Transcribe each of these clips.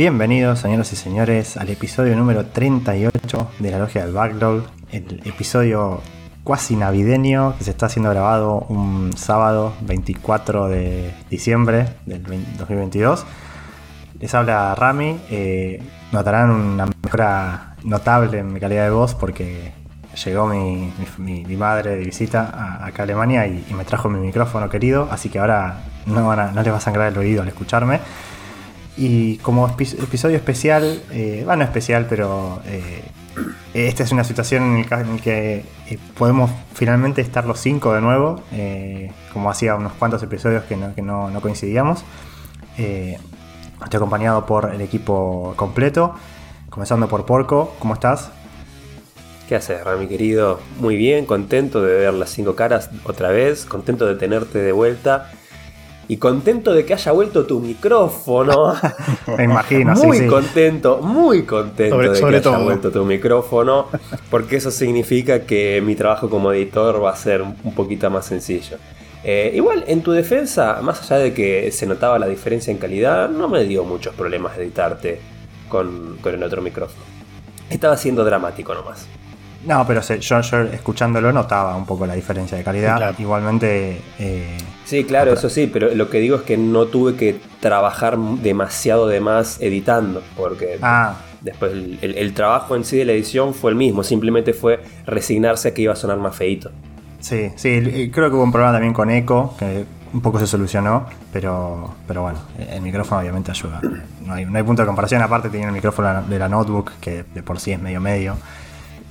Bienvenidos, señoras y señores, al episodio número 38 de la Logia del Backlog, el episodio cuasi navideño que se está haciendo grabado un sábado 24 de diciembre del 2022. Les habla Rami, eh, notarán una mejora notable en mi calidad de voz porque llegó mi, mi- mi madre de visita acá a Alemania y, y me trajo mi micrófono querido, así que ahora no, van a- no les va a sangrar el oído al escucharme. Y como epi- episodio especial, eh, bueno, especial, pero eh, esta es una situación en el que eh, podemos finalmente estar los cinco de nuevo, eh, como hacía unos cuantos episodios que no, no- coincidíamos. Eh, estoy acompañado por el equipo completo, comenzando por Porco. ¿Cómo estás? ¿Qué haces, Rami querido? Muy bien, contento de ver las cinco caras otra vez, contento de tenerte de vuelta y contento de que haya vuelto tu micrófono. Me imagino, muy sí. contento, muy contento Sobre- de sobre que haya vuelto tu micrófono, porque eso significa que mi trabajo como editor va a ser un poquito más sencillo. Eh, igual, en tu defensa, más allá de que se notaba la diferencia en calidad, no me dio muchos problemas editarte con, con el otro micrófono. Estaba siendo dramático nomás. No, pero se- yo, yo escuchándolo notaba un poco la diferencia de calidad. Claro. Igualmente, eh, Sí, claro, eso sí, pero lo que digo es que no tuve que trabajar demasiado de más editando, porque ah, después el, el- el trabajo en sí de la edición fue el mismo, simplemente fue resignarse a que iba a sonar más feito. Sí, sí, creo que hubo un problema también con eco, que un poco se solucionó, pero, pero bueno, el micrófono obviamente ayuda. No hay, no hay punto de comparación, aparte tenía el micrófono de la notebook, que de por sí es medio medio.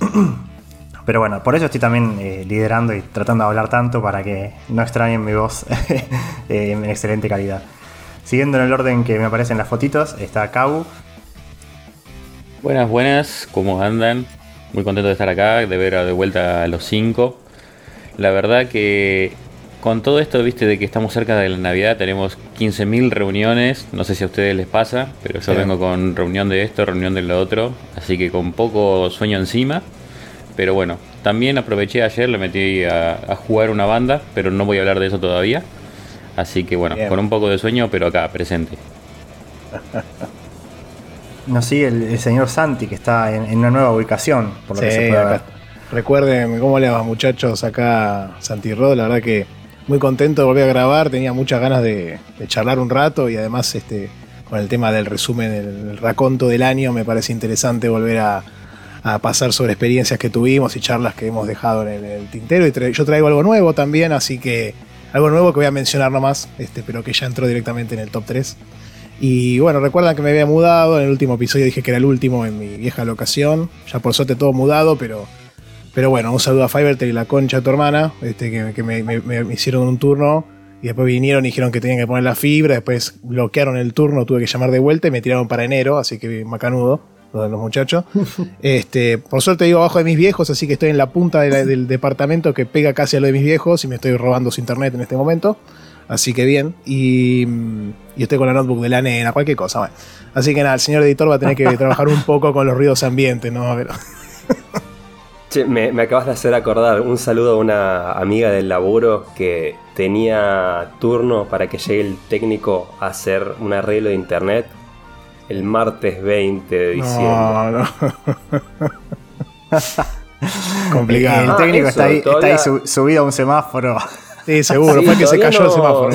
Pero bueno, por eso estoy también eh, liderando y tratando de hablar tanto para que no extrañen mi voz eh, en excelente calidad. Siguiendo en el orden que me aparecen las fotitos, está Kabu. Buenas, buenas, ¿cómo andan? Muy contento de estar acá, de ver de vuelta a los 5. La verdad que con todo esto, viste, de que estamos cerca de la Navidad, tenemos 15.000 reuniones, no sé si a ustedes les pasa, pero yo Sí. vengo con reunión de esto, reunión de lo otro, así que con poco sueño encima. Pero bueno, también aproveché ayer, le metí a, a jugar una banda, pero no voy a hablar de eso todavía. Así que bueno, Bien. con un poco de sueño, pero acá, presente. Nos sigue el, el señor Santi, que está en, en una nueva ubicación, por lo que Sí, se puede acá. ver. Recuerden cómo le va, muchachos, acá Santi Rod, la verdad que muy contento de volver a grabar, tenía muchas ganas de, charlar un rato y además este con el tema del resumen, el, raconto del año, me parece interesante volver a, pasar sobre experiencias que tuvimos y charlas que hemos dejado en el, tintero. Y yo traigo algo nuevo también, así que algo nuevo que voy a mencionar nomás, este, pero que ya entró directamente en el top 3. Y bueno, recuerdan que me había mudado, en el último episodio dije que era el último en mi vieja locación, ya por suerte todo mudado, pero, pero bueno, un saludo a Fivertel y la concha de tu hermana, este, que, que me, me- me hicieron un turno y después vinieron y dijeron que tenían que poner la fibra, después bloquearon el turno, tuve que llamar de vuelta y me tiraron para enero, así que macanudo, los muchachos. este, por suerte vivo abajo de mis viejos, así que estoy en la punta de la- del departamento que pega casi a lo de mis viejos y me estoy robando su internet en este momento. Así que bien. Y, y estoy con la notebook de la nena, cualquier cosa. Bueno. Así que nada, el señor editor va a tener que trabajar un poco con los ruidos ambientes, ¿no? Pero, Che, me, me acabas de hacer acordar un saludo a una amiga del laburo que tenía turno para que llegue el técnico a hacer un arreglo de internet el martes 20 de diciembre. no, no. Complicado. El Ah, técnico eso, está ahí, está todavía- ahí su- subido a un semáforo. Sí, seguro, Sí, fue que se cayó el semáforo.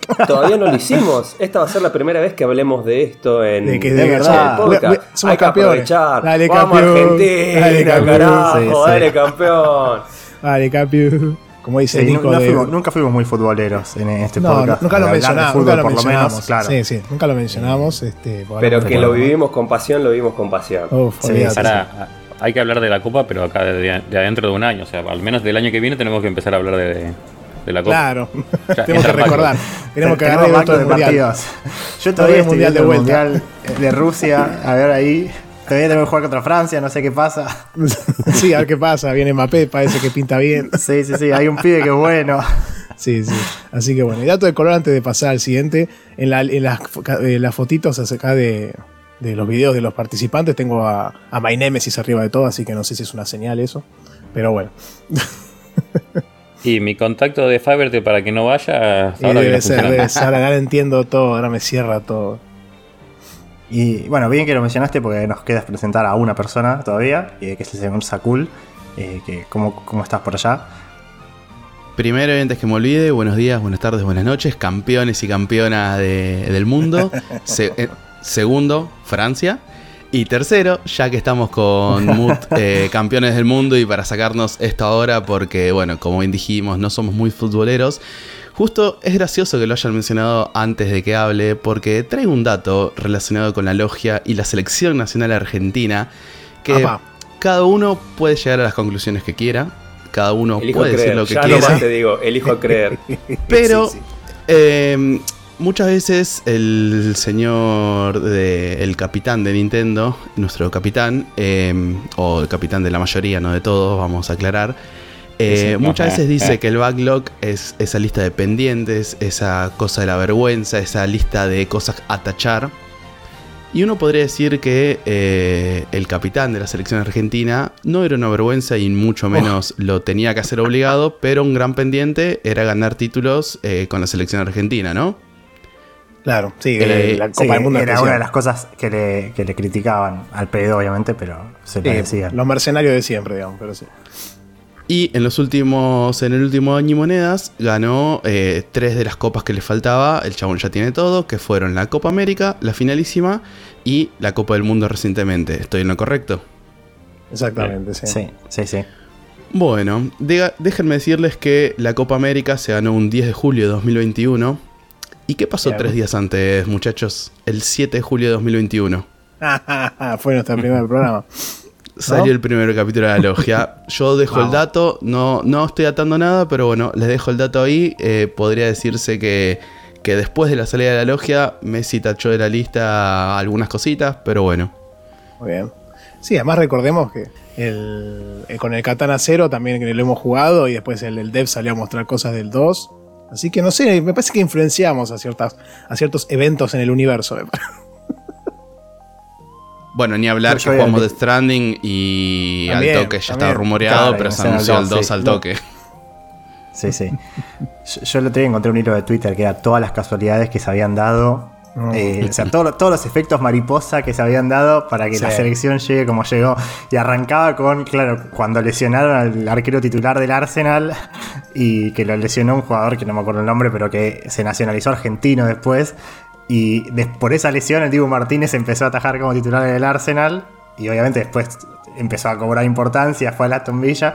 Todavía no lo hicimos. Esta va a ser la primera vez que hablemos de esto en, De que- de el verdad. podcast. We- we- somos Hay que campeones. aprovechar. Dale, Vamos campeón. Argentina, Dale, campeón. carajo, Sí, sí. dale campeón. Vale, Capiu. Como dice Sí, Nico no- no de- fuimos- nunca fuimos muy futboleros en este No, podcast. nunca lo mencionamos, fútbol, nunca lo mencionamos. menos, claro. Sí, sí, nunca lo mencionamos. Este, Pero que lo vivimos con pasión, lo vivimos con pasión. Uf, hay que hablar de la Copa, pero acá de, de adentro de un año. O sea, al menos del año que viene tenemos que empezar a hablar de, de la Copa. Claro, Ya, tenemos que recordar. Tenemos que agarrar el mundial. partidos. Yo todavía el estoy mundial de el vuelta. mundial de Rusia. A ver ahí. Todavía tengo que jugar contra Francia, no sé qué pasa. sí, a ver qué pasa. Viene Mbappé, parece que pinta bien. Sí, sí, sí. Hay un pibe que es bueno. Sí, sí. Así que bueno, y dato de color antes de pasar al siguiente. En, la- en las, fo- eh, las fotitos acá de, de los videos de los participantes tengo a, a My Nemesis arriba de todo, así que no sé si es una señal eso. Pero bueno, Y mi contacto de Fiverr para que no vaya, hasta y ahora debe ser, debe ser. Ahora, entiendo todo, ahora me cierra todo. Y bueno, bien que lo mencionaste porque nos queda presentar a una persona todavía, eh, que es el señor Sakul. Eh, que, ¿cómo, ¿Cómo estás por allá? Primero, y antes que me olvide, buenos días, buenas tardes, buenas noches, campeones y campeonas de- del mundo. Se- eh, segundo, Francia. Y tercero, ya que estamos con Mood, eh, campeones del mundo y para sacarnos esto ahora, porque, bueno, como bien dijimos, no somos muy futboleros. Justo es gracioso que lo hayan mencionado antes de que hable, porque traigo un dato relacionado con la logia y la selección nacional argentina, que Apa. cada uno puede llegar a las conclusiones que quiera, cada uno Elijo puede decir lo que ya quiera. nomás te digo, elijo creer. Pero Sí, sí. eh, muchas veces el señor, de- el capitán de Nintendo, nuestro capitán, eh, o el capitán de la mayoría, no de todos, vamos a aclarar, eh, muchas veces dice que el backlog es esa lista de pendientes, esa cosa de la vergüenza, esa lista de cosas a tachar. Y uno podría decir que eh, el capitán de la selección argentina no era una vergüenza y mucho menos lo tenía que hacer obligado, pero un gran pendiente era ganar títulos eh, con la selección argentina, ¿no? Claro, sí, Eh, la Copa Sí, del Mundo era especial. una de las cosas que le, que le criticaban al pedo, obviamente, pero se lo Sí, decían. los mercenarios de siempre, digamos, pero sí. Y en los últimos, en el último año y monedas, ganó eh, tres de las copas que le faltaba. El chabón ya tiene todo, que fueron la Copa América, la finalísima y la Copa del Mundo recientemente. ¿Estoy en lo correcto? Exactamente, sí. Sí, sí, sí. Bueno, déjenme decirles que la Copa América se ganó un 10 de julio de 2021. ¿Y qué pasó Bien. tres días antes, muchachos? El 7 de julio de 2021. Fue nuestro primer programa. Salió el primer capítulo de la logia. Yo dejo el dato, no, no estoy atando nada, pero bueno, les dejo el dato ahí. Eh, podría decirse que, que después de la salida de la logia, Messi tachó de la lista algunas cositas, pero bueno. Muy bien. Sí, además recordemos que el, eh, con el Katana 0 también que lo hemos jugado y después el, el Dev salió a mostrar cosas del 2. Así que no sé, me parece que influenciamos a, ciertas, a ciertos eventos en el universo. me parece. Bueno, ni hablar que jugamos Death Stranding y También, al toque ya también. estaba rumoreado, Claro, pero se anunció el el dos, 2 sí. al No. toque. Sí, sí. Yo, yo el otro día encontré un hilo de Twitter que era todas las casualidades que se habían dado. Mm. eh, o sea, todo todos los efectos mariposa que se habían dado para que la selección llegue como llegó. Y arrancaba con, claro, cuando lesionaron al arquero titular del Arsenal y que lo lesionó un jugador que no me acuerdo el nombre, pero que se nacionalizó argentino después. Y por esa lesión el Dibu Martínez empezó a atajar como titular del Arsenal. Y obviamente después empezó a cobrar importancia, fue a Aston Villa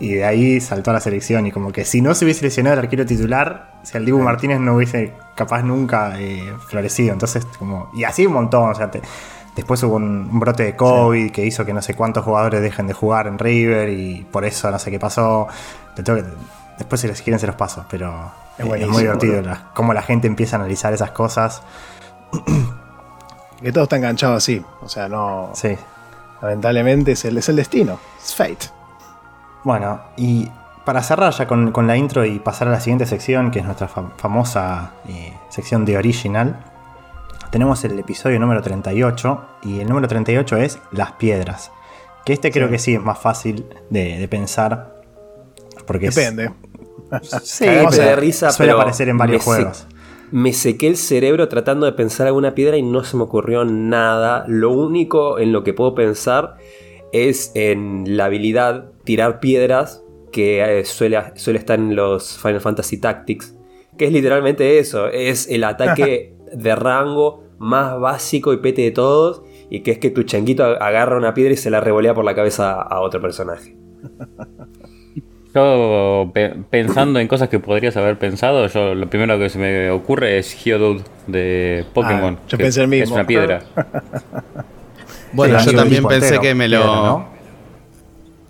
y de ahí saltó a la selección. Y como que si no se hubiese lesionado el arquero titular, si el Dibu Martínez no hubiese capaz nunca eh, florecido. Entonces, como. Y así un montón. O sea, te- después hubo un, un brote de COVID que hizo que no sé cuántos jugadores dejen de jugar en River y por eso no sé qué pasó. Te tengo que- después, si les quieren, se los paso. Pero Es muy divertido la- cómo la gente empieza a analizar esas cosas. Que todo está enganchado así. O sea, no. Sí. Lamentablemente es el, es el destino. Es fate. Bueno, y para cerrar ya con, con la intro y pasar a la siguiente sección, que es nuestra fam- famosa eh, sección de Original, tenemos el episodio número 38, y el número 38 es Las Piedras. Que este creo Sí. que sí es más fácil de, de pensar. Porque es- Depende. sí, Cagamos pero de risa, suele pero aparecer en varios me sé- juegos. Me sequé el cerebro tratando de pensar alguna piedra y no se me ocurrió nada. Lo único en lo que puedo pensar es en la habilidad tirar piedras que eh, suele, suele estar en los Final Fantasy Tactics. Que es literalmente eso. Es el ataque de rango más básico y pete de todos. Y que es que tu changuito agarra una piedra y se la revolea por la cabeza a otro personaje. Yo pe- pensando en cosas que podrías haber pensado, yo lo primero que se me ocurre es Geodude de Pokémon. Ah, yo que pensé el mismo. Es una piedra. Bueno, Sí, yo también pensé entero, que me piedra, lo...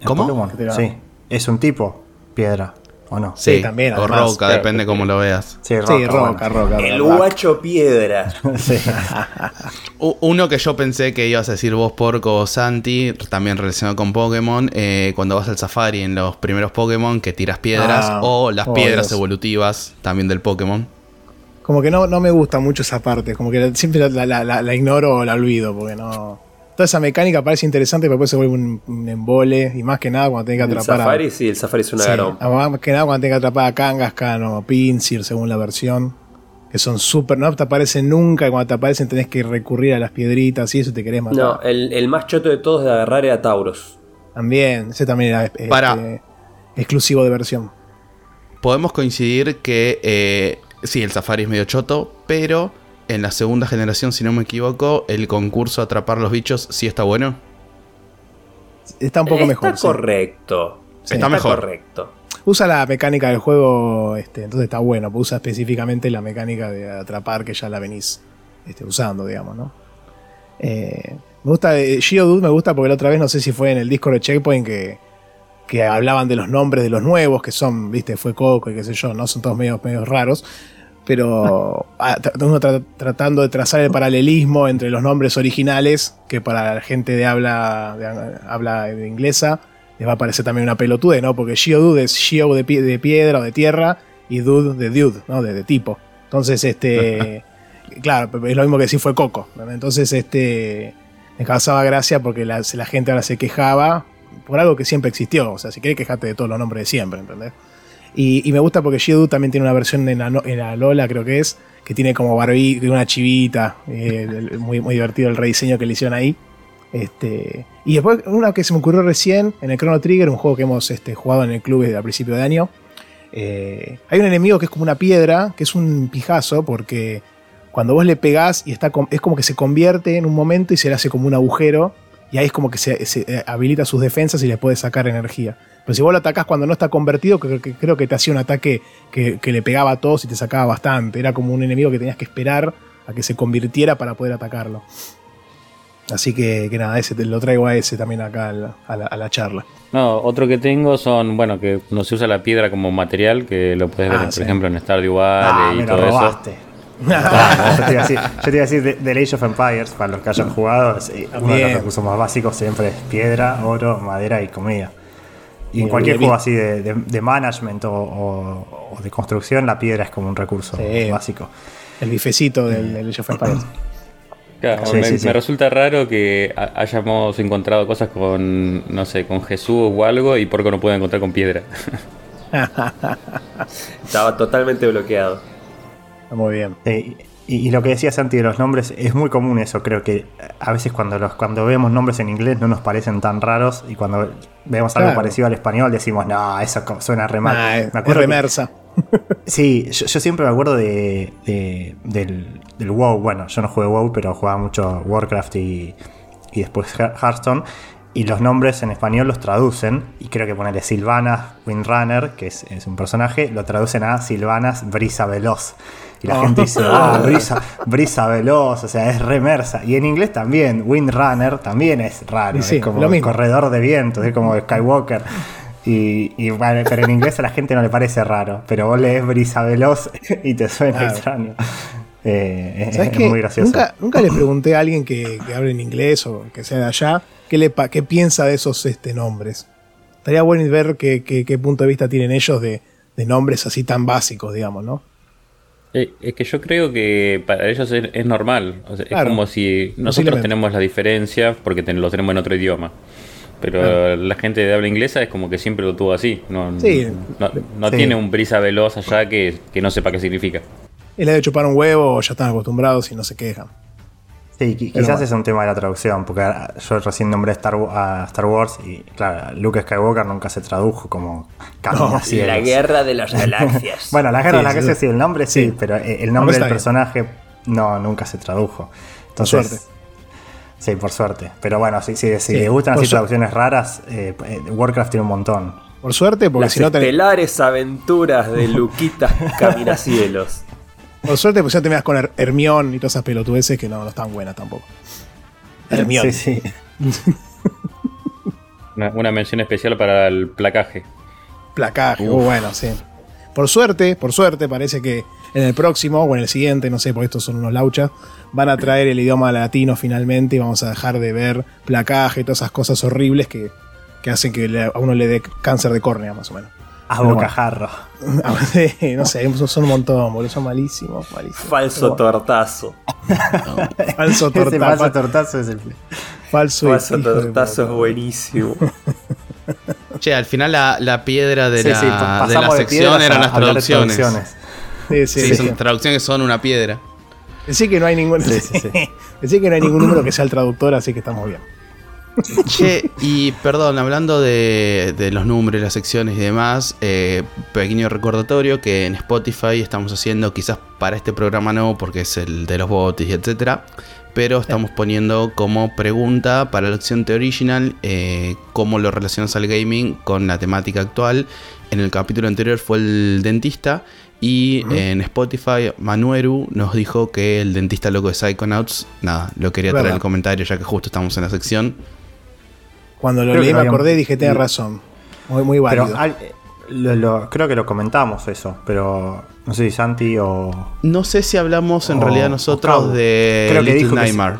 ¿Cómo? Sí, es un tipo, piedra. ¿o no? Sí, también, O además. roca, depende cómo lo veas. Sí, Sí, roca, roca, roca. El guacho piedra. Sí. Uno que yo pensé que ibas a decir vos, Porco o Santi, también relacionado con Pokémon, eh, cuando vas al safari en los primeros Pokémon que tiras piedras Ah, o las oh, piedras Dios. evolutivas también del Pokémon. Como que no, no me gusta mucho esa parte, como que siempre la, la- la- la ignoro o la olvido, porque no... Toda esa mecánica parece interesante, pero después se vuelve un, un embole, y más que nada cuando tenés que El atrapar Safari, a... sí, el Safari es una Sí, más que nada cuando tenés que atrapar a Kangaskhan o Pinsir, según la versión, que son súper... No te aparecen nunca, y cuando te aparecen tenés que recurrir a las piedritas y eso te querés matar. No, el, el más choto de todos de agarrar era Tauros. También, ese también era este, Para. exclusivo de versión. Podemos coincidir que eh, sí, el safari es medio choto, pero en la segunda generación, si no me equivoco, el concurso Atrapar los bichos sí está bueno. Está un poco Está mejor. sí. Está correcto. Está mejor. correcto. Usa la mecánica del juego, este, entonces está bueno, usa específicamente la mecánica de atrapar que ya la venís este, usando, digamos, ¿no? Eh, me gusta, eh, Geodude me gusta porque la otra vez, no sé si fue en el Discord de Checkpoint que, que hablaban de los nombres de los nuevos, que son, viste, fue Coco y qué sé yo, ¿no? Son todos medio, medio raros. Pero ah, uno tra- tratando de trazar el paralelismo entre los nombres originales, que para la gente de habla, de, habla de inglesa, les va a parecer también una pelotude, ¿no? Porque Geodude es Geo de, pie- de piedra o de tierra y Dude de Dude, ¿no? De, de tipo. Entonces, este. claro, es lo mismo que decir fue Coco. ¿no? Entonces, este. Me causaba gracia porque la, la gente ahora se quejaba por algo que siempre existió. O sea, si querés quejarte de todos los nombres de siempre, ¿entendés? Y, me gusta porque Geodude también tiene una versión en la, Lola, creo que es, que tiene como barbí, una chivita. eh, muy, muy divertido el rediseño que le hicieron ahí. Este, y después, una que se me ocurrió recién en el Chrono Trigger, un juego que hemos este, jugado en el club desde a principio de año. eh, hay un enemigo que es como una piedra, que es un pijazo, porque cuando vos le pegás y está es como que se convierte en un momento y se le hace como un agujero, y ahí es como que se, se, eh, habilita sus defensas y le puede sacar energía. Pero si vos lo atacás cuando no está convertido, que, que- creo que te hacía un ataque que, que le pegaba a todos y te sacaba bastante. Era como un enemigo que tenías que esperar a que se convirtiera para poder atacarlo. Así que, que nada, ese te lo traigo a ese también acá a la, a la- a la charla. No, otro que tengo son, bueno, que no se usa la piedra como material, que lo puedes ver, Ah, por sí. ejemplo, en Stardew Ah, Valley me y lo todo eso. robaste. Ah, yo te iba a decir, yo te iba a decir de, del Age of Empires, para los que hayan jugado, es, eh, uno de los recursos más básicos siempre es piedra, oro, madera y comida. Y en cualquier juego así de, de- de management o, o- o de construcción, la piedra es como un recurso Sí. básico. El bifecito del, del Age of Empires. Claro, Sí, me, sí, sí. me resulta raro que ha- hayamos encontrado cosas con, no sé, con Jesús o algo y Porco no puede encontrar con piedra. Estaba totalmente bloqueado. Está Muy bien. Y, y lo que decía Santi de los nombres, es muy común eso, creo que a veces cuando los cuando vemos nombres en inglés no nos parecen tan raros y cuando vemos algo Claro. parecido al español decimos, no, eso suena re mal. Ah, es, Me es acuerdo que- remersa. Sí, yo, yo siempre me acuerdo de, de- del, del WoW. Bueno, yo no jugué WoW, pero jugaba mucho Warcraft y, y después Hear- Hearthstone. Y los nombres en español los traducen. Y creo que ponerle Silvanas Windrunner, que es, es un personaje, lo traducen a Silvanas Brisa Veloz. Y la Oh. gente dice, ah, brisa, brisa Veloz, o sea, es remersa. Y en inglés también, Windrunner también es raro. Sí, es como lo mismo. corredor de viento, es como Skywalker. Y, y bueno, pero en inglés a la gente no le parece raro, pero vos lees brisa veloz y te suena Claro. extraño. Eh, es, muy gracioso. Nunca, nunca le pregunté a alguien que, que hable en inglés o que sea de allá qué, le, qué piensa de esos este, nombres. Estaría bueno ver qué, qué- qué punto de vista tienen ellos de, de nombres así tan básicos, digamos, ¿no? Eh, Es que yo creo que para ellos es, es normal. O sea, Claro. es como si nosotros tenemos la diferencia porque ten- lo tenemos en otro idioma. Pero Claro. la gente de habla inglesa es como que siempre lo tuvo así. No, Sí. no, no Sí. tiene un brisa veloz allá que, que no sepa qué significa. Y le de chupar un huevo ya están acostumbrados y no se quejan. Sí, quizás bueno. es un tema de la traducción, porque yo recién nombré Star, a Star Wars y claro, Luke Skywalker nunca se tradujo como camina No, cielos. La guerra de las galaxias. Bueno, la guerra Sí, de la sí, galaxia sí. el nombre sí, Sí. pero eh, el Nombre del bien. personaje no, nunca se tradujo. Entonces, suerte. Sí, por suerte. Pero bueno, si, si, si Sí, les gustan por así su- traducciones raras, eh, eh, Warcraft tiene un montón. Por suerte, porque Las si no tenés, estelares aventuras de Luquita Caminacielos. Por suerte, pues ya te meas con Her- Hermión y todas esas pelotudeces que no, no están buenas tampoco. Hermión. Sí, sí. Una, una mención especial para el placaje. Placaje, bueno, sí. Por suerte, por suerte, parece que en el próximo o en el siguiente, no sé, porque estos son unos lauchas, van a traer el idioma latino finalmente y vamos a dejar de ver placaje y todas esas cosas horribles que, que hacen que a uno le dé cáncer de córnea, más o menos. A bocajarro. no sé, son un montón, boludo. Son malísimos, malísimos. Falso tortazo. falso tortazo. falso tortazo es el. Falso, falso tortazo es buenísimo. Che, al final la, piedra de la, de la sección eran las traducciones. Sí, sí, sí, son traducciones son una piedra. Decir que no hay ningún. Decir que no hay ningún número que sea el traductor, así que estamos bien. Che, y perdón, hablando de, los números, las secciones y demás, eh, pequeño recordatorio que en Spotify estamos haciendo, quizás para este programa no, porque es el de los bots y etcétera, pero estamos poniendo como pregunta para la opción The Original eh, cómo lo relacionas al gaming con la temática actual. En el capítulo anterior fue el dentista y en Spotify, Manueru nos dijo que el dentista loco de Psychonauts, nada, lo quería traer el comentario ya que justo estamos en la sección. Cuando lo leí me acordé y dije, tienes razón. Muy, muy válido. creo que lo comentamos eso, pero no sé si Santi o. No sé si hablamos en realidad nosotros de creo Little Nightmare.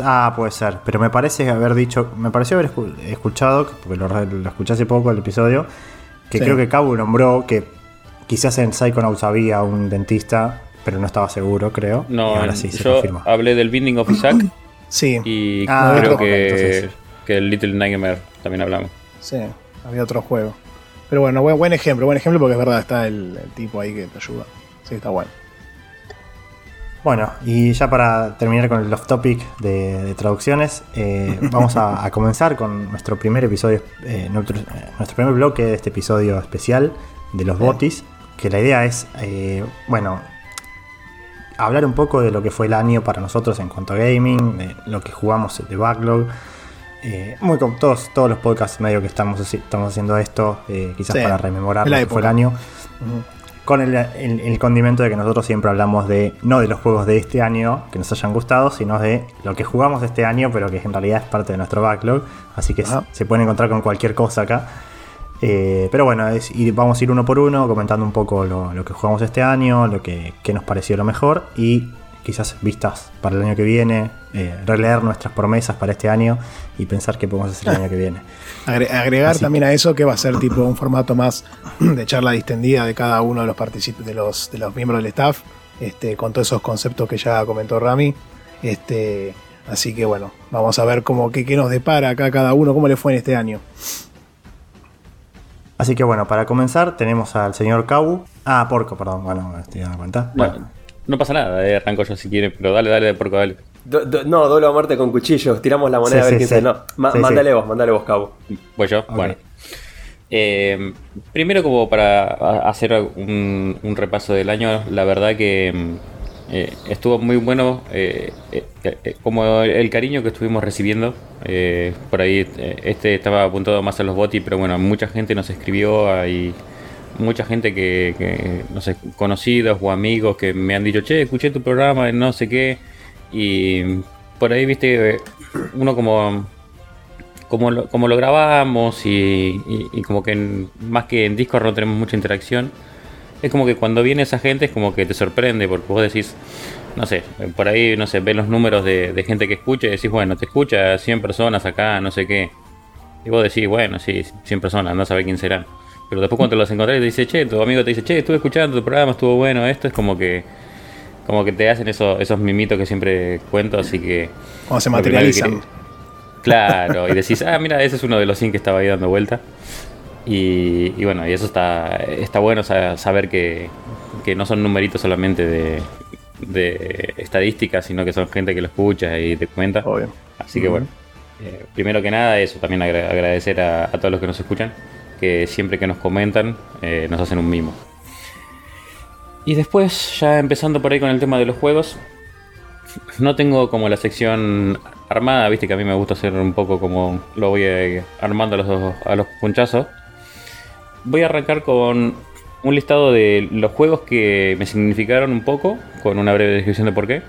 Ah, puede ser. Pero me parece haber dicho. Me pareció haber escuchado, porque lo, escuché hace poco el episodio, que creo que Cabo nombró que quizás en Psychonauts había un dentista, pero no estaba seguro, creo. No, ahora sí se yo hablé del Binding of Isaac. Sí. Y ah, creo que, que el Little Nightmare también hablamos. Sí, había otro juego. Pero bueno, buen, ejemplo, buen ejemplo porque es verdad, está el, tipo ahí que te ayuda. Sí, está bueno. Bueno, y ya para terminar con el off topic de, traducciones, eh, vamos a, comenzar con nuestro primer episodio, eh, nuestro, nuestro, primer bloque de este episodio especial de los botis, que la idea es, eh, bueno, hablar un poco de lo que fue el año para nosotros en cuanto a gaming, de lo que jugamos de backlog. Eh, muy con todos, todos los podcasts medio que estamos, estamos haciendo esto, eh, quizás para rememorar lo que fue el año. Con el, condimento de que nosotros siempre hablamos de, no de los juegos de este año que nos hayan gustado, sino de lo que jugamos este año, pero que en realidad es parte de nuestro backlog. Así que se pueden encontrar con cualquier cosa acá. Eh, pero bueno, vamos a ir uno por uno comentando un poco lo, que jugamos este año, lo que, nos pareció lo mejor y quizás vistas para el año que viene, eh, releer nuestras promesas para este año y pensar qué podemos hacer el año que viene. agregar también a eso que va a ser tipo un formato más de charla distendida de cada uno de los de los, de los miembros del staff, este, con todos esos conceptos que ya comentó Rami. Este, así que bueno, vamos a ver cómo, qué, qué nos depara acá cada uno, cómo le fue en este año. Así que bueno, para comenzar tenemos al señor Kawu. Ah, Porco, perdón, bueno, estoy dando cuenta. Bueno. No, pasa nada, eh, arranco yo si quieren, pero dale, dale, Porco, dale. no, doble a muerte con cuchillos, tiramos la moneda a ver quién se. No, mándale vos, mándale vos, Kawu. Pues yo, bueno. Eh, primero, como para hacer un, un, repaso del año, la verdad que mm, eh, estuvo muy bueno eh, eh, como el cariño que estuvimos recibiendo. por ahí este estaba apuntado más a los botis, pero bueno, mucha gente nos escribió, hay mucha gente que, no sé, conocidos o amigos que me han dicho, che, escuché tu programa, no sé qué. Y por ahí, viste, uno como como lo, como lo grabamos y, y, como que más que en Discord no tenemos mucha interacción, es como que cuando viene esa gente es como que te sorprende porque vos decís, no sé, por ahí, no sé, ves los números de, gente que escucha y decís, bueno, te escucha 100 personas acá, no sé qué. Y vos decís, bueno, sí, 100 personas, no sabés quién serán. Pero después cuando los encontrás te dice, che, tu amigo te dice, che, estuve escuchando tu programa, estuvo bueno, esto es como que como que te hacen esos, esos mimitos que siempre cuento, así que... Cuando se materializan. claro, y decís, ah, mira, ese es uno de los 100 que estaba ahí dando vuelta. Y, bueno, y eso está, está bueno saber que, no son numeritos solamente de, de estadísticas, sino que son gente que lo escucha y te comenta. Así que bueno, eh, primero que nada, eso también agradecer a, todos los que nos escuchan, que siempre que nos comentan eh, nos hacen un mimo. Y después, ya empezando por ahí con el tema de los juegos, no tengo como la sección armada, viste que a mí me gusta hacer un poco como lo voy eh, armando a los, a los punchazos voy a arrancar con un listado de los juegos que me significaron un poco, con una breve descripción de por qué.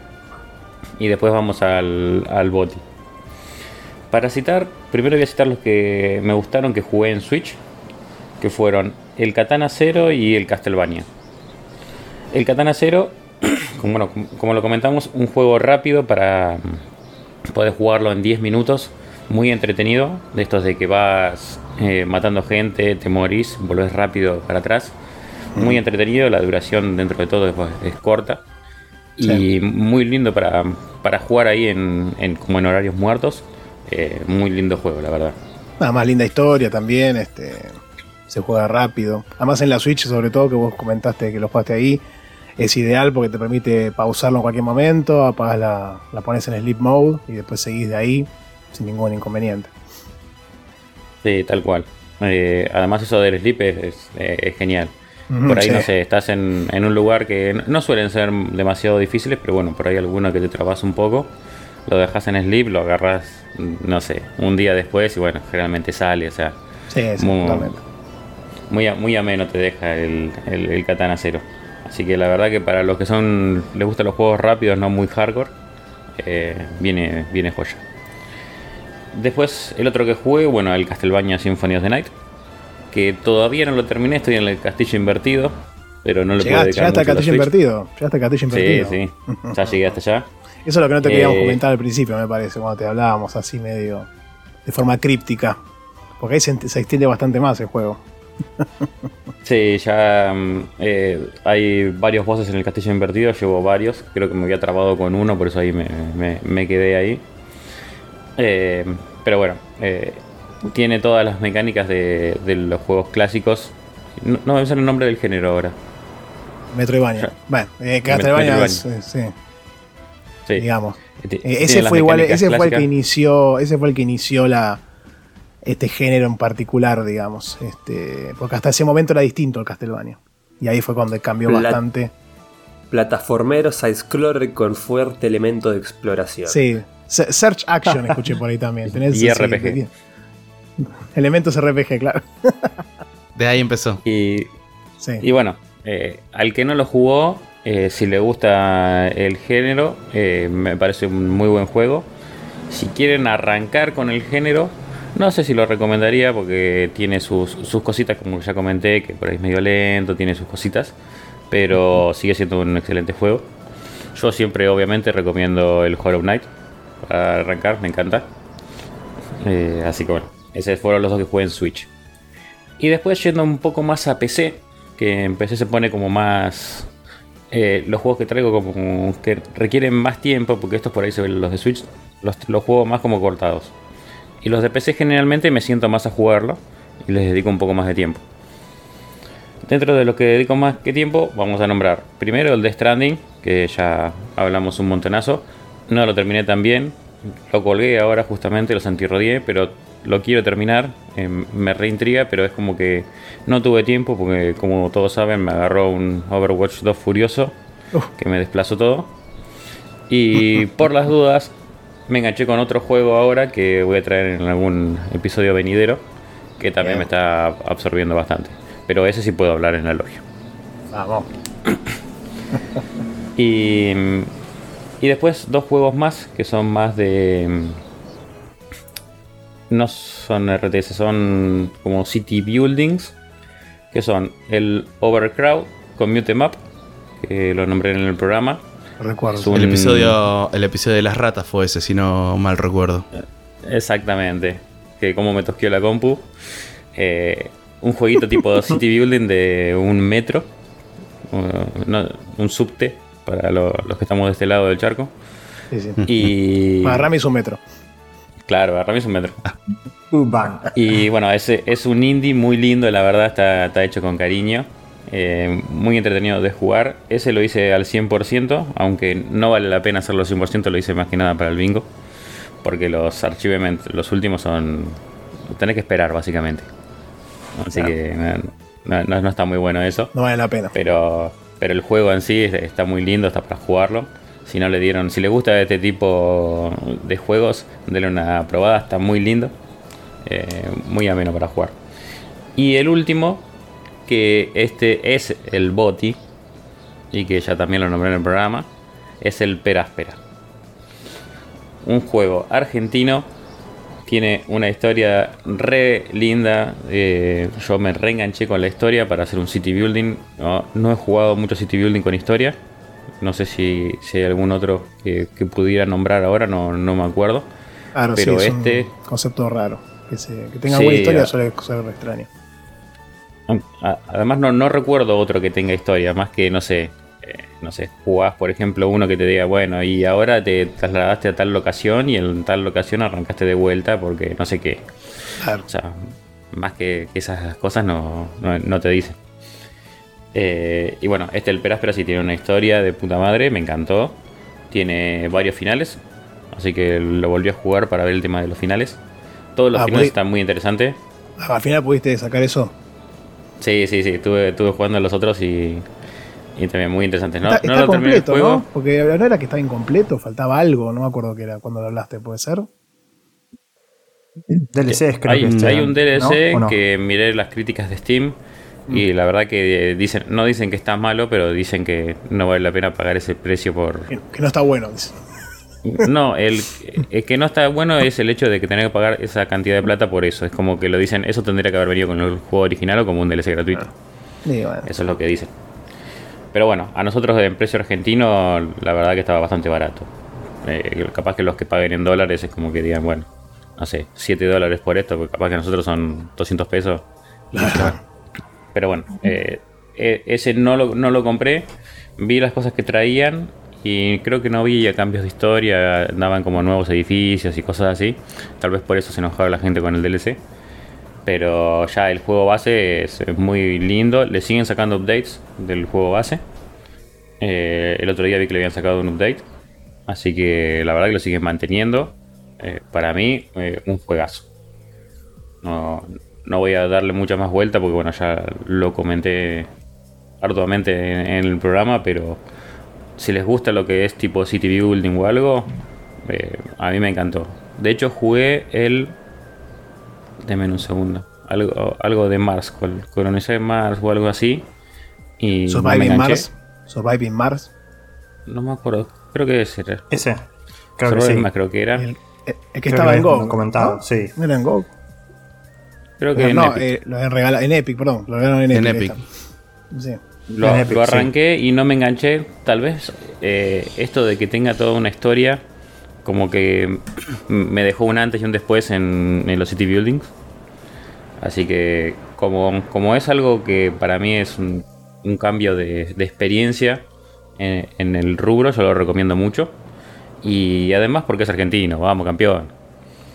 Y después vamos al, al boti. para citar, primero voy a citar los que me gustaron que jugué en Switch, que fueron el Katana Zero y el Castlevania. El Katana Zero, como, bueno, como lo comentamos, un juego rápido para poder jugarlo en 10 minutos, muy entretenido, de estos de que vas eh, matando gente, te morís, volvés rápido para atrás. Muy entretenido, la duración dentro de todo es, es corta. Y muy lindo para, para jugar ahí en, en- como en horarios muertos. Eh, muy lindo juego, la verdad. Nada más linda historia también, este se juega rápido. Además en la Switch, sobre todo, que vos comentaste que lo jugaste ahí, es ideal porque te permite pausarlo en cualquier momento, apagas la, la pones en sleep mode y después seguís de ahí sin ningún inconveniente. Sí, tal cual. Eh, además eso del sleep es, es, eh, es genial. Por ahí, sí. no sé, estás en, en un lugar que no- suelen ser demasiado difíciles, pero bueno, por ahí alguno que te trabas un poco, lo dejas en sleep, lo agarras, no sé, un día después y bueno, generalmente sale, o sea, Sí, Muy- muy, muy ameno te deja el, el, el Katana Zero. Así que la verdad que para los que son les gustan los juegos rápidos, no muy hardcore, eh, viene, viene joya. Después el otro que jugué, bueno, el Castlevania Symphony of the Night, que todavía no lo terminé, estoy en el castillo invertido, pero no le puedo dedicar llegaste al mucho a la castillo invertido. Llegaste al castillo Sí, invertido. sí, ya llegué hasta allá. Eso es lo que no te queríamos Eh, comentar al principio, me parece, cuando te hablábamos así medio de forma críptica. Porque ahí se, se extiende bastante más el juego. Sí, ya mm, eh, hay varios bosses en el castillo invertido, llevo varios, creo que me había trabado con uno, por eso ahí me, me- me quedé ahí. Eh, pero bueno, eh, tiene todas las mecánicas de, de los juegos clásicos. No, no me sale el nombre del género ahora. Metroidvania. Bueno, eh, Castlevania es, sí, Sí. digamos. Ese fue igual, ese fue el que inició, ese fue el que inició la este género en particular, digamos, este, porque hasta ese momento era distinto el Castlevania. Y ahí fue cuando cambió bastante. Plataformero side-scroller con fuerte elemento de exploración. Sí, Search Action escuché por ahí también. Tenés, Y sí, RPG. sí. Elementos RPG, claro. De ahí empezó. Y Sí. Y bueno, eh, al que no lo jugó, eh, si le gusta el género, eh, me parece un muy buen juego. Si quieren arrancar con el género, no sé si lo recomendaría porque tiene sus, sus cositas, como ya comenté, que por ahí es medio lento, tiene sus cositas, pero sigue siendo un excelente juego. Yo siempre, obviamente, recomiendo el Hollow Knight para arrancar, me encanta. Eh, así que bueno, esos fueron los dos que jugué en Switch. Y después yendo un poco más a PC, que en PC se pone como más... eh, los juegos que traigo como que requieren más tiempo, porque estos por ahí se ven los de Switch, los, los juego más como cortados. Y los de PC generalmente me siento más a jugarlo y les dedico un poco más de tiempo. Dentro de lo que dedico más que tiempo, vamos a nombrar primero el de Stranding, que ya hablamos un montonazo. No lo terminé tan bien, lo colgué ahora justamente, lo antirrodié, pero lo quiero terminar. eh, me reintriga, pero es como que no tuve tiempo porque, como todos saben, me agarró un Overwatch 2 furioso que me desplazó todo. Y por las dudas, me enganché con otro juego ahora que voy a traer en algún episodio venidero, que también Bien. me está absorbiendo bastante. Pero ese sí puedo hablar en la logia. Vamos. Y, y después dos juegos más que son más de... No son RTS, son como City Buildings. Que son el Overcrowd con Mute Up, que lo nombré en el programa. Recuerdo. Un- El episodio, el episodio de las ratas fue ese, si no mal recuerdo. Exactamente. Que como me tosqueó la compu. Eh, un jueguito tipo City Building de un metro. uh, no, un subte para lo- los que estamos de este lado del charco. Sí, sí. Y. Para Rami es un metro. Claro, Rami es un metro. Urban. Y bueno, ese es un indie muy lindo, la verdad, está, está hecho con cariño. eh, muy entretenido de jugar. Ese lo hice al 100%, aunque no vale la pena hacerlo al 100%, lo hice más que nada para el bingo. Porque los achievements, los últimos son... Tenés que esperar, básicamente. Así que no, no- no está muy bueno eso. No vale la pena. Pero, pero el juego en sí es- está muy lindo, está para jugarlo. Si no le dieron, si le gusta este tipo de juegos, denle una probada, está muy lindo. eh, muy ameno para jugar. Y el último, que este es el Boti, y que ya también lo nombré en el programa, es el Peráspera. Un juego argentino tiene una historia re linda. eh, yo me reenganché con la historia para hacer un city building. No, no he jugado mucho city building con historia. No sé si, si hay algún otro que, que pudiera nombrar ahora, no, no me acuerdo. Claro, Pero sí, es este- un concepto raro. Que, se- que tenga Sí, buena historia suele ser extraño. Además no, no recuerdo otro que tenga historia, más que, no sé, no sé, jugás, por ejemplo, uno que te diga, bueno, y ahora te trasladaste a tal locación y en tal locación arrancaste de vuelta porque no sé qué. Claro. O sea, más que, que esas cosas no, no, no te dicen. Eh, y bueno, este el Peráspera sí tiene una historia de puta madre, me encantó. Tiene varios finales, así que lo volví a jugar para ver el tema de los finales. Todos los Ah, finales están muy interesantes. Ah, Al final pudiste sacar eso. Sí, sí, sí, estuve, estuve jugando a los otros y, y también muy interesantes. No, está no está lo terminé el completo, juego. ¿no? Porque no era que estaba incompleto, faltaba algo, no me acuerdo qué era cuando lo hablaste, ¿puede ser? DLCs creo Hay, que hay están, un DLC ¿no? Que miré las críticas de Steam y la verdad que eh, dicen, no dicen que está malo, pero dicen que no vale la pena pagar ese precio por... Que, que no está bueno. dice. No, el, el que no está bueno es el hecho de que tener que pagar esa cantidad de plata por eso. Es como que lo dicen, eso tendría que haber venido con el juego original o como un DLC gratuito. Y bueno, Eso es lo que dicen. Pero bueno, a nosotros en precio argentino, la verdad que estaba bastante barato. Eh, capaz que los que paguen en dólares es como que digan, bueno, no sé, 7 dólares por esto, porque capaz que a nosotros son 200 pesos. Pero bueno, eh, eh, ese no lo, no lo compré. Vi las cosas que traían y creo que no vi cambios de historia. Daban como nuevos edificios y cosas así. Tal vez por eso se enojaba la gente con el DLC. Pero ya el juego base es, es muy lindo. Le siguen sacando updates del juego base. Eh, el otro día vi que le habían sacado un update. Así que la verdad que lo siguen manteniendo. Eh, para mí, eh, un juegazo. No, no voy a darle mucha más vuelta porque bueno, ya lo comenté arduamente en, en el programa, pero si les gusta lo que es tipo City Building o algo, eh, a mí me encantó. De hecho, jugué el... Deme un segundo. Algo, algo de Mars, col- colonizar Mars o algo así. Y no me Surviving enganché. Mars. Surviving Mars. No me acuerdo. Creo que ese era. Ese. Creo que sí. Mars creo que era. El, el- el que Creo estaba que en Go. comentado, ¿no? sí. ¿No era en Go? Creo que Pero en no, Epic. eh, lo en Epic, perdón. Lo regalaron en Epic. En Epic. Sí. Lo, En Epic, lo arranqué y no me enganché. Tal vez eh, esto de que tenga toda una historia, como que me dejó un antes y un después en, en los city buildings. Así que, como, como es algo que para mí es un, un cambio de, de experiencia en, en el rubro, yo lo recomiendo mucho. Y además porque es argentino, vamos, campeón.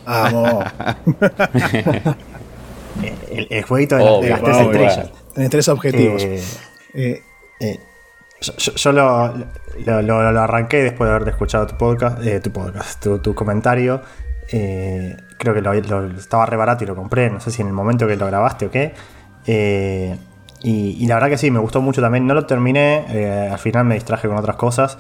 Vamos. El, el jueguito de, las- de las tres estrellas. Tenés tres objetivos. Eh, Eh, eh, yo lo, lo- arranqué después de haberte escuchado tu podcast, eh, tu, podcast tu, tu comentario. Eh, creo que lo, lo- estaba re barato y lo compré. No sé si en el momento que lo grabaste o qué. Eh, y, y la verdad que sí, me gustó mucho también. No lo terminé, eh, al final me distraje con otras cosas.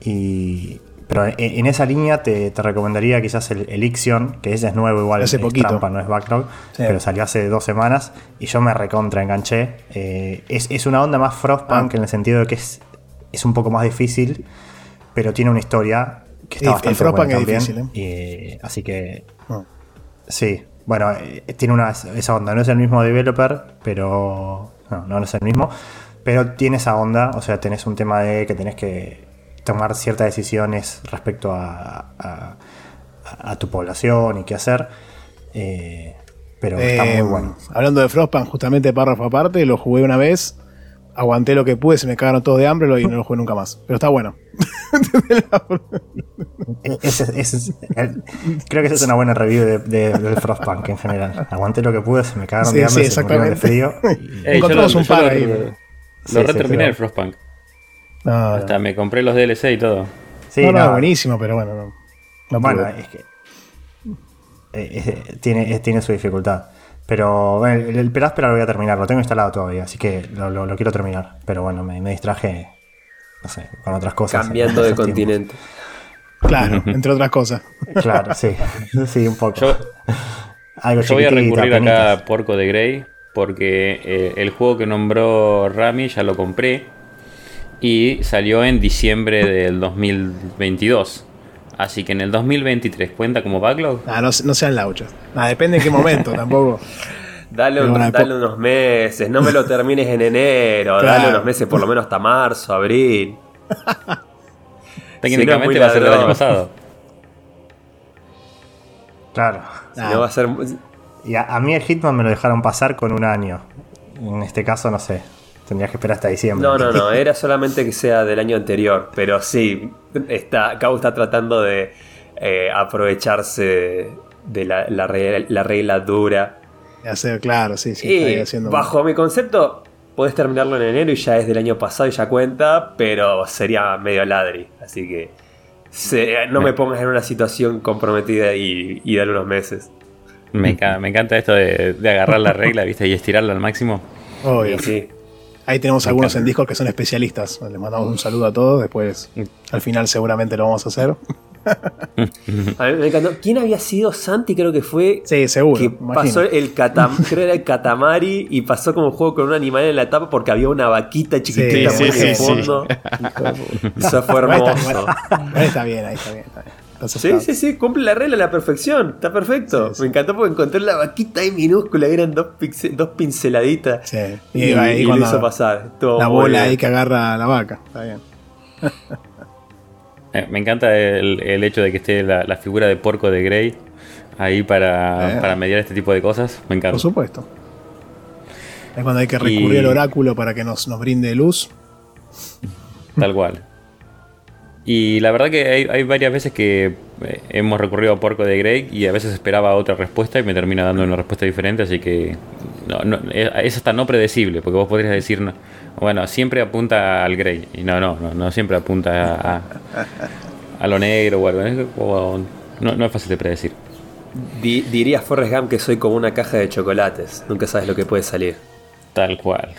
Y, pero en, en esa línea te, te recomendaría quizás el, el Ixion, que ese es nuevo igual, Hace es poquito. trampa, no es backlog, Sí. pero salió hace dos semanas y yo me recontra enganché. Eh, es, es una onda más Frostpunk Ah. en el sentido de que es, es un poco más difícil, pero tiene una historia que está El- el bastante Frostpunk buena es también. difícil, Y, así que no. sí, bueno, eh, tiene una, esa onda. No es el mismo developer, pero no, no es el mismo. Pero tiene esa onda, o sea, tenés un tema de que tenés que tomar ciertas decisiones respecto a, a- a tu población y qué hacer. Eh, pero está Eh, muy bueno. Hablando de Frostpunk, justamente párrafo aparte, lo jugué una vez, aguanté lo que pude, se me cagaron todos de hambre lo- y no lo jugué nunca más. Pero está bueno. E- ese- ese es- el- creo que esa es una buena review de, de- del Frostpunk en general. Aguanté lo que pude, se me cagaron Sí, de hambre, sí, se murieron de exactamente. frío. Ey, Encontramos lo- un par lo- ahí. Lo Sí, sí, reterminé pero- el Frostpunk. No, no, Hasta me compré los DLC y todo. sí, no, no, no, buenísimo, pero bueno, no. no Bueno, pude. es que eh, eh, tiene, tiene su dificultad. Pero bueno, el, el Peráspera lo voy a terminar, lo tengo instalado todavía, así que lo, lo- lo quiero terminar. Pero bueno, me, me distraje, no sé, con otras cosas. Cambiando de continente. Claro, entre otras cosas. Claro, sí, sí, un poco. Yo, Algo Yo voy a recurrir acá a Porco de Grey porque eh, el juego que nombró Rami ya lo compré y salió en diciembre del 2022. Así que en el 2023 cuenta como backlog. Ah, no, no sean lauchas. Ah, depende en qué momento tampoco. Dale, un- dale unos meses, no me lo termines en enero, Claro. dale unos meses por lo menos hasta marzo, abril. Técnicamente va a ser del año pasado. Claro. Si Ah. no va a ser. Y a, a mí el Hitman me lo dejaron pasar con un año. En este caso, no sé. Tendrías que esperar hasta diciembre. No, no, no, era solamente que sea del año anterior, pero sí, está, Cabo está tratando de eh, aprovecharse de la, la re- la regla dura. Hacer, claro, sí, sí. y haciendo- bajo mi concepto, podés terminarlo en enero y ya es del año pasado y ya cuenta, pero sería medio ladri, así que se- no me pongas en una situación comprometida y, y dale unos meses. Me, me encanta esto de, de agarrar la regla, ¿viste? Y estirarla al máximo. Obvio. Y sí, Ahí tenemos algunos en Discord que son especialistas. Les mandamos un saludo a todos. Después, al final, seguramente lo vamos a hacer. a mí me encantó. ¿Quién había sido Santi? Creo que fue Sí, seguro. que pasó el catam creo era el Katamari y pasó como juego con un animal en la tapa porque había una vaquita chiquitita Sí, muy sí, en el sí, fondo. Eso fue Ahí está, hermoso. ahí está bien, ahí está bien. está bien. Sí, sí, sí, cumple la regla a la perfección. Está perfecto. Sí, sí. Me encantó porque encontré la vaquita ahí minúscula, eran dos, pixel- dos pinceladitas. Sí. Y, Y, ahí y lo cuando hizo pasar. Estuvo la bola bien. ahí que agarra la vaca. Está bien. Eh, me encanta el, el hecho de que esté la, la figura de porco de Grey ahí para, Eh. para mediar este tipo de cosas. Me encanta. Por supuesto. Es cuando hay que recurrir Y- al oráculo para que nos, nos brinde luz. Tal cual. Y la verdad que hay, hay varias veces que eh, hemos recurrido a Porco de Grey y a veces esperaba otra respuesta y me termina dando una respuesta diferente, así que no, no, es, es hasta no predecible, porque vos podrías decir, no, bueno, siempre apunta al Grey, y no, no, no, no siempre apunta a, a lo negro o algo, no, no es fácil de predecir. Di- diría Forrest Gump que soy como una caja de chocolates. Nunca sabes lo que puede salir. Tal cual.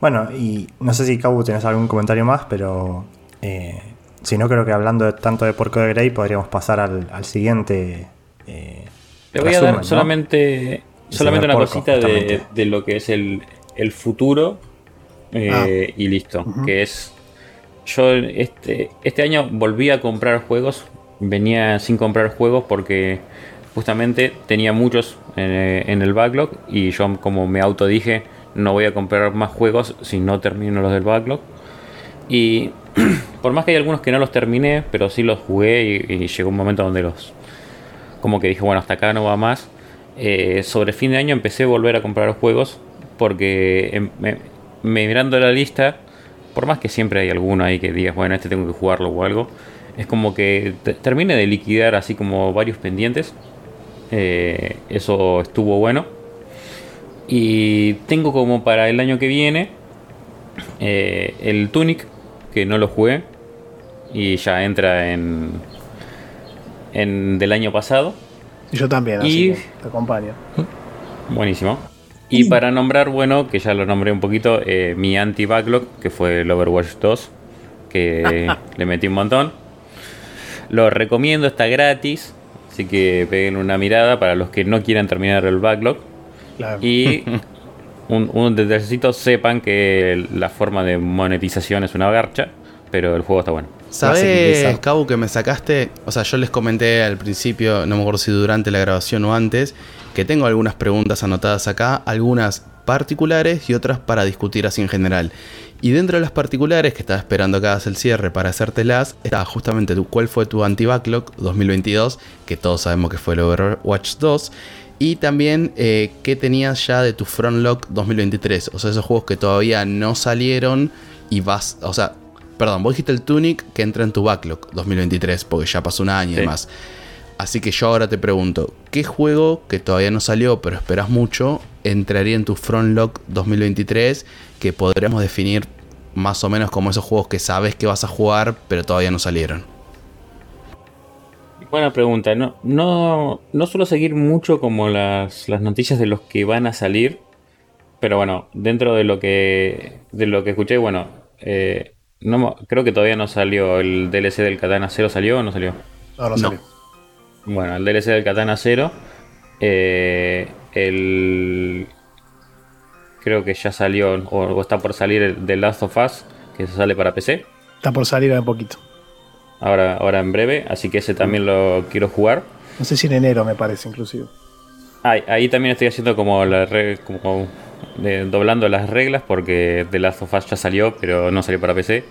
Bueno, y no sé si Cabu tenés algún comentario más, pero eh, si no, creo que hablando de- tanto de Porco de Grey, podríamos pasar al, al siguiente. eh, Te voy a dar ¿no? solamente, solamente una Porco, cosita de, de lo que es el, el futuro eh, y listo. Que es. Yo este, este año volví a comprar juegos. Venía sin comprar juegos porque justamente tenía muchos en, en el backlog. Y yo, como me autodije, no voy a comprar más juegos si no termino los del backlog. Y por más que hay algunos que no los terminé, pero sí los jugué y, llegó un momento donde los, como que dije, bueno, hasta acá no va más. Eh, sobre fin de año empecé a volver a comprar juegos porque em- mirando la lista, por más que siempre hay alguno ahí que digas, bueno, este tengo que jugarlo o algo, es como que te- termine de liquidar así como varios pendientes. Eh, eso estuvo bueno. Y tengo como para el año que viene eh, el Tunic, que no lo jugué y ya entra en, en del año pasado. Yo también, así Y- que te acompaño. Buenísimo. Y para nombrar, bueno, que ya lo nombré un poquito, eh, mi anti-backlog, que fue el Overwatch 2, que le metí un montón. Lo recomiendo, está gratis, así que peguen una mirada para los que no quieran terminar el backlog. Claro. Y un, un detallecito, sepan que la forma de monetización es una garcha, pero el juego está bueno. ¿Sabes, Cabo, que me sacaste? O sea, yo les comenté al principio, no me acuerdo si durante la grabación o antes, que tengo algunas preguntas anotadas acá, algunas particulares y otras para discutir así en general. Y dentro de las particulares, que estaba esperando que hagas el cierre para hacértelas, está justamente tu, cuál fue tu anti-backlog 2022, que todos sabemos que fue el Overwatch 2. Y también eh, qué tenías ya de tu frontlog 2023, o sea, esos juegos que todavía no salieron y vas, o sea, perdón, vos dijiste el Tunic que entra en tu backlog 2023, porque ya pasó un año y demás. Así que yo ahora te pregunto, ¿qué juego que todavía no salió, pero esperas mucho, entraría en tu frontlog 2023 que podríamos definir más o menos como esos juegos que sabes que vas a jugar, pero todavía no salieron? Buena pregunta. No, no, no suelo seguir mucho como las, las noticias de los que van a salir. Pero bueno, dentro de lo que de lo que escuché, bueno, eh, no, creo que todavía no salió el DLC del Katana 0. ¿Salió o no salió? No, no No. salió. Bueno, el DLC del Katana 0. eh, el. Creo que ya salió o, o está por salir el The Last of Us, que sale para PC. Está por salir un poquito. Ahora, ahora en breve, así que ese también lo quiero jugar. No sé si en enero me parece, inclusive. Ahí, ahí también estoy haciendo como la re- como de- doblando las reglas porque The Last of Us ya salió, pero no salió para PC.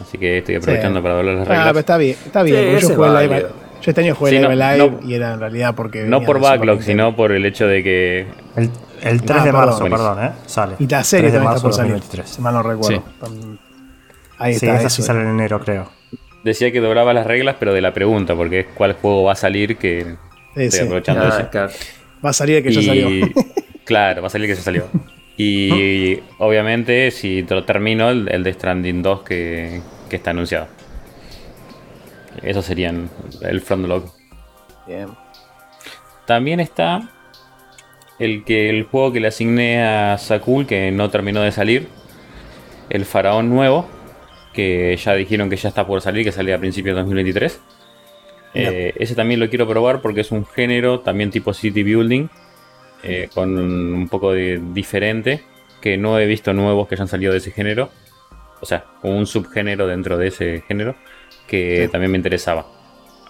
Así que estoy aprovechando Sí. para doblar las Ah, pero reglas. está bien, está bien. Sí, yo es jugué live, válido. yo este año jugué Sí, live no, live no- y era en realidad porque. no por backlog, sino por el hecho de que El, el 3 Ah, de marzo, perdón, ¿eh? Sale. Y la serie 3 de también marzo está por salir. 2023. Si mal no recuerdo. Ahí Sí, está. esa eso sí sale en enero, creo. Decía que doblaba las reglas, pero de la pregunta, porque es cuál juego va a salir que Sí, estoy sí. Ah, eso. claro. Va a salir el que ya salió. claro, va a salir que ya salió. Y obviamente, si te lo termino, el, el de Stranding 2 que, que está anunciado. Esos serían el frontlog. Bien. También está el que el juego que le asigné a Sakul que no terminó de salir. El Faraón Nuevo. Que ya dijeron que ya está por salir, que sale a principios de 2023. Eh, ese también lo quiero probar porque es un género también tipo City Building. eh, con un poco de diferente. Que no he visto nuevos que hayan salido de ese género. O sea, un subgénero dentro de ese género. Que también me interesaba.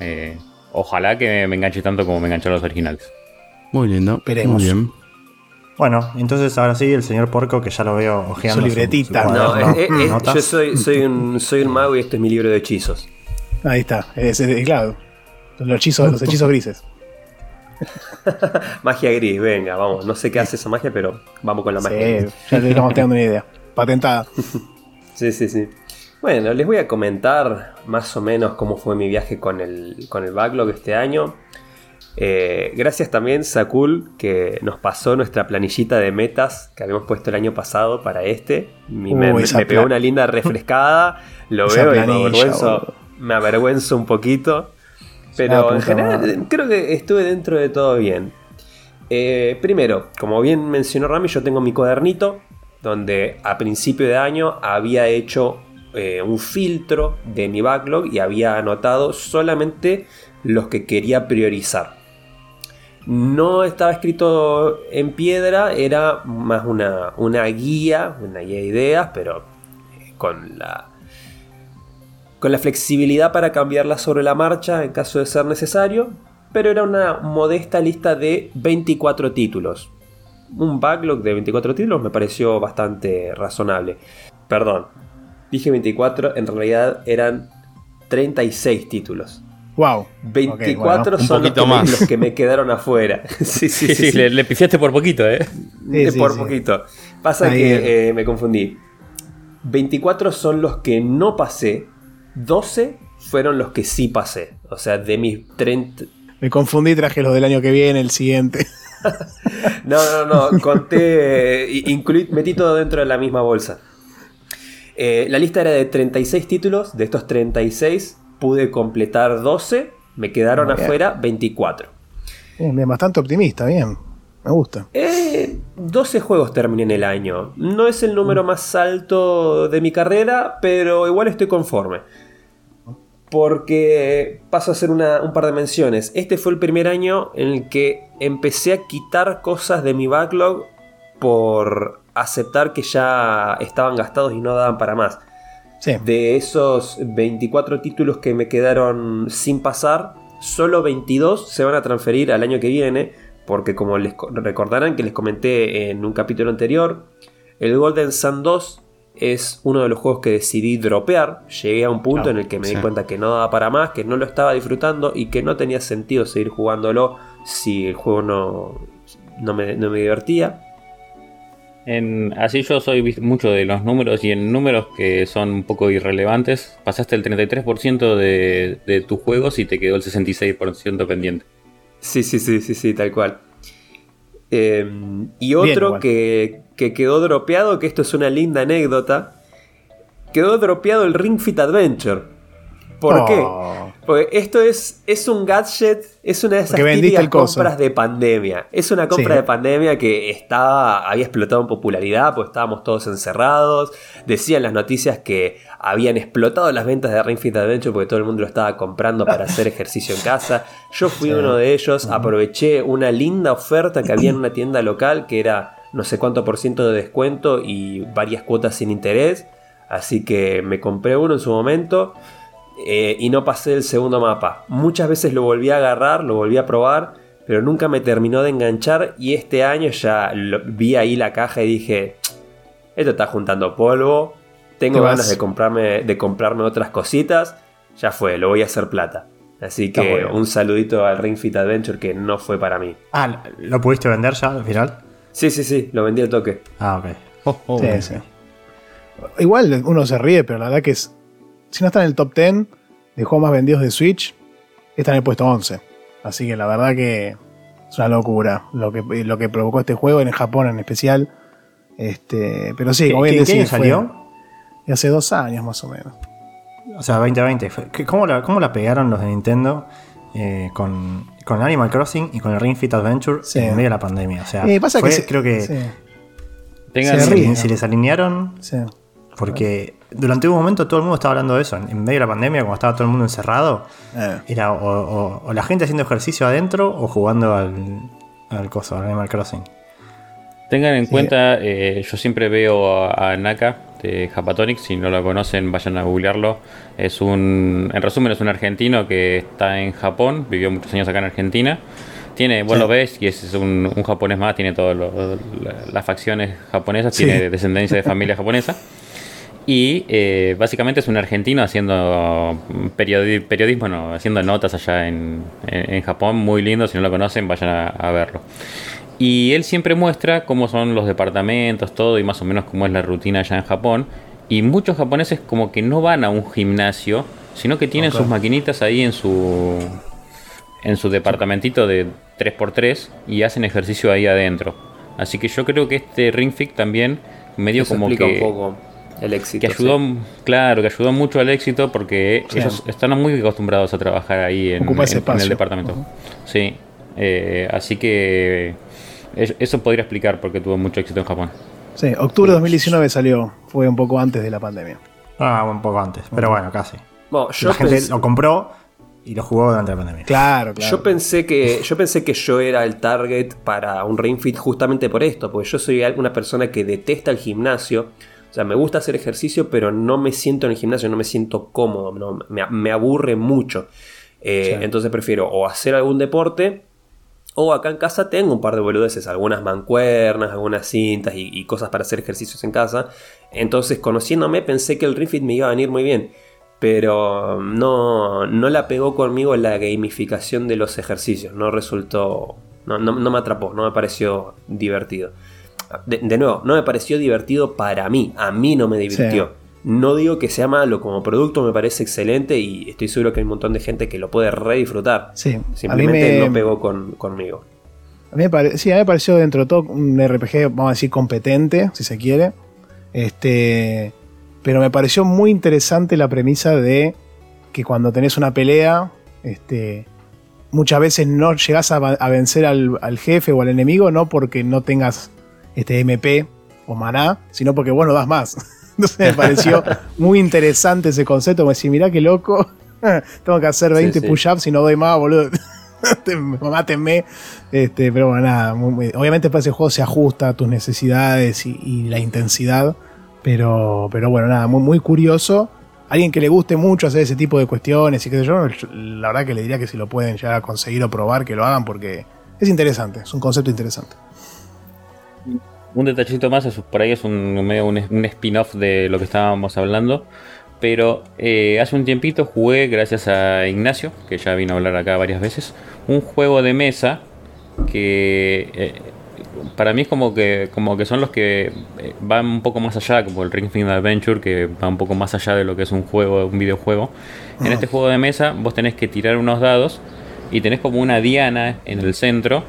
Eh, ojalá que me enganche tanto como me engancharon los originales. Muy lindo. Esperemos. Muy bien. Bueno, entonces ahora sí, el señor Porco, que ya lo veo ojeando. Su libretita. No, cuaderno, eh, eh, eh, notas. yo soy, soy, un, soy un mago y este es mi libro de hechizos. Ahí está. Es, es- claro. Los hechizos, los hechizos grises. Magia gris, venga, vamos. No sé qué hace esa magia, pero vamos con la magia Sí, gris. ya le estamos teniendo una idea. Patentada. Sí, sí, sí. Bueno, les voy a comentar más o menos cómo fue mi viaje con el, con el backlog este año. Eh, gracias también, Sakul, que nos pasó nuestra planillita de metas que habíamos puesto el año pasado para este. Mi- me, Uh, me- esa me pegó una linda refrescada. Lo veo y me avergüenzo, me avergüenzo un poquito. Pero en general madre. creo que estuve dentro de todo bien. Eh, primero, como bien mencionó Rami, yo tengo mi cuadernito donde a principio de año había hecho eh, un filtro de mi backlog y había anotado solamente los que quería priorizar. No estaba escrito en piedra, era más una, una guía, una guía de ideas, pero eh, con la, con la flexibilidad para cambiarla sobre la marcha en caso de ser necesario, pero era una modesta lista de 24 títulos. Un backlog de 24 títulos me pareció bastante razonable. Perdón, dije 24, en realidad eran 36 títulos. Wow. 24 Un son los poquito que, me, más. los que me quedaron afuera. sí, sí, Sí, sí. Le, le pifiaste por poquito, ¿eh? Sí, sí, por poquito. Pasa Ahí que eh, me confundí. 24 son los que no pasé. 12 fueron los que sí pasé. O sea, de mis 30... Me confundí, traje los del año que viene, el siguiente. No, no, no. Conté... eh, incluí, metí todo dentro de la misma bolsa. Eh, la lista era de 36 títulos. De estos 36 pude completar 12. Me quedaron bien. afuera 24. Bien, bien, bastante optimista, bien. Me gusta. Eh, 12 juegos terminé en el año. No es el número más alto de mi carrera, pero igual estoy conforme. Porque paso a hacer una- un par de menciones. Este fue el primer año en el que empecé a quitar cosas de mi backlog por aceptar que ya estaban gastados y no daban para más. Sí. De esos 24 títulos que me quedaron sin pasar, solo 22 se van a transferir al año que viene, porque como les co- recordarán que les comenté en un capítulo anterior, el Golden Sun 2 es uno de los juegos que decidí dropear. Llegué a un punto en el que me di cuenta que no daba para más, que no lo estaba disfrutando y que no tenía sentido seguir jugándolo si el juego no, no, me, no me divertía. En, así yo soy mucho de los números y en números que son un poco irrelevantes, pasaste el 33% de, de tus juegos y te quedó el 66% pendiente. Sí, sí, sí, sí, sí, tal cual. Eh, y otro que, que quedó dropeado, que esto es una linda anécdota, quedó dropeado el Ring Fit Adventure. ¿Por Oh. qué? Porque esto es, es un gadget, es una de esas típicas coso. compras de pandemia. Es una compra Sí. de pandemia que estaba, había explotado en popularidad, pues estábamos todos encerrados. Decían las noticias que habían explotado las ventas de Ring Fit Adventure porque todo el mundo lo estaba comprando para hacer ejercicio en casa. Yo fui uno de ellos, aproveché una linda oferta que había en una tienda local que era no sé cuánto por ciento de descuento y varias cuotas sin interés. Así que me compré uno en su momento. Eh, y no pasé el segundo mapa. Muchas veces lo volví a agarrar, lo volví a probar, pero nunca me terminó de enganchar y este año ya vi ahí la caja y dije, esto está juntando polvo, tengo ganas de comprarme, de comprarme otras cositas, ya fue, lo voy a hacer plata. Así que un saludito al Ring Fit Adventure que no fue para mí. Ah, ¿lo pudiste vender ya al final? Sí, sí, sí, lo vendí al toque. Ah, ok. Oh, oh. Sí, sí. Igual uno se ríe, pero la verdad que es. Si no está en el top 10 de juegos más vendidos de Switch, está en el puesto 11. Así que la verdad que es una locura lo que, lo que provocó este juego en Japón en especial. Este, pero sí, como bien ¿Qué, salió? hace dos años más o menos. O sea, 2020. ¿Cómo la, cómo la pegaron los de Nintendo eh, con, con, Animal Crossing y con el Ring Fit Adventure en medio de la pandemia? O sea, pasa que creo que si, les alinearon. Porque durante un momento todo el mundo estaba hablando de eso. En medio de la pandemia, cuando estaba todo el mundo encerrado, eh. era o, la gente haciendo ejercicio adentro o jugando al, al coso, al Animal Crossing. Tengan en cuenta, eh, yo siempre veo a, Naka de Japatonic, si no lo conocen vayan a googlearlo. Es un, en resumen, es un argentino que está en Japón, vivió muchos años acá en Argentina. Tiene, vos lo ves, y es un, japonés más, tiene todas las facciones japonesas, tiene descendencia de familia japonesa. Y eh, básicamente es un argentino haciendo periodismo, no, haciendo notas allá en, Japón, muy lindo, si no lo conocen vayan a verlo. Y él siempre muestra cómo son los departamentos, todo y más o menos cómo es la rutina allá en Japón. Y muchos japoneses como que no van a un gimnasio, sino que tienen sus maquinitas ahí en su en su departamentito de 3x3 y hacen ejercicio ahí adentro. Así que yo creo que este Ring Fit también medio como que un poco el éxito. Que ayudó, claro, que ayudó mucho al éxito porque ellos están muy acostumbrados a trabajar ahí en, el departamento. Sí, eh, así que eso podría explicar por qué tuvo mucho éxito en Japón. Sí, octubre de 2019 salió, fue un poco antes de la pandemia. Ah, un poco antes, pero bueno, casi. la gente lo compró y lo jugó durante la pandemia. Claro, claro. Yo pensé que yo pensé que yo era el target para un Ring Fit justamente por esto, porque yo soy una persona que detesta el gimnasio. O sea, me gusta hacer ejercicio, pero no me siento en el gimnasio, no me siento cómodo, me, aburre mucho. Eh, entonces prefiero o hacer algún deporte o acá en casa tengo un par de boludeces, algunas mancuernas, algunas cintas y, cosas para hacer ejercicios en casa. Entonces, conociéndome, pensé que el Refit me iba a venir muy bien. Pero no, no la pegó conmigo la gamificación de los ejercicios. No resultó. No, me atrapó, no me pareció divertido. De, nuevo, no me pareció divertido para mí. A mí no me divirtió. No digo que sea malo, como producto me parece excelente y estoy seguro que hay un montón de gente que lo puede re disfrutar. Sí, Simplemente no pegó conmigo. A mí, me sí, a mí me pareció dentro de todo un RPG, vamos a decir, competente, si se quiere. Este, pero me pareció muy interesante la premisa de que cuando tenés una pelea, este, muchas veces no llegás a, vencer al, al, jefe o al enemigo, no porque no tengas este MP o maná, sino porque vos no das más. Entonces me pareció muy interesante ese concepto. Me decía, mirá qué loco. Tengo que hacer 20 push-ups y no doy más, boludo. Mátenme. Este, pero bueno, nada. obviamente para ese juego se ajusta a tus necesidades y, la intensidad. Pero, pero bueno, nada, muy, muy curioso. Alguien que le guste mucho hacer ese tipo de cuestiones y qué sé yo, la verdad que le diría que si lo pueden ya conseguir o probar, que lo hagan porque es interesante, es un concepto interesante un detallito más, por ahí es un, medio un, spin-off de lo que estábamos hablando. Pero eh, hace un tiempito jugué, gracias a Ignacio, que ya vino a hablar acá varias veces, un juego de mesa que eh, para mí es como que, como que son los que eh, van un poco más allá, como el Ring Fit Adventure, que va un poco más allá de lo que es un juego, un videojuego. En este juego de mesa vos tenés que tirar unos dados y tenés como una diana en el centro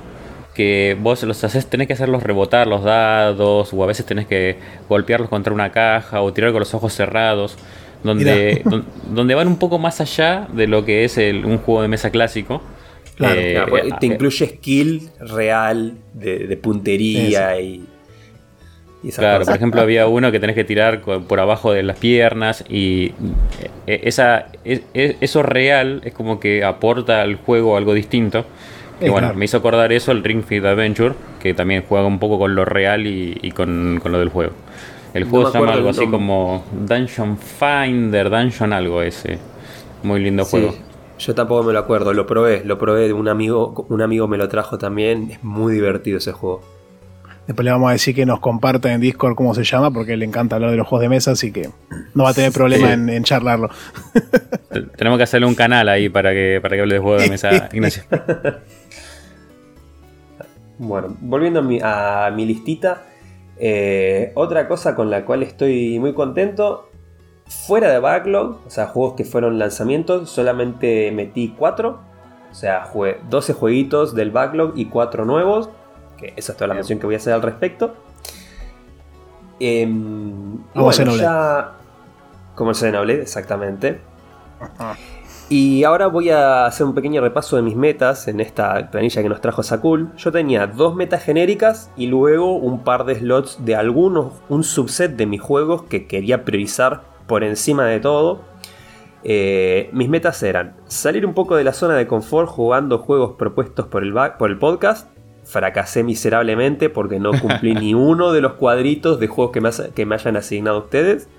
que vos los haces, tenés que hacerlos rebotar los dados, o a veces tenés que golpearlos contra una caja, o tirar con los ojos cerrados, donde, donde van un poco más allá de lo que es un juego de mesa clásico. Claro, eh, eh, te incluye skill real de, puntería y, Claro, por ejemplo, había uno que tenés que tirar por abajo de las piernas y eh, esa, eso real es como que aporta al juego algo distinto. Y bueno, me hizo acordar eso el Ring Fit Adventure, que también juega un poco con lo real y, con, lo del juego. El juego se llama algo así como Dungeon Finder, Dungeon algo ese. Muy lindo Sí, juego. yo tampoco me lo acuerdo, lo probé, lo probé, un amigo, un amigo me lo trajo también, es muy divertido ese juego. Después le vamos a decir que nos comparta en Discord cómo se llama, porque le encanta hablar de los juegos de mesa, así que no va a tener problema Sí. en, en charlarlo. Te- Tenemos que hacerle un canal ahí para que, para que hable de juego de mesa, Ignacio. Bueno, volviendo a mi, a mi listita, eh, otra cosa con la cual estoy muy contento, fuera de backlog, o sea, juegos que fueron lanzamientos, solamente metí 4, o sea, jugué 12 jueguitos del backlog y 4 nuevos, que esa es toda la mención que voy a hacer al respecto. Y Como Xenoblade. ya... Como el Xenoblade, exactamente. Y ahora voy a hacer un pequeño repaso de mis metas en esta planilla que nos trajo Sakul. Yo tenía dos metas genéricas y luego un par de slots de algunos, un subset de mis juegos que quería priorizar por encima de todo. Eh, mis metas eran salir un poco de la zona de confort jugando juegos propuestos por el, ba- por el podcast. Fracasé miserablemente porque no cumplí ni uno de los cuadritos de juegos que me, has- que me hayan asignado ustedes.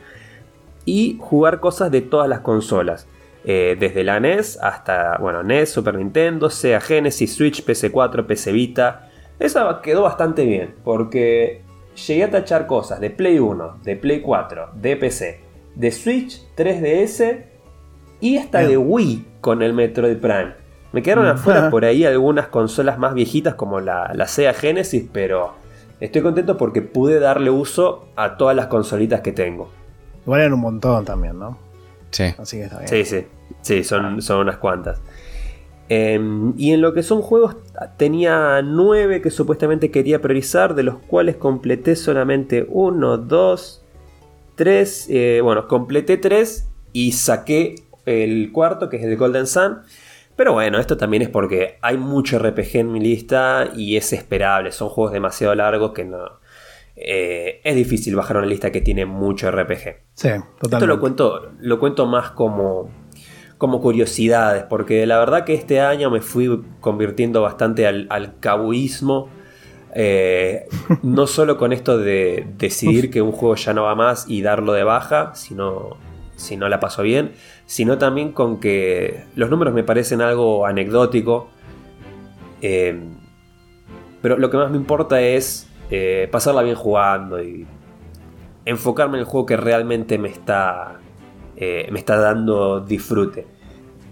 Y jugar cosas de todas las consolas. Eh, desde la NES hasta, bueno, NES, Super Nintendo, Sega Genesis, Switch, PC4, PC Vita. Esa quedó bastante bien, porque llegué a tachar cosas de Play 1, de Play 4, de PC, de Switch, 3DS y hasta de Wii con el Metroid Prime. Me quedaron afuera por ahí algunas consolas más viejitas como la, la Sega Genesis, pero estoy contento porque pude darle uso a todas las consolitas que tengo. Igual un montón también, ¿no? Sí. Así que está bien. Sí, sí, sí, son, son unas cuantas. Em, y en lo que son juegos, tenía nueve que supuestamente quería priorizar, de los cuales completé solamente uno, dos, tres. eh, bueno, completé tres y saqué el cuarto, que es el Golden Sun. Pero bueno, esto también es porque hay mucho RPG en mi lista y es esperable. Son juegos demasiado largos que no. Eh, es difícil bajar una lista que tiene mucho RPG. Sí, Esto totalmente. lo cuento, lo cuento más como, como curiosidades, porque la verdad que este año me fui convirtiendo bastante al, al cabuísmo. eh, no solo con esto de decidir que un juego ya no va más y darlo de baja, sino, si no la paso bien, sino también con que los números me parecen algo anecdótico. eh, pero lo que más me importa es eh, pasarla bien jugando y enfocarme en el juego que realmente me está, eh, me está dando disfrute.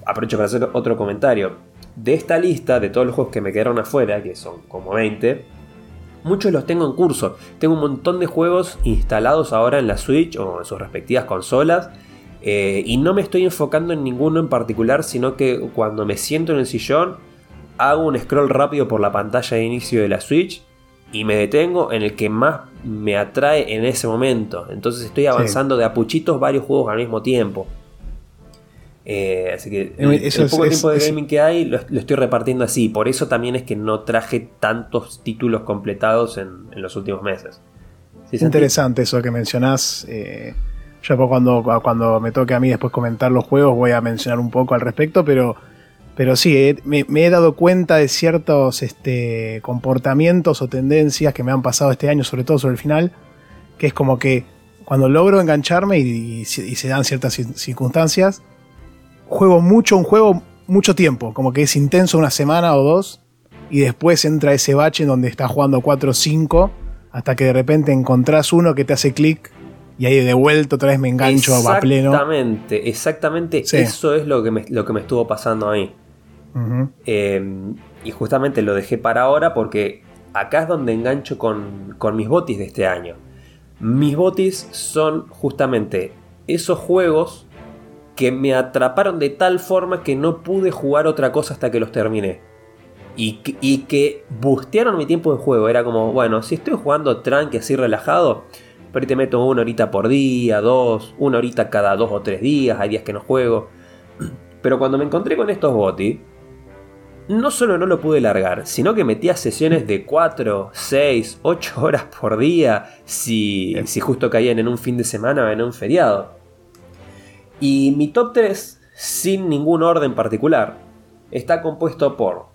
Aprovecho para hacer otro comentario. De esta lista, de todos los juegos que me quedaron afuera, que son como 20, muchos los tengo en curso. Tengo un montón de juegos instalados ahora en la Switch o en sus respectivas consolas. eh, y no me estoy enfocando en ninguno en particular, sino que cuando me siento en el sillón, hago un scroll rápido por la pantalla de inicio de la Switch y me detengo en el que más me atrae en ese momento. Entonces estoy avanzando de a puchitos varios juegos al mismo tiempo. Eh, así que el, Eh, eso el poco es- tiempo de es- gaming que hay lo, lo estoy repartiendo así. Por eso también es que no traje tantos títulos completados en, en los últimos meses. ¿Sí, interesante eso que mencionás. eh, yo cuando, cuando me toque a mí después comentar los juegos voy a mencionar un poco al respecto, pero, pero sí, eh, me, me he dado cuenta de ciertos este, comportamientos o tendencias que me han pasado este año, sobre todo sobre el final, que es como que cuando logro engancharme y, y se- y se dan ciertas cir- circunstancias, juego mucho un juego mucho tiempo, como que es intenso una semana o dos, y después entra ese bache en donde estás jugando 4 o 5, hasta que de repente encontrás uno que te hace clic, y ahí de vuelta otra vez me engancho a pleno. Exactamente, exactamente Sí. eso es lo que, me, lo que me estuvo pasando a Eh, y justamente lo dejé para ahora porque acá es donde engancho con, con mis botis de este año. Mis botis son justamente esos juegos que me atraparon de tal forma que no pude jugar otra cosa hasta que los terminé. Y y que bustearon mi tiempo de juego. Era como, bueno, si estoy jugando tranqui así relajado, pero te meto una horita por día, dos, una horita cada dos o tres días, hay días que no juego. Pero cuando me encontré con estos botis, no solo no lo pude largar, sino que metía sesiones de 4, 6, 8 horas por día si, si justo caían en un fin de semana o en un feriado. Y mi top 3, sin ningún orden particular, está compuesto por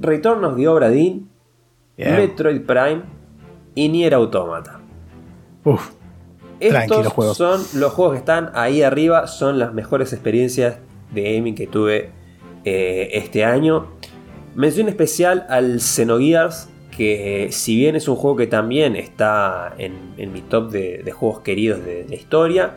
Return of the Obra Bien. Metroid Prime y Nier Automata. Uf, Estos juegos. son los juegos que están ahí arriba, son las mejores experiencias de gaming que tuve eh, este año. Mención especial al Xenogears, que si bien es un juego que también está en, mi top de, juegos queridos de, la historia,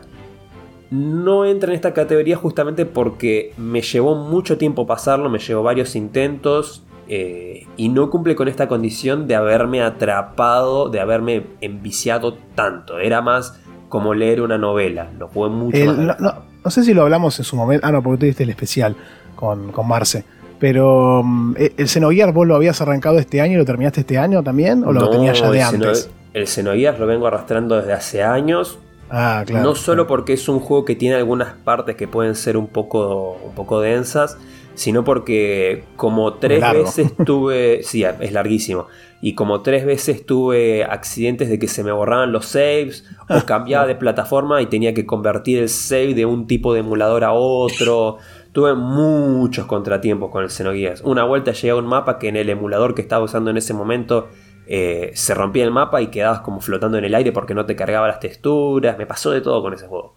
no entra en esta categoría justamente porque me llevó mucho tiempo pasarlo, me llevó varios intentos eh, y no cumple con esta condición de haberme atrapado, de haberme enviciado tanto. Era más como leer una novela, lo jugué mucho más. No, sé si lo hablamos en su momento, ah no, porque tú diste el especial con, con Marce. Pero mm, el Xenogears vos lo habías arrancado este año y lo terminaste este año también o lo tenías ya de antes? el Xenogears lo vengo arrastrando desde hace años. Ah, claro. No solo porque es un juego que tiene algunas partes que pueden ser un poco, un poco densas, sino porque como tres veces tuve, sí, es larguísimo, y como tres veces tuve accidentes de que se me borraban los saves o cambiaba de plataforma y tenía que convertir el save de un tipo de emulador a otro. Tuve muchos contratiempos con el Xenogears. Una vuelta llegué a un mapa que en el emulador que estaba usando en ese momento eh, se rompía el mapa y quedabas como flotando en el aire porque no te cargaba las texturas. Me pasó de todo con ese juego.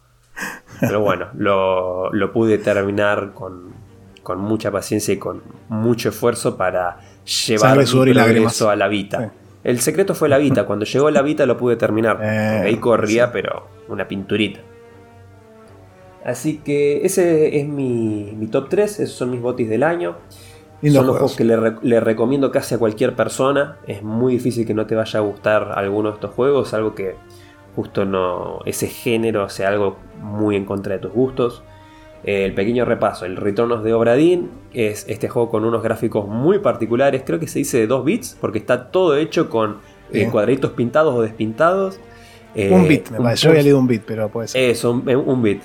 Pero bueno, lo, pude terminar con, mucha paciencia y con mucho esfuerzo para llevar el progreso a la Vita. El secreto fue la Vita. Cuando llegó la Vita lo pude terminar. Eh, ahí corría, pero una pinturita. Así que ese es mi, top 3, esos son mis botis del año. son los juegos que le, recomiendo casi a cualquier persona. Es muy difícil que no te vaya a gustar alguno de estos juegos, algo que justo no. ese género sea algo muy en contra de tus gustos. el pequeño repaso, el Retornos de Obradín es este juego con unos gráficos muy particulares, creo que se dice de 2 bits, porque está todo hecho con eh, cuadritos pintados o despintados. un bit, me parece. Yo había leído un bit, pero puede ser. Eso, un bit.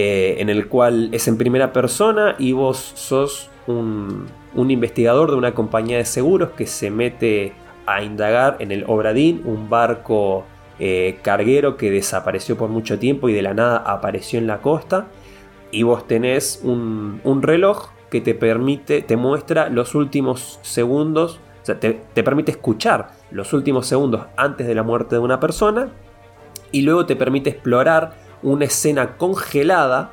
Eh, en el cual es en primera persona y vos sos un, investigador de una compañía de seguros que se mete a indagar en el Obradín, un barco eh, carguero que desapareció por mucho tiempo y de la nada apareció en la costa. Y vos tenés un, reloj que te permite, te muestra los últimos segundos, o sea, te, te permite escuchar los últimos segundos antes de la muerte de una persona y luego te permite explorar una escena congelada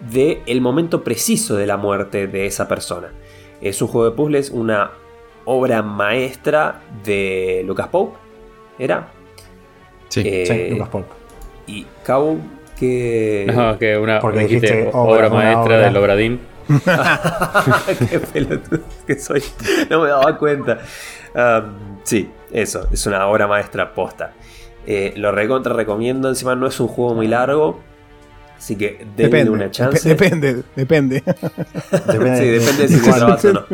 del el momento preciso de la muerte de esa persona. Es un juego de puzzles, una obra maestra de Lucas Pope, ¿era? Sí, eh, Lucas Pope. Y Cabo, que... No, que una Porque dijiste, obra, maestra del Obradín. Qué pelotudo que soy. No me daba cuenta. Um, sí, eso, es una obra maestra posta. Eh, lo recontra recomiendo. Encima no es un juego muy largo. Así que denle una chance. Depende, depende. depende sí, depende si te trabas o no.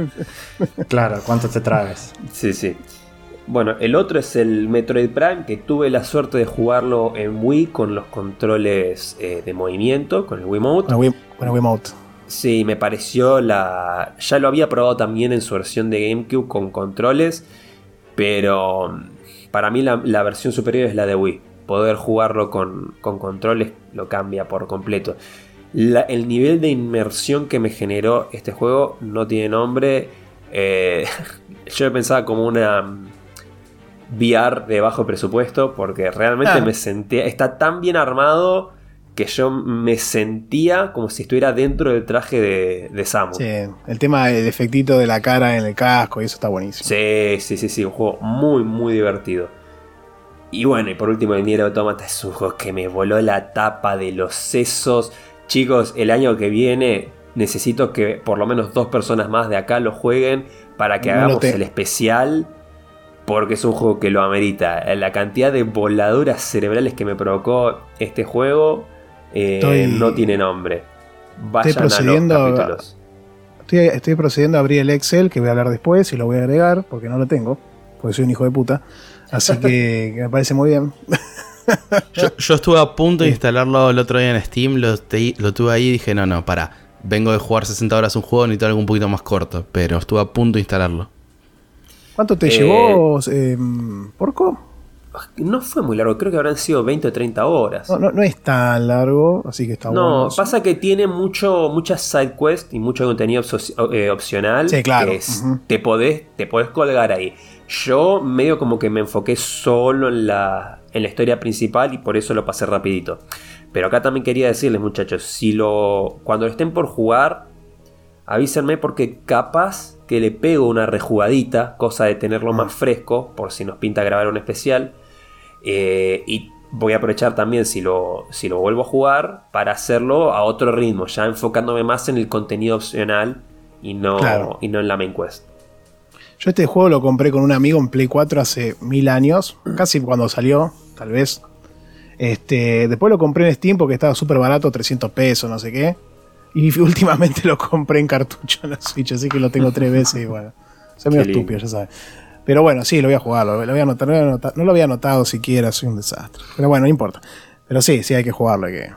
Claro, ¿cuánto te traes? Sí, sí. Bueno, el otro es el Metroid Prime, que tuve la suerte de jugarlo en Wii con los controles eh, de movimiento, con el Wiimote. Con el, con el Wiimote. Sí, me pareció la... Ya lo había probado también en su versión de GameCube con controles, pero para mí la, versión superior es la de Wii. Poder jugarlo con, controles lo cambia por completo. el nivel de inmersión que me generó este juego no tiene nombre. Eh, yo pensaba como una mm, VR de bajo presupuesto porque realmente ah. me sentía... Está tan bien armado que yo me sentía como si estuviera dentro del traje de, de Samus. Sí, el tema del efectito de la cara en el casco y eso está buenísimo. Sí, sí, sí, sí, un juego muy, muy divertido. Y bueno, y por último, el Nier Automata es un juego que me voló la tapa de los sesos. Chicos, el año que viene necesito que por lo menos dos personas más de acá lo jueguen para que hagamos el especial. Porque es un juego que lo amerita. La cantidad de voladuras cerebrales que me provocó este juego eh, no tiene nombre. Vayan estoy procediendo a los capítulos. Estoy, procediendo a abrir el Excel, que voy a hablar después y lo voy a agregar, porque no lo tengo, porque soy un hijo de puta. Así que, me parece muy bien. yo, estuve a punto de instalarlo el otro día en Steam, lo, lo tuve ahí y dije, no, no, para. Vengo de jugar 60 horas un juego, necesito algo un poquito más corto, pero estuve a punto de instalarlo. ¿Cuánto te llevó, eh, Porco? No fue muy largo, creo que habrán sido 20 o 30 horas. No, no, es tan largo, así que está bueno. No, pasa que tiene mucho, muchas side quests y mucho contenido eh, opcional. Sí, claro. te, podés, te podés colgar ahí. Yo medio como que me enfoqué solo en la, en la historia principal y por eso lo pasé rapidito. Pero acá también quería decirles, muchachos, si lo. Cuando estén por jugar, avísenme porque capaz que le pego una rejugadita, cosa de tenerlo más fresco, por si nos pinta grabar un especial. Eh, y voy a aprovechar también si lo, si lo vuelvo a jugar para hacerlo a otro ritmo, ya enfocándome más en el contenido opcional y no, Claro. y no en la main quest. Yo este juego lo compré con un amigo en Play 4 hace mil años, casi cuando salió, tal vez. Este, después lo compré en Steam porque estaba súper barato, 300 pesos, no sé qué. Y últimamente lo compré en cartucho en la Switch, así que lo tengo tres veces y bueno. Soy medio estúpido, ya sabes. Pero bueno, sí, lo voy a jugar, lo, lo voy a anotar, lo voy a anotar. No lo había anotado siquiera, soy un desastre. Pero bueno, no importa. Pero sí, sí hay que jugarlo, hay que.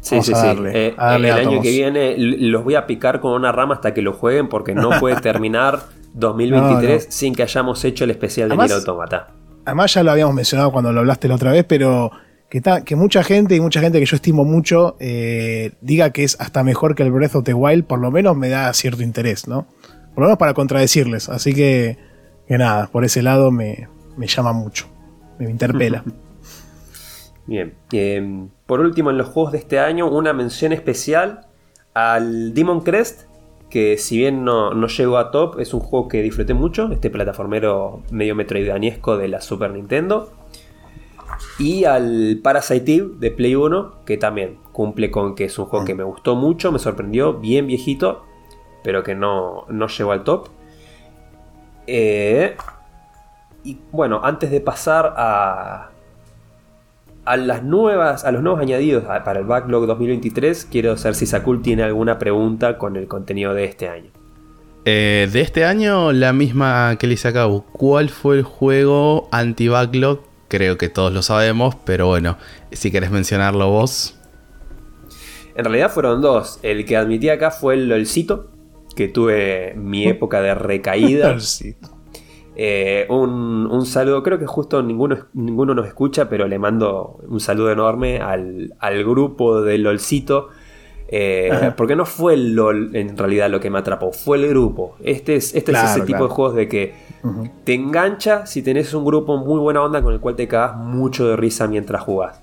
Sí, vamos sí, a sí. darle, Eh, a darle el año que viene los voy a picar con una rama hasta que lo jueguen porque no puede terminar 2023 No, no. sin que hayamos hecho el especial de Nier Automata. además ya lo habíamos mencionado cuando lo hablaste la otra vez, pero que, ta- que mucha gente y mucha gente que yo estimo mucho eh, diga que es hasta mejor que el Breath of the Wild, por lo menos me da cierto interés, ¿no? Por lo menos para contradecirles. Así que, que nada, por ese lado me, me llama mucho, me interpela. Bien. Eh, por último, en los juegos de este año, una mención especial al Demon Crest, que si bien no, no llegó a top, es un juego que disfruté mucho, este plataformero medio metroidvaniesco de la Super Nintendo. Y al Parasite Eve de Play 1, que también cumple con que es un juego que me gustó mucho, me sorprendió, bien viejito, pero que no, no llegó al top. Eh, y bueno, antes de pasar a, a las nuevas, a los nuevos añadidos para el backlog 2023, quiero saber si Sakul tiene alguna pregunta con el contenido de este año. Eh, de este año, la misma que le hice. ¿Cuál fue el juego anti-backlog? Creo que todos lo sabemos, pero bueno, si querés mencionarlo vos. En realidad fueron dos. El que admití acá fue el LOLcito, que tuve mi época de recaída. Sí. Eh, un, un saludo, creo que justo ninguno, ninguno nos escucha, pero le mando un saludo enorme al, al grupo de LOLcito. eh, porque no fue el LOL en realidad lo que me atrapó, fue el grupo. Este es, este es Claro, ese tipo de juegos de que te engancha si tenés un grupo muy buena onda con el cual te cagas mucho de risa mientras jugás.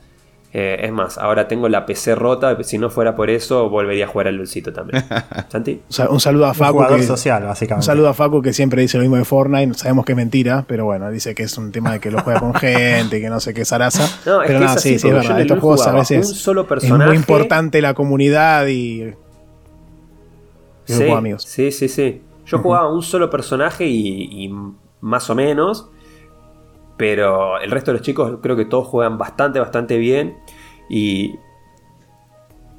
Eh, es más, ahora tengo la PC rota, si no fuera por eso volvería a jugar al LOLcito también. ¿Santi? Un sal- Un saludo a Un Facu. jugador que- social, Un básicamente. saludo a Facu que siempre dice lo mismo de Fortnite. Sabemos que es mentira, pero bueno, dice que es un tema de que lo juega con gente, que no sé qué zaraza. No, es pero que es así, sí, sí, es verdad. Estos juegos a veces un solo es muy importante la comunidad y, Sí, grupo de amigos. sí, sí, sí. Yo jugaba un solo personaje y, y más o menos. Pero el resto de los chicos creo que todos juegan bastante, bastante bien. Y.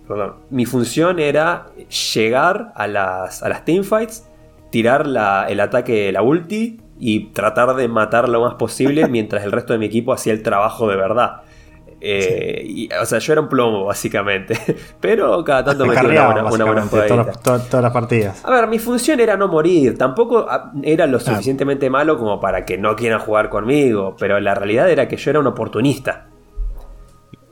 Perdón. Mi función era llegar a las, a las teamfights, tirar la- el ataque, la ulti y tratar de matar lo más posible mientras el resto de mi equipo hacía el trabajo de verdad. Eh, y, o sea, yo era un plomo, básicamente. Pero cada tanto me tiraba una, una buena todas, todas- todas las partidas. A ver, mi función era no morir. Tampoco ah, era lo suficientemente malo como para que no quieran jugar conmigo. Pero la realidad era que yo era un oportunista.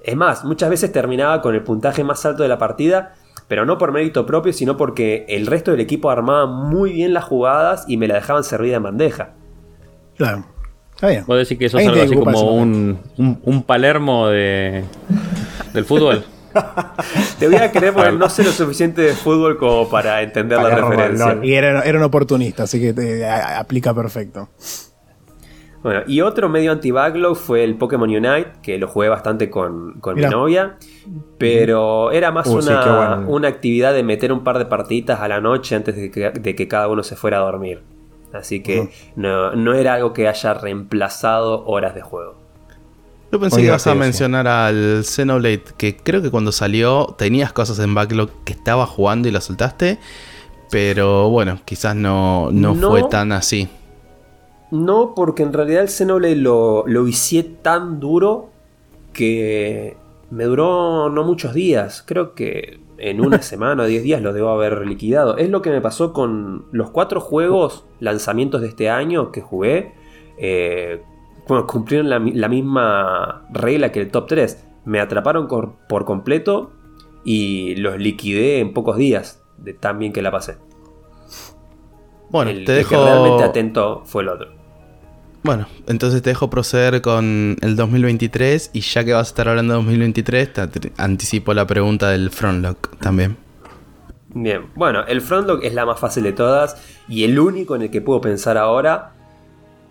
Es más, muchas veces terminaba con el puntaje más alto de la partida. Pero no por mérito propio, sino porque el resto del equipo armaba muy bien las jugadas y me la dejaban servida en bandeja. Claro. Está bien. Vos decís que sos Alguien algo así como un, un, un Palermo de, del fútbol. Te voy a creer porque no sé lo suficiente de fútbol como para entender la referencia. Y era, era un oportunista, así que te- a- aplica perfecto. Bueno, y otro medio anti-backlog fue el Pokémon Unite, que lo jugué bastante con, con mi novia. Pero era más Uh, una, bueno. una actividad de meter un par de partiditas a la noche antes de que, de que cada uno se fuera a dormir. Así que no, no era algo que haya reemplazado horas de juego. Yo pensé que ibas a mencionar al Xenoblade, que creo que cuando salió tenías cosas en backlog que estaba jugando y las soltaste. Pero bueno, quizás no, no, No. fue tan así. No, porque en realidad el Xenoblade lo, lo vicié tan duro que me duró no muchos días. Creo que en una semana o 10 días lo debo haber liquidado. Es lo que me pasó con los cuatro juegos lanzamientos de este año que jugué. Eh, bueno, cumplieron la, mi- la misma regla que el top 3. Me atraparon por completo y los liquidé en pocos días. De tan bien que la pasé. Bueno, el te dejo. que realmente atento fue el otro. Bueno, entonces te dejo proceder con el 2023 y ya que vas a estar hablando de 2023, te anticipo la pregunta del Frontlock también. Bien, bueno, el Frontlock es la más fácil de todas y el único en el que puedo pensar ahora.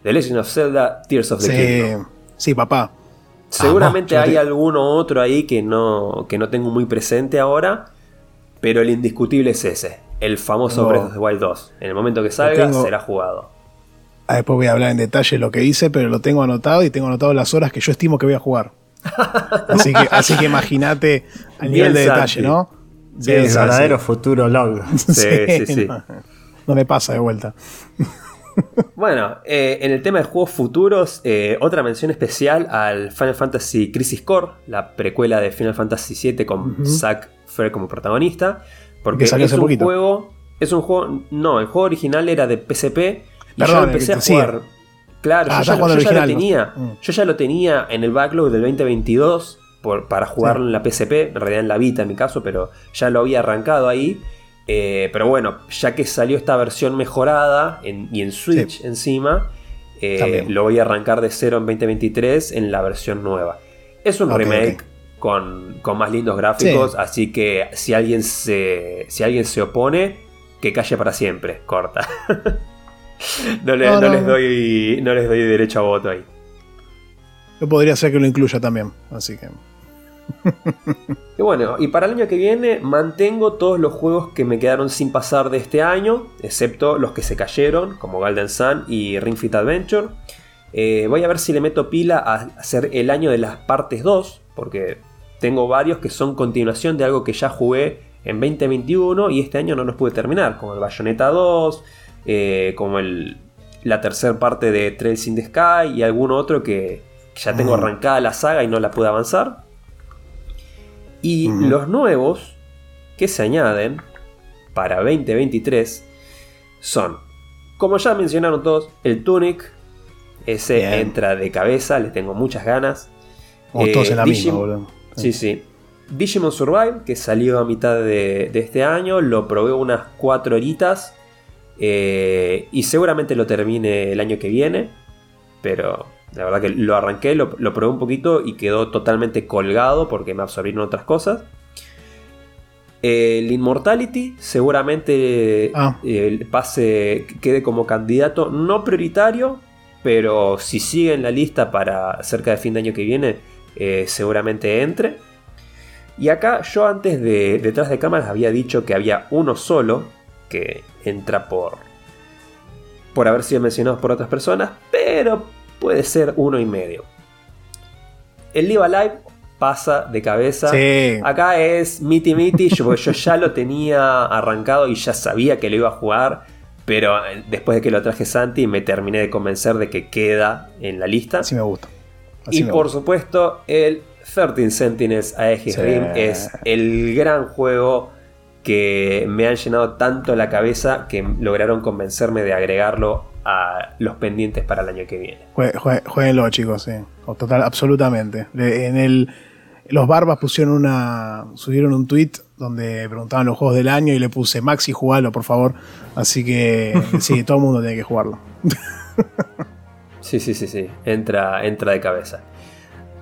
The Legend of Zelda Tears of the Sí, Kingdom. sí, papá. Seguramente hay alguno otro ahí que no, que no tengo muy presente ahora, pero el indiscutible es ese, el famoso No. Breath of the Wild 2. En el momento que salga tengo- será jugado. Ah, Después voy a hablar en detalle lo que hice, pero lo tengo anotado y tengo anotado las horas que yo estimo que voy a jugar. Así que, así que imagínate al nivel de detalle, ¿no? Sí, el verdadero futuro log. Sí, sí, sí. No, no me pasa de vuelta. Bueno, eh, en el tema de juegos futuros, eh, otra mención especial al Final Fantasy Crisis Core, la precuela de Final Fantasy VII con Zack Fair como protagonista. Porque es hace un poquito. juego. Es un juego. No, el juego original era de PSP. Y yo Perdón, empecé a jugar. Claro, Ah, yo, ya, jugando yo ya lo tenía. Mm. Yo ya lo tenía en el backlog del 2022 por- para jugarlo en la PSP, en realidad en la Vita en mi caso, pero ya lo había arrancado ahí. Eh, pero bueno, ya que salió esta versión mejorada en- y en Switch encima, eh, lo voy a arrancar de cero en 2023 en la versión nueva. Es un remake. Con, con más lindos gráficos, Sí. así que si alguien se, si alguien se opone, que calle para siempre, corta. no, le- No, les doy, no les doy derecho a voto ahí. Yo podría ser que lo incluya también. Así que. Y bueno, y para el año que viene mantengo todos los juegos que me quedaron sin pasar de este año, excepto los que se cayeron, como Golden Sun y Ring Fit Adventure. Eh, voy a ver si le meto pila a hacer el año de las partes 2, porque tengo varios que son continuación de algo que ya jugué en 2021 y este año no los pude terminar, como el Bayonetta 2, eh, como el, la tercera parte de Trails in the Sky y algún otro que, que ya tengo Mm. arrancada la saga y no la pude avanzar. Y los nuevos que se añaden para 2023 son, como ya mencionaron todos, el Tunic. Ese Bien. entra de cabeza, le tengo muchas ganas. Como Eh, todos en la Digim- misma, boludo. Sí, sí. Digimon Survive, que salió a mitad de, de este año, lo probé unas 4 horitas. Eh, y seguramente lo termine el año que viene. Pero la verdad que lo arranqué, lo, lo probé un poquito y quedó totalmente colgado porque me absorbieron otras cosas. El Immortality seguramente Ah. eh, pase, quede como candidato no prioritario, pero si sigue en la lista para cerca de fin de año que viene, eh, seguramente entre. Y acá yo antes de detrás de cámaras había dicho que había uno solo que entra por por haber sido mencionados por otras personas, pero puede ser uno y medio. El Live Alive pasa de cabeza. Sí. Acá es miti miti, yo, yo ya lo tenía arrancado y ya sabía que lo iba a jugar, pero eh, después de que lo traje Santi me terminé de convencer de que queda en la lista. Así me gusta. Así Y me por gusta. supuesto, el 13 Sentinels Aegis Sí. Rim es el gran juego que me han llenado tanto la cabeza que lograron convencerme de agregarlo a los pendientes para el año que viene. Jue- jue- Jueguenlo, chicos, sí. O Total, absolutamente. En el, los Barbas pusieron una. subieron un tweet donde preguntaban los juegos del año y le puse Maxi, jugalo, por favor. Así que sí, todo el mundo tiene que jugarlo. Sí, sí, sí, sí. Entra, entra de cabeza.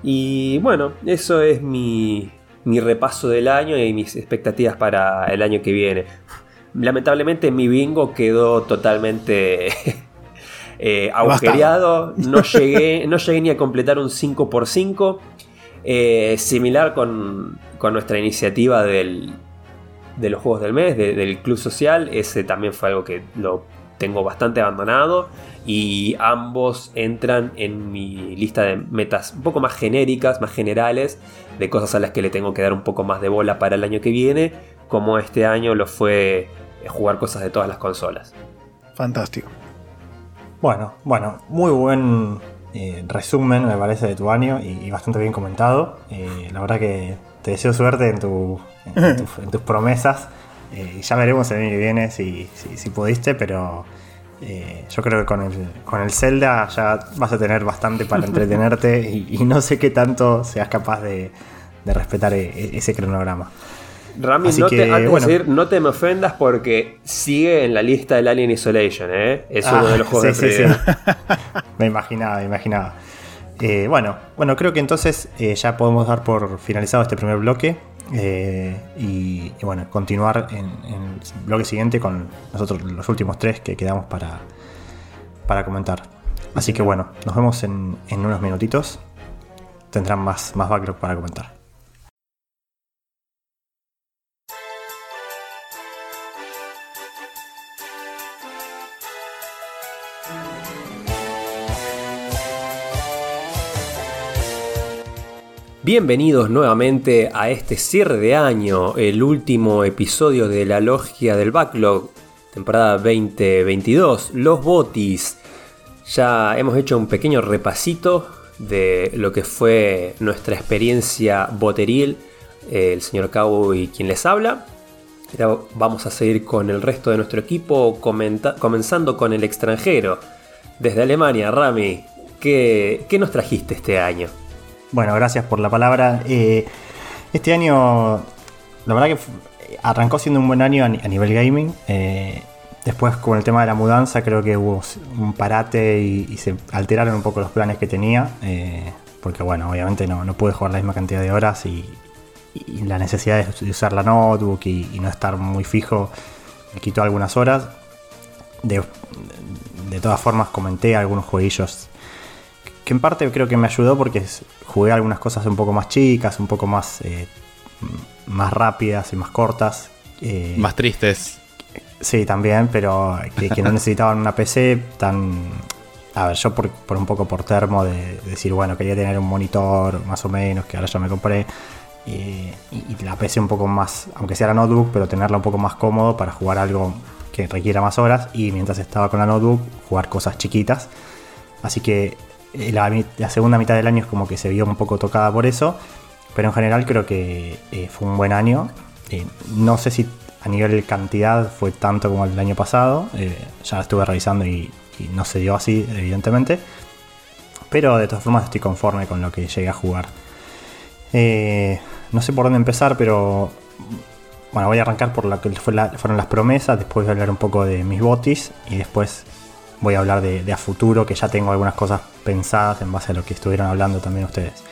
Y bueno, eso es mi, mi repaso del año y mis expectativas para el año que viene. Lamentablemente mi bingo quedó totalmente eh, agujereado. No llegué, no llegué ni a completar un 5x5. Eh, similar con, con nuestra iniciativa del, de los juegos del mes, de- del club social. Ese también fue algo que lo tengo bastante abandonado. Y ambos entran en mi lista de metas un poco más genéricas, más generales, de cosas a las que le tengo que dar un poco más de bola para el año que viene, como este año lo fue eh, jugar cosas de todas las consolas. Fantástico. Bueno, bueno, muy buen eh, resumen me parece de tu año y, y bastante bien comentado. Eh, la verdad que te deseo suerte en, tu- en tus- en tus promesas. Eh, y ya veremos el año que viene si, si, si pudiste, pero eh, yo creo que con el, con el Zelda ya vas a tener bastante para entretenerte y, y no sé qué tanto seas capaz de, de respetar e- e- ese cronograma. Rami, Así no que, te, antes de bueno. seguir, no te me ofendas porque sigue en la lista del Alien Isolation, ¿eh? Es uno Ah, de los juegos sí, de sí, prioridad. sí. me imaginaba, me imaginaba. Eh, bueno, bueno, creo que entonces eh, ya podemos dar por finalizado este primer bloque. Eh, y, bueno, continuar en, en el bloque siguiente con nosotros los últimos tres que quedamos para, para comentar. Así que bueno, nos vemos en, en unos minutitos. Tendrán más, más backlog para comentar. Bienvenidos nuevamente a este cierre de año, el último episodio de la Logia del Backlog, temporada 2022, Los Botis. Ya hemos hecho un pequeño repasito de lo que fue nuestra experiencia boteril, el señor Cowboy quien les habla. Vamos a seguir con el resto de nuestro equipo, comenzando con el extranjero. Desde Alemania, Rami, ¿qué, qué nos trajiste este año? Bueno, gracias por la palabra. Eh, este año, la verdad que arrancó siendo un buen año a, ni- a nivel gaming. Eh, después, con el tema de la mudanza, creo que hubo un parate y, se alteraron un poco los planes que tenía. eh, porque, bueno, obviamente no, no pude jugar la misma cantidad de horas y, la necesidad de usar la notebook y, y no estar muy fijo me quitó algunas horas. De, de todas formas, comenté algunos jueguillos que en parte creo que me ayudó porque jugué algunas cosas un poco más chicas, un poco más, eh, más rápidas y más cortas. eh, Más tristes. Sí, también, pero que, que no necesitaban una PC tan... A ver, yo por, por un poco por termo de, de decir, bueno, quería tener un monitor más o menos, que ahora ya me compré. y, y la PC un poco más, aunque sea la notebook, pero tenerla un poco más cómodo para jugar algo que requiera más horas. Y mientras estaba con la notebook, jugar cosas chiquitas. Así que la, mi- la segunda mitad del año es como que se vio un poco tocada por eso. Pero en general creo que eh, fue un buen año. Eh, no sé si a nivel de cantidad fue tanto como el año pasado. eh, ya estuve revisando y, no se dio así, evidentemente. Pero de todas formas estoy conforme con lo que llegué a jugar. Eh, no sé por dónde empezar, pero bueno, voy a arrancar por lo que fueron las promesas. Después voy a hablar un poco de mis botis y después voy a hablar de, a futuro, que ya tengo algunas cosas pensadas en base a lo que estuvieron hablando también ustedes.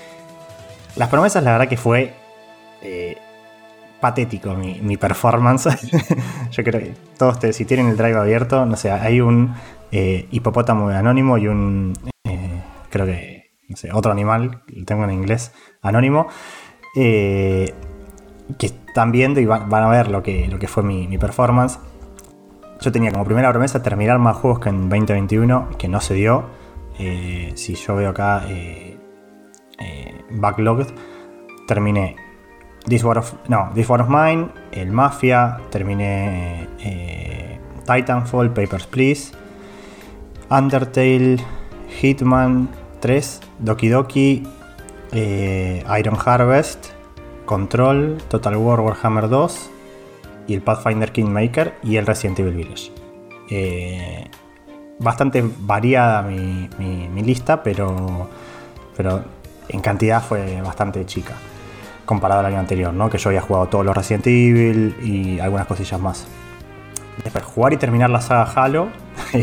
Las promesas, la verdad que fue eh, patético mi, mi performance. Yo creo que todos, te- si tienen el drive abierto, no sé, hay un eh, hipopótamo anónimo y un, eh, creo que, no sé, otro animal, lo tengo en inglés, anónimo, eh, que están viendo y van, van a ver lo que, lo que fue mi, mi performance. Yo tenía como primera promesa terminar más juegos que en 2021, que no se dio. Eh, si yo veo acá eh, eh, Backlogged, terminé This War of, no, War of Mine, el Mafia, terminé eh, Titanfall, Papers, Please, Undertale, Hitman 3, Doki Doki, Iron Harvest, Control, Total War Warhammer 2 y el Pathfinder Kingmaker y el Resident Evil Village. Eh, bastante variada mi, mi- lista, pero, pero en cantidad fue bastante chica comparado al año anterior, ¿no? que yo había jugado todos los Resident Evil y algunas cosillas más. Después, jugar y terminar la saga Halo,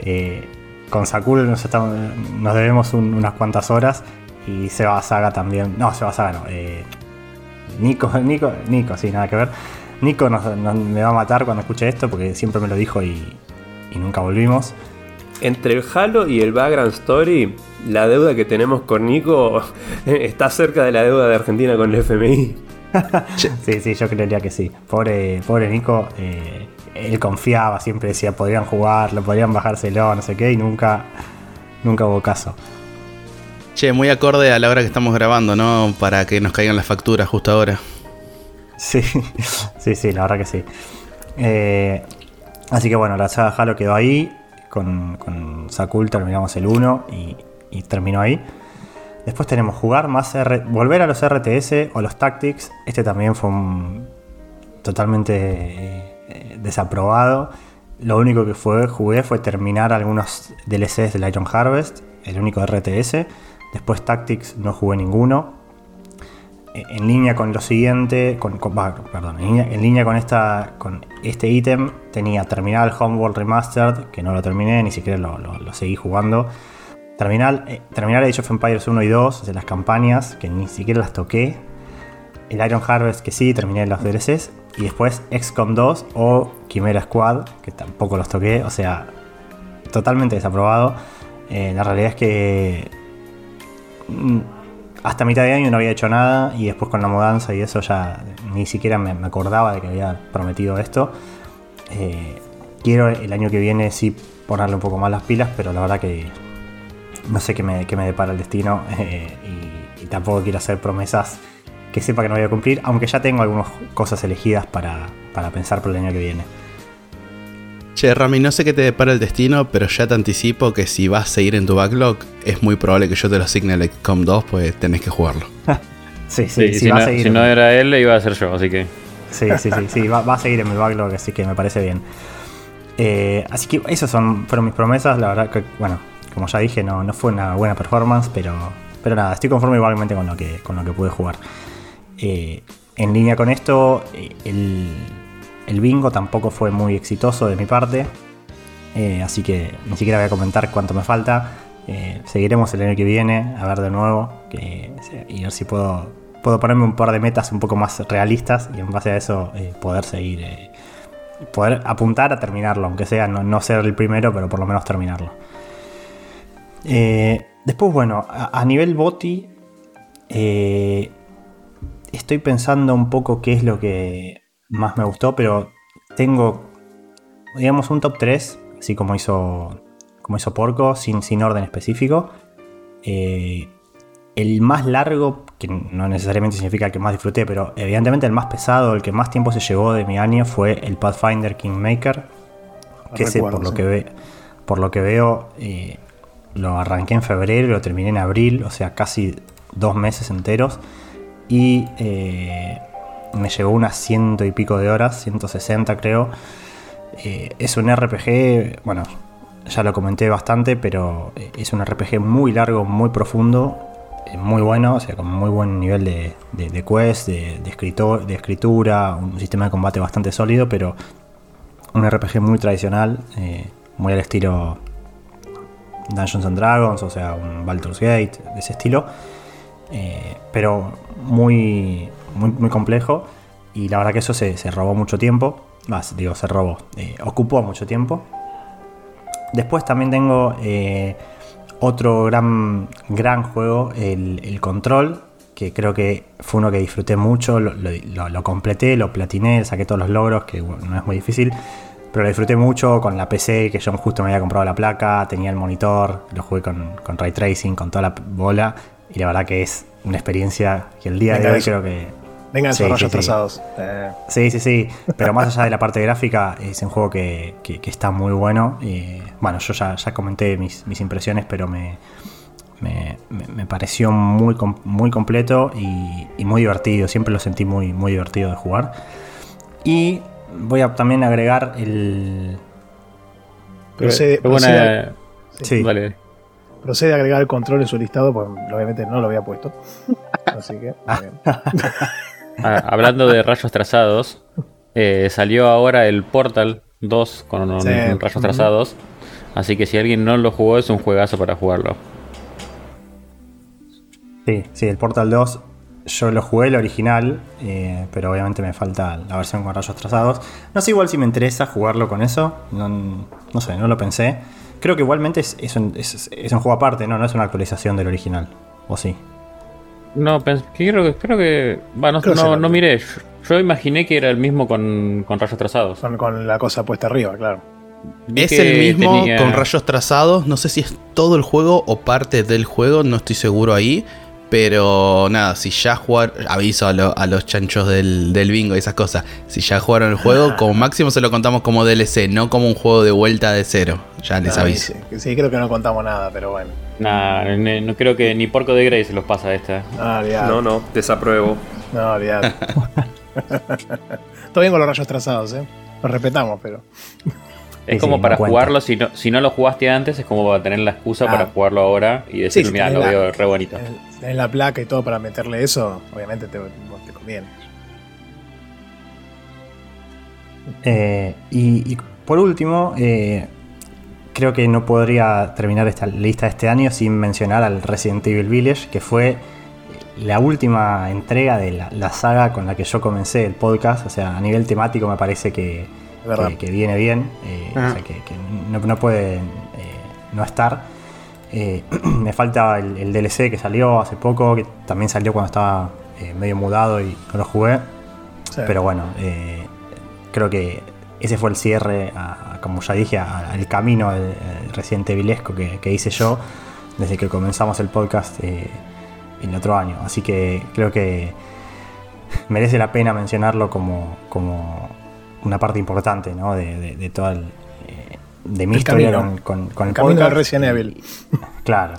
eh, con Sakul nos, estamos- nos debemos un- unas cuantas horas y Seba Saga también, no, Seba Saga no, eh, Nico, Nico, Nico, sí, nada que ver. Nico nos- nos- me va a matar cuando escuche esto porque siempre me lo dijo y, y nunca volvimos. Entre el Halo y el Background Story, la deuda que tenemos con Nico está cerca de la deuda de Argentina con el FMI. Sí, sí, yo creería que sí. Pobre, pobre Nico, eh, él confiaba, siempre decía podrían jugarlo, podrían bajárselo, no sé qué, y nunca, nunca hubo caso. Che, muy acorde a la hora que estamos grabando, ¿no? Para que nos caigan las facturas justo ahora. Sí, sí, sí, la verdad que sí. Eh, así que bueno, la saga Halo quedó ahí. Con, con Sakul terminamos el 1 y, terminó ahí. Después tenemos jugar más R volver a los RTS o los Tactics. Este también fue un totalmente eh, desaprobado. Lo único que fue, jugué fue terminar algunos DLCs del Iron Harvest, el único RTS. Después Tactics no jugué ninguno. En línea con lo siguiente, con, perdón, en línea, con esta, con este ítem tenía Terminal Homeworld Remastered, que no lo terminé, ni siquiera lo, lo- seguí jugando. Terminal, eh, Terminal Age of Empires 1 y 2, de las campañas, que ni siquiera las toqué. El Iron Harvest, que sí, terminé los DLCs. Y después XCOM 2 o Chimera Squad, que tampoco los toqué. O sea, totalmente desaprobado. Eh, la realidad es que mm, hasta mitad de año no había hecho nada y después con la mudanza y eso ya ni siquiera me, acordaba de que había prometido esto. Eh, quiero el año que viene sí ponerle un poco más las pilas, pero la verdad que no sé qué me, qué me depara el destino eh, y, y tampoco quiero hacer promesas que sepa que no voy a cumplir, aunque ya tengo algunas cosas elegidas para, para pensar por el año que viene. Che, Rami, no sé qué te depara el destino, pero ya te anticipo que si vas a seguir en tu backlog, es muy probable que yo te lo asigne el XCOM 2, pues tenés que jugarlo. Sí, sí, Sí, sí, si, va no, a seguir. si no era él, iba a ser yo, así que. Sí, sí, sí, sí, va, va a seguir en mi backlog, así que me parece bien. Eh, así que esas son, fueron mis promesas. La verdad que, bueno, como ya dije, no, no fue una buena performance, pero, pero nada, estoy conforme igualmente con lo que, con lo que pude jugar. Eh, en línea con esto, eh, el, el bingo tampoco fue muy exitoso de mi parte. Eh, así que ni siquiera voy a comentar cuánto me falta. Eh, seguiremos el año que viene a ver de nuevo que- y ver si puedo, puedo ponerme un par de metas un poco más realistas y en base a eso eh, poder seguir, poder apuntar a terminarlo, aunque sea no, no ser el primero, pero por lo menos terminarlo. Después, bueno, a, a nivel boti, estoy pensando un poco qué es lo que más me gustó, pero tengo, digamos, un top 3, así como hizo, como hizo Porco, sin, sin orden específico. Eh, el más largo, que no necesariamente significa el que más disfruté, pero evidentemente el más pesado, el que más tiempo se llevó de mi año fue el Pathfinder Kingmaker. Que ese, por, lo que ve, por lo que veo, eh, lo arranqué en febrero y lo terminé en abril, o sea, casi dos meses enteros. Y eh, me llevó unas ciento y pico de horas, 160 creo. Eh, es un RPG, bueno, ya lo comenté bastante, pero eh, es un RPG muy largo, muy profundo, eh, muy bueno, o sea, con muy buen nivel de, de, quest, de, escritor, de escritura, un sistema de combate bastante sólido, pero un RPG muy tradicional, muy al estilo Dungeons and Dragons, o sea, un Baldur's Gate, de ese estilo, pero muy, muy, muy complejo. Y la verdad que eso se, se robó mucho tiempo. Más, digo, se robó. eh, ocupó mucho tiempo. Después también tengo eh, otro gran, gran juego, el, el Control, que creo que fue uno que disfruté mucho, lo, lo- lo- completé, lo platiné, saqué todos los logros, que bueno, no es muy difícil, pero lo disfruté mucho con la PC, que yo justo me había comprado la placa, tenía el monitor, lo jugué con, con ray tracing, con toda la bola, y la verdad que es una experiencia que el día de hoy creo que... Vengan Sí, esos sí, rayos sí. trazados. Eh, Sí, sí, sí. Pero más allá de la parte gráfica, es un juego que, que- que está muy bueno. Y, bueno, yo ya, ya comenté mis, mis impresiones, pero me, me, me- pareció muy, muy completo y, y muy divertido. Siempre lo sentí muy, muy divertido de jugar. Y voy a también agregar el. procede, buena- procede- Sí, Dale. procede a agregar el control en su listado, pues obviamente no lo había puesto. Así que. muy bien. Ah, hablando de rayos trazados, eh, salió ahora el Portal 2 con un- Sí. rayos trazados. Así que si alguien no lo jugó, es un juegazo para jugarlo. sí, sí, el Portal 2. Yo lo jugué el original, eh, pero obviamente me falta la versión con rayos trazados. No sé igual si me interesa jugarlo con eso. No, no sé, no lo pensé. Creo que igualmente es, es un, es- es un juego aparte, ¿no? No es una actualización del original. ¿O sí? No, pens- que creo que. Creo que bueno, Creo que no, no miré. Yo, yo imaginé que era el mismo con, con rayos trazados. Con, con la cosa puesta arriba, claro. Vi Es el mismo tenía- con rayos trazados. No sé si es todo el juego o parte del juego, no estoy seguro ahí. Pero nada, si ya jugaron, aviso a, lo- a los chanchos del, del bingo y esas cosas. Si ya jugaron el juego, como máximo se lo contamos como DLC, no como un juego de vuelta de cero. Ya les Ah, aviso. Sí, sí, creo que no contamos nada, pero bueno. Nah, no creo que ni Porco de Grey se los pasa esta. No, olvidate. No, no, desapruebo. No, olvidate. Todo bien con los rayos trazados, ¿eh? Los respetamos, pero. Es Sí, como sí, para no jugarlo, si no, si no lo jugaste antes, es como para tener la excusa Ah. para jugarlo ahora y decir, Sí, mira, tenés lo la- veo re bonito. En, en la placa y todo para meterle eso, obviamente te, te conviene. Eh, y, y por último, eh, creo que no podría terminar esta lista de este año sin mencionar al Resident Evil Village, que fue la última entrega de la, la saga con la que yo comencé el podcast. O sea, a nivel temático me parece que, que, que viene bien, eh, o sea, que, que no, no puede eh, no estar. Eh, me falta el, el DLC que salió hace poco, que también salió cuando estaba medio mudado y no lo jugué. Sí. Pero bueno, creo que ese fue el cierre, a- como ya dije, al camino del del Resident Evilesco que, que hice yo desde que comenzamos el podcast eh, el otro año. Así que creo que merece la pena mencionarlo como, como una parte importante ¿no? de, de- de toda el, eh, de mi El historia camino. con, con- con El el camino podcast. Resident Evil. Claro.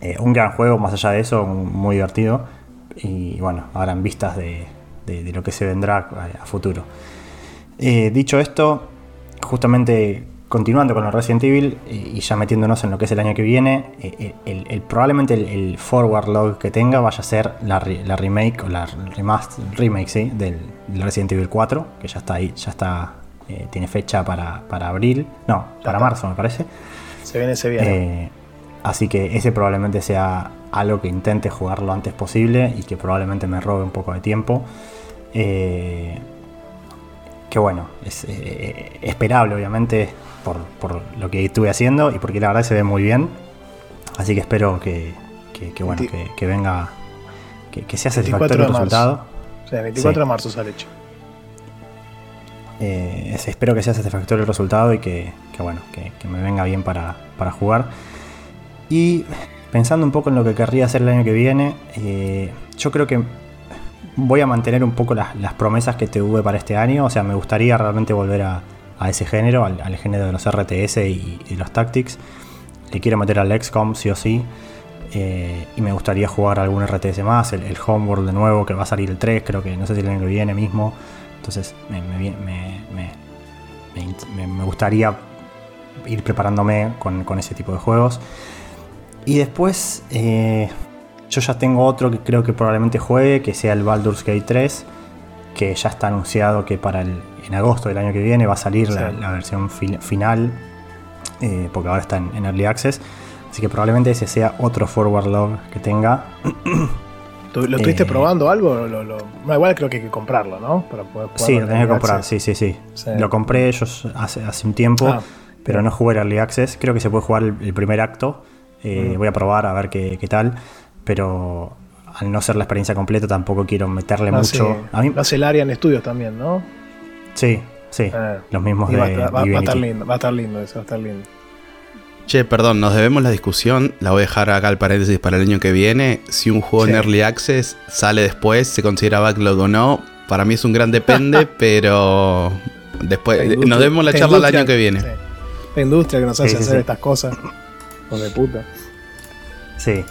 Eh, un gran juego, más allá de eso, muy divertido. Y bueno, ahora en vistas de, de- de lo que se vendrá a, a futuro. Eh, dicho esto, justamente continuando con el Resident Evil eh, y ya metiéndonos en lo que es el año que viene, eh, el, el- probablemente el, el forward log que tenga vaya a ser la, re- la remake o la remaster, remake sí, del, del Resident Evil 4, que ya está ahí, ya está, eh, tiene fecha para, para abril, no, para está. marzo me parece. Se viene, se viene. Eh, así que ese probablemente sea algo que intente jugar lo antes posible y que probablemente me robe un poco de tiempo. Eh, que bueno, es eh, esperable obviamente por, por lo que estuve haciendo y porque la verdad se ve muy bien. Así que espero que, que- que, bueno, que, que venga, que, que sea 24 satisfactorio el resultado. o sea, 24 sí. de marzo sale hecho. Eh, es- espero que sea satisfactorio el resultado y que, que, bueno, que, que me venga bien para, para jugar. Y pensando un poco en lo que querría hacer el año que viene, eh, yo creo que voy a mantener un poco las, promesas que tuve para este año. O sea, me gustaría realmente volver a, ese género, al, género de los RTS y, los Tactics. Le quiero meter al XCOM sí o sí. Eh, y me gustaría jugar algún RTS más, el, Homeworld de nuevo, que va a salir el 3, creo que no sé si el año que viene mismo. Entonces me, me, me- gustaría ir preparándome con, con ese tipo de juegos. Y después eh, yo ya tengo otro que creo que probablemente juegue, que sea el Baldur's Gate 3, que ya está anunciado que para el, en agosto del año que viene va a salir la, Sí. la versión fi- final, eh, porque ahora está en, en Early Access. Así que probablemente ese sea otro forward log que tenga. ¿Tú- ¿Lo estuviste Eh, probando algo? Lo, igual creo que hay que comprarlo, ¿no? Para poder Sí, lo tenés que comprar, Access. sí, sí, sí. Sí. Lo compré yo hace, hace un tiempo, Ah, pero no jugué el Early Access. Creo que se puede jugar el, el primer acto. Eh, Mm. Voy a probar a ver qué, qué tal. Pero al no ser la experiencia completa, tampoco quiero meterle mucho. A mí, lo hace el Arian Studios también, ¿no? sí, sí. Eh, Los mismos de va, a estar- va- va a estar Divinity. lindo, va a estar lindo eso, va a estar lindo. Che, perdón, nos debemos la discusión. La voy a dejar acá al paréntesis para el año que viene. Si un juego Sí. en Early Access sale después, se considera backlog o no. Para mí es un gran depende, pero después nos debemos la charla el año que viene. sí. La industria que nos hace sí, hacer sí. estas cosas. De puta. Sí.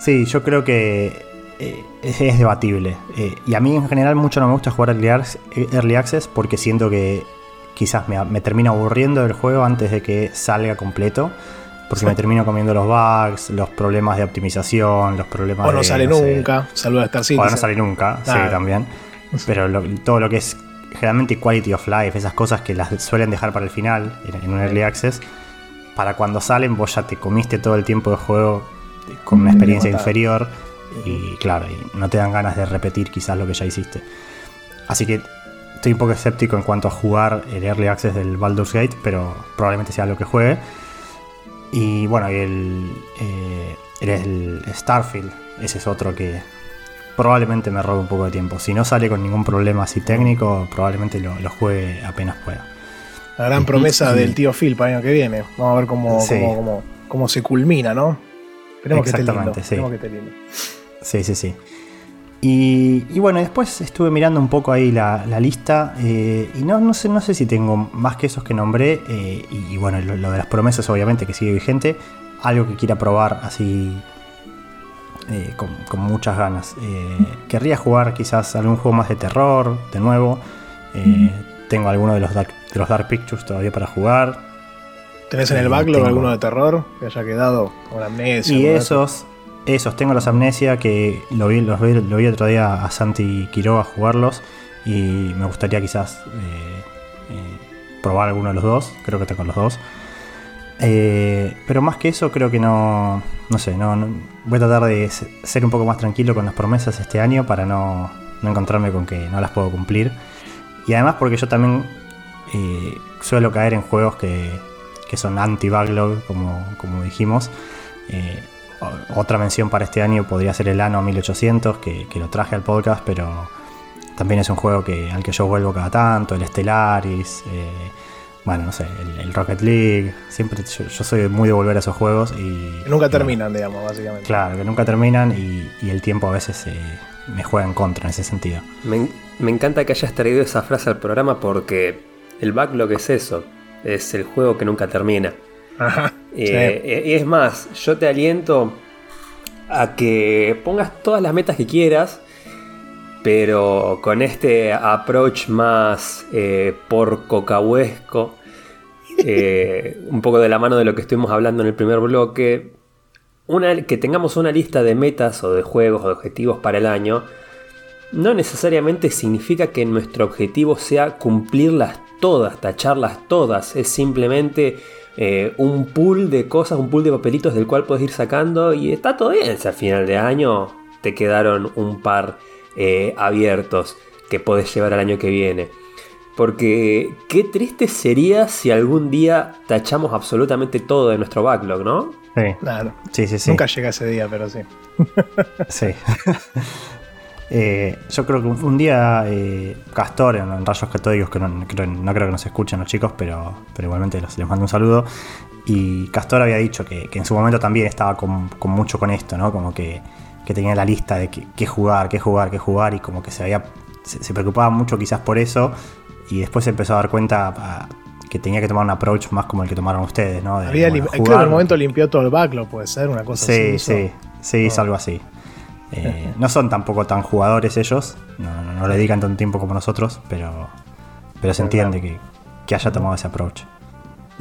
Sí, yo creo que eh, es, debatible. Eh, y a mí en general mucho no me gusta jugar Early Ac- Early Access porque siento que quizás me, me termino aburriendo del juego antes de que salga completo. Porque me termino comiendo los bugs, los problemas de optimización, los problemas O no de, sale sé, nunca. Saluda a Star O Citizen. no sale nunca, sí, también. Pero lo- todo lo que es generalmente quality of life, esas cosas que las suelen dejar para el final, en, en un early access, para cuando salen vos ya te comiste todo el tiempo de juego con una experiencia matar. inferior y claro, y no te dan ganas de repetir quizás lo que ya hiciste. Así que estoy un poco escéptico en cuanto a jugar el early access del Baldur's Gate, pero probablemente sea lo que juegue. Y bueno, el, eh, el Starfield, ese es otro que probablemente me robe un poco de tiempo. Si no sale con ningún problema así técnico, probablemente lo, lo juegue apenas pueda. La gran promesa Sí. del tío Phil para el año que viene. Vamos a ver cómo, Sí. cómo, cómo, cómo se culmina, ¿no? Esperemos que esté lindo. Exactamente, sí. Esperemos que esté lindo. Sí, sí, sí. Y, y bueno, después estuve mirando un poco ahí la, la lista eh, y no, no, sé, no sé si tengo más que esos que nombré eh, y, y bueno, lo, lo de las promesas obviamente que sigue vigente, algo que quiera probar así eh, con, con muchas ganas. Querría jugar quizás algún juego más de terror, de nuevo. Tengo algunos de los Dark, de los Dark Pictures todavía para jugar. ¿Tenés en el backlog tengo. alguno de terror que haya quedado con amnesia? Y esos, esos, tengo los Amnesia que lo vi, los vi, lo vi otro día a Santi Quiroga jugarlos y me gustaría quizás eh, eh, probar alguno de los dos, creo que tengo los dos. Eh, pero más que eso creo que no, no sé, no, no- voy a tratar de se- ser un poco más tranquilo con las promesas este año para no, no encontrarme con que no las puedo cumplir. Y además porque yo también suelo caer en juegos que, que son anti-backlog, como, como dijimos. Eh, otra mención para este año podría ser el Ano 1800, que, que lo traje al podcast, pero también es un juego que, al que yo vuelvo cada tanto, el Stellaris, eh, bueno, no sé, el, el Rocket League. Siempre yo, yo soy muy de volver a esos juegos y... Que nunca y bueno, terminan, digamos, básicamente. Claro, que nunca terminan y, y el tiempo a veces eh, me juega en contra en ese sentido. Me, me encanta que hayas traído esa frase al programa porque el backlog es eso, es el juego que nunca termina. Ajá. Eh, Y es más, yo te aliento a que pongas todas las metas que quieras, pero con este approach más eh, por cocahuesco, eh, un poco de la mano de lo que estuvimos hablando en el primer bloque, una, que tengamos una lista de metas o de juegos o de objetivos para el año, no necesariamente significa que nuestro objetivo sea cumplirlas todas, tacharlas todas. Es simplemente eh, un pool de cosas, un pool de papelitos del cual puedes ir sacando y está todo bien. Si al final de año te quedaron un par eh, abiertos que puedes llevar al año que viene. Porque qué triste sería si algún día tachamos absolutamente todo de nuestro backlog, ¿no? Sí, Claro. sí, sí. sí. Nunca llega ese día, pero sí. Sí. Eh, yo creo que un, día eh, Castor en, en Rayos Catódicos, que no creo, no creo que nos escuchen los chicos, pero, pero igualmente los- les mando un saludo. Y Castor había dicho que, que en su momento también estaba con, con mucho con esto, ¿no? Como que, que tenía la lista de qué, jugar, qué jugar, qué jugar, y como que se había. Se, se preocupaba mucho quizás por eso. Y después se empezó a dar cuenta ah, que tenía que tomar un approach más como el que tomaron ustedes, ¿no? De, Había bueno, creo que en jugar- el momento limpió todo el backlog, puede ser, una cosa Sí, así. sí, hizo. sí, es Oh. algo así. Eh, no son tampoco tan jugadores ellos, no, no, no le dedican tanto tiempo como nosotros, pero, pero se entiende que, que haya tomado ese approach.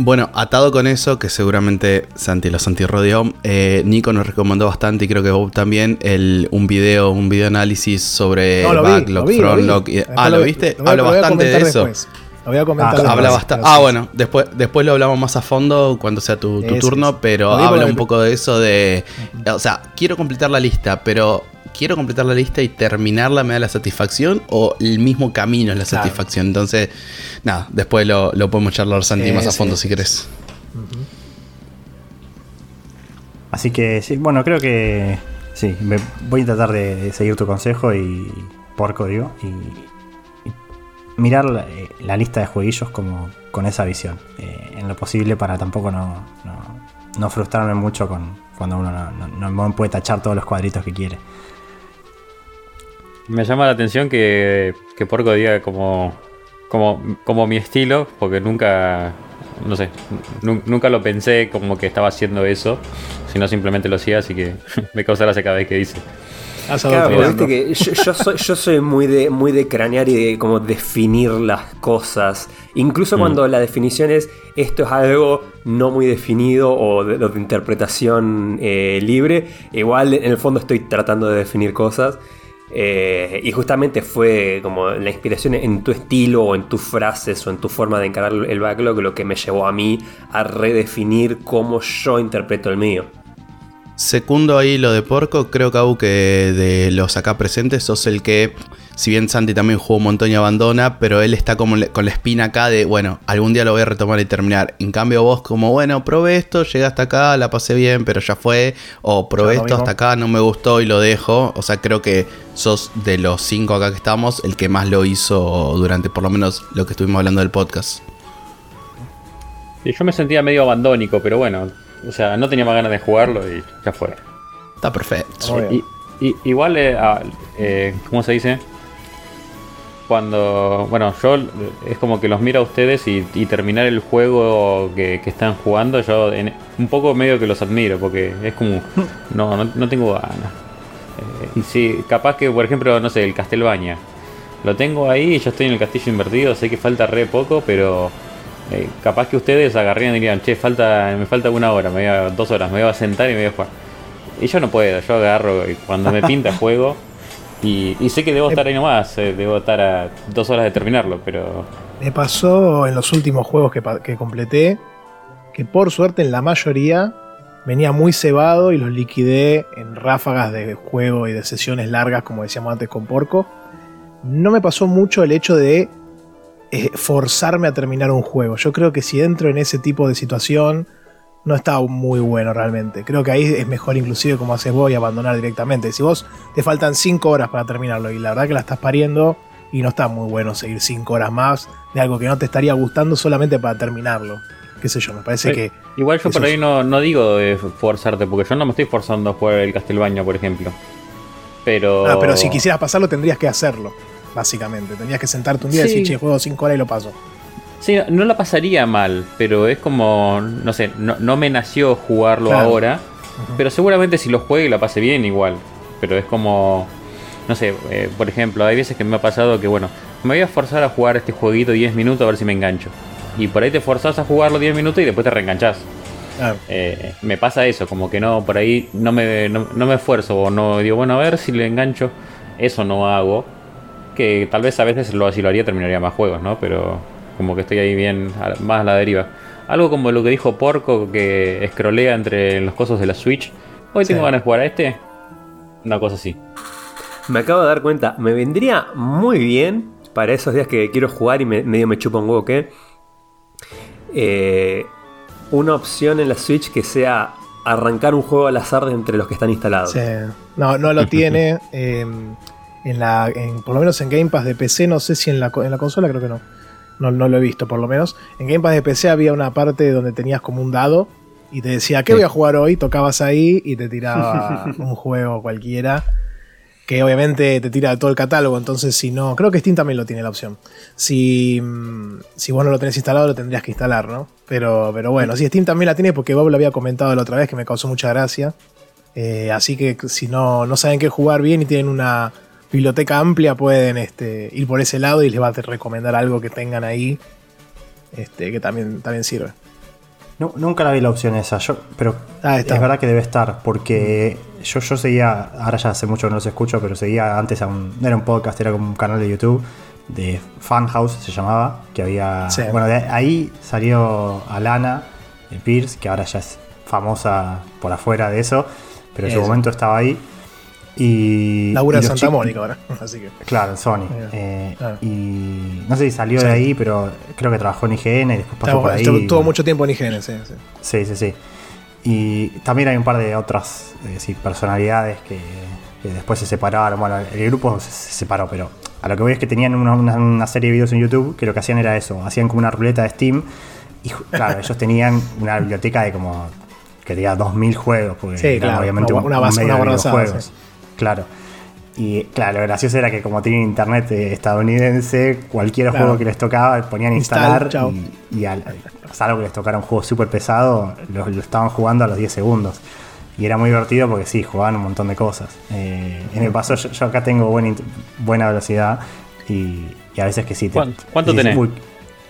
Bueno, atado con eso, que seguramente Santi lo Santi rodeó, eh, Nico nos recomendó bastante y creo que Bob también el, un video, un video análisis sobre No, lo vi, backlog, lo vi, lo vi. frontlog. y- Después ah, ¿lo viste? voy a- Habla lo voy a bastante de eso. después. Lo voy a comentar Ah, Habla bastante. Ah, bueno, después, después lo hablamos más a fondo cuando sea tu, turno, pero habla un poco de eso de. O sea, quiero completar la lista, pero quiero completar la lista y terminarla me da la satisfacción o el mismo camino es la Claro. satisfacción. Entonces, nada, después lo, lo podemos charlar Santi más a fondo sí, si querés. Así que sí, bueno, creo que sí, me- voy a tratar de, de seguir tu consejo y porco digo, y, y mirar la, eh, la lista de jueguillos como con esa visión, eh, en lo posible para tampoco no, no, frustrarme mucho con cuando uno no, no- puede tachar todos los cuadritos que quiere. Me llama la atención que, que Porco diga como, como, como mi estilo, porque nunca, no sé, nu- nunca lo pensé como que estaba haciendo eso, sino simplemente lo hacía, así que me causa gracia cada vez que dice. Claro, viste que yo, yo soy, yo soy muy de muy de cranear y de como definir las cosas. Incluso cuando la definición es esto es algo no muy definido o de, o de interpretación eh, libre, igual en el fondo estoy tratando de definir cosas. Eh, y justamente fue como la inspiración en tu estilo o en tus frases o en tu forma de encarar el backlog lo que me llevó a mí a redefinir cómo yo interpreto el mío. Segundo ahí lo de Porco, creo que de los acá presentes sos el que, si bien Santi también jugó un montón y abandona, pero él está como le- con la espina acá de, bueno, algún día lo voy a retomar y terminar. En cambio vos como, bueno, probé esto, llegué hasta acá, la pasé bien, pero ya fue, o probé esto mismo. hasta acá, no me gustó y lo dejo. O sea, creo que sos de los cinco acá que estamos, el que más lo hizo durante por lo menos lo que estuvimos hablando del podcast. Y yo me sentía medio abandónico, pero bueno, o sea, no tenía más ganas de jugarlo y ya fue. Está perfecto. Y, y- igual, eh, ah, eh, ¿cómo se dice? Cuando, bueno, yo es como que los miro a ustedes y, y terminar el juego que, que están jugando, yo en- un poco medio que los admiro, porque es como, no, no, no tengo ganas. Eh, y sí, capaz que, por ejemplo, no sé, el Castlevania. Lo tengo ahí, yo estoy en el castillo invertido, sé que falta re poco, pero eh, capaz que ustedes agarrían y dirían, che, falta, me falta una hora, me voy a, dos horas, me voy a sentar y me voy a jugar. Y yo no puedo, yo agarro y cuando me pinta juego. Y, y sé que debo estar ahí nomás, eh, debo estar a dos horas de terminarlo, pero Me pasó en los últimos juegos que, que completé que por suerte en la mayoría venía muy cebado y los liquidé en ráfagas de juego y de sesiones largas, como decíamos antes con Porco. No me pasó mucho el hecho de eh, forzarme a terminar un juego. Yo creo que si entro en ese tipo de situación no está muy bueno realmente. Creo que ahí es mejor inclusive como haces vos y abandonar directamente. Si vos te faltan 5 horas para terminarlo y la verdad que la estás pariendo y no está muy bueno seguir 5 horas más de algo que no te estaría gustando solamente para terminarlo. Qué sé yo, me parece que igual yo por ahí no, no digo de forzarte, porque yo no me estoy forzando a jugar el Castlevania, por ejemplo. Pero. Ah, pero si quisieras pasarlo tendrías que hacerlo, básicamente. Tendrías que sentarte un día y Sí. decir, che, juego 5 horas y lo paso. Sí, no, no la pasaría mal, pero es como, no sé, no, no me nació jugarlo Claro. ahora, pero seguramente si lo juegue la pase bien igual. Pero es como, no sé, eh, por ejemplo, hay veces que me ha pasado que, bueno, me voy a forzar a jugar este jueguito 10 minutos a ver si me engancho. Y por ahí te forzás a jugarlo 10 minutos y después te reenganchás. Claro. Eh, me pasa eso, como que no, por ahí no me, no, no me esfuerzo o no digo, bueno, a ver si le engancho. Eso no hago. Que tal vez a veces lo, si lo haría terminaría más juegos, ¿no? Pero como que estoy ahí bien, a- más a la deriva. Algo como lo que dijo Porco, que escrolea entre los cosos de la Switch. Hoy Sí. tengo ganas de jugar a este. Una cosa así. Me acabo de dar cuenta, me vendría muy bien para esos días que quiero jugar y me- medio me chupa un huevo que. eh, una opción en la Switch que sea arrancar un juego al azar de entre los que están instalados. Sí. No, no lo tiene. eh, en la, en- por lo menos en Game Pass de PC, no sé si en la, en la consola, creo que no. no. No lo he visto, por lo menos. En Game Pass de PC había una parte donde tenías como un dado y te decía, ¿qué voy a jugar hoy? Tocabas ahí y te tiraba un juego cualquiera. Que obviamente te tira todo el catálogo, entonces si no. Creo que Steam también lo tiene la opción. Si, mm, si vos no lo tenés instalado, lo tendrías que instalar, ¿no? Pero, pero bueno, sí, Steam también la tiene porque Bob lo había comentado la otra vez que me causó mucha gracia. Eh, así que si no, no saben qué jugar bien y tienen una biblioteca amplia, pueden este, ir por ese lado y les va a recomendar algo que tengan ahí. Este, que también, también sirve. Nu- nunca la vi la opción esa, yo, pero Ah, es verdad que debe estar, porque yo, yo seguía, ahora ya hace mucho que no los escucho, pero seguía antes a un, no era un podcast, era como un canal de YouTube de Funhouse se llamaba, que había, Sí. bueno, de ahí salió Alana eh, Pierce, que ahora ya es famosa por afuera de eso, pero en su momento estaba ahí. Y, Labura y en Santa Mónica ahora. Así que. Claro, en Sony. Eh. Y no sé si salió Sí. de ahí, pero creo que trabajó en IGN y después pasó por ahí. Tuvo mucho tiempo en IGN, sí, sí. Sí, sí, sí. Y también hay un par de otras eh, sí, personalidades que, que después se separaron. Bueno, el grupo se, se separó, pero a lo que voy es que tenían una, una- una serie de videos en YouTube que lo que hacían era eso. Hacían como una ruleta de Steam. Y claro, ellos tenían una biblioteca de como, que tenía 2.000 juegos, porque Sí, eran claro, obviamente una- un, una un base- medio una de sí. Claro. Y claro, lo gracioso era que como tenían internet eh, estadounidense, cualquier Claro. juego que les tocaba ponían a instalar y, y al, salvo que les tocara un juego súper pesado, lo, lo estaban jugando a los 10 segundos. Y era muy divertido porque sí, jugaban un montón de cosas. Eh, en el paso yo, yo acá tengo buena, buena velocidad y, y a veces que sí. te- ¿Cuán- cuánto dices, tenés? "Uy",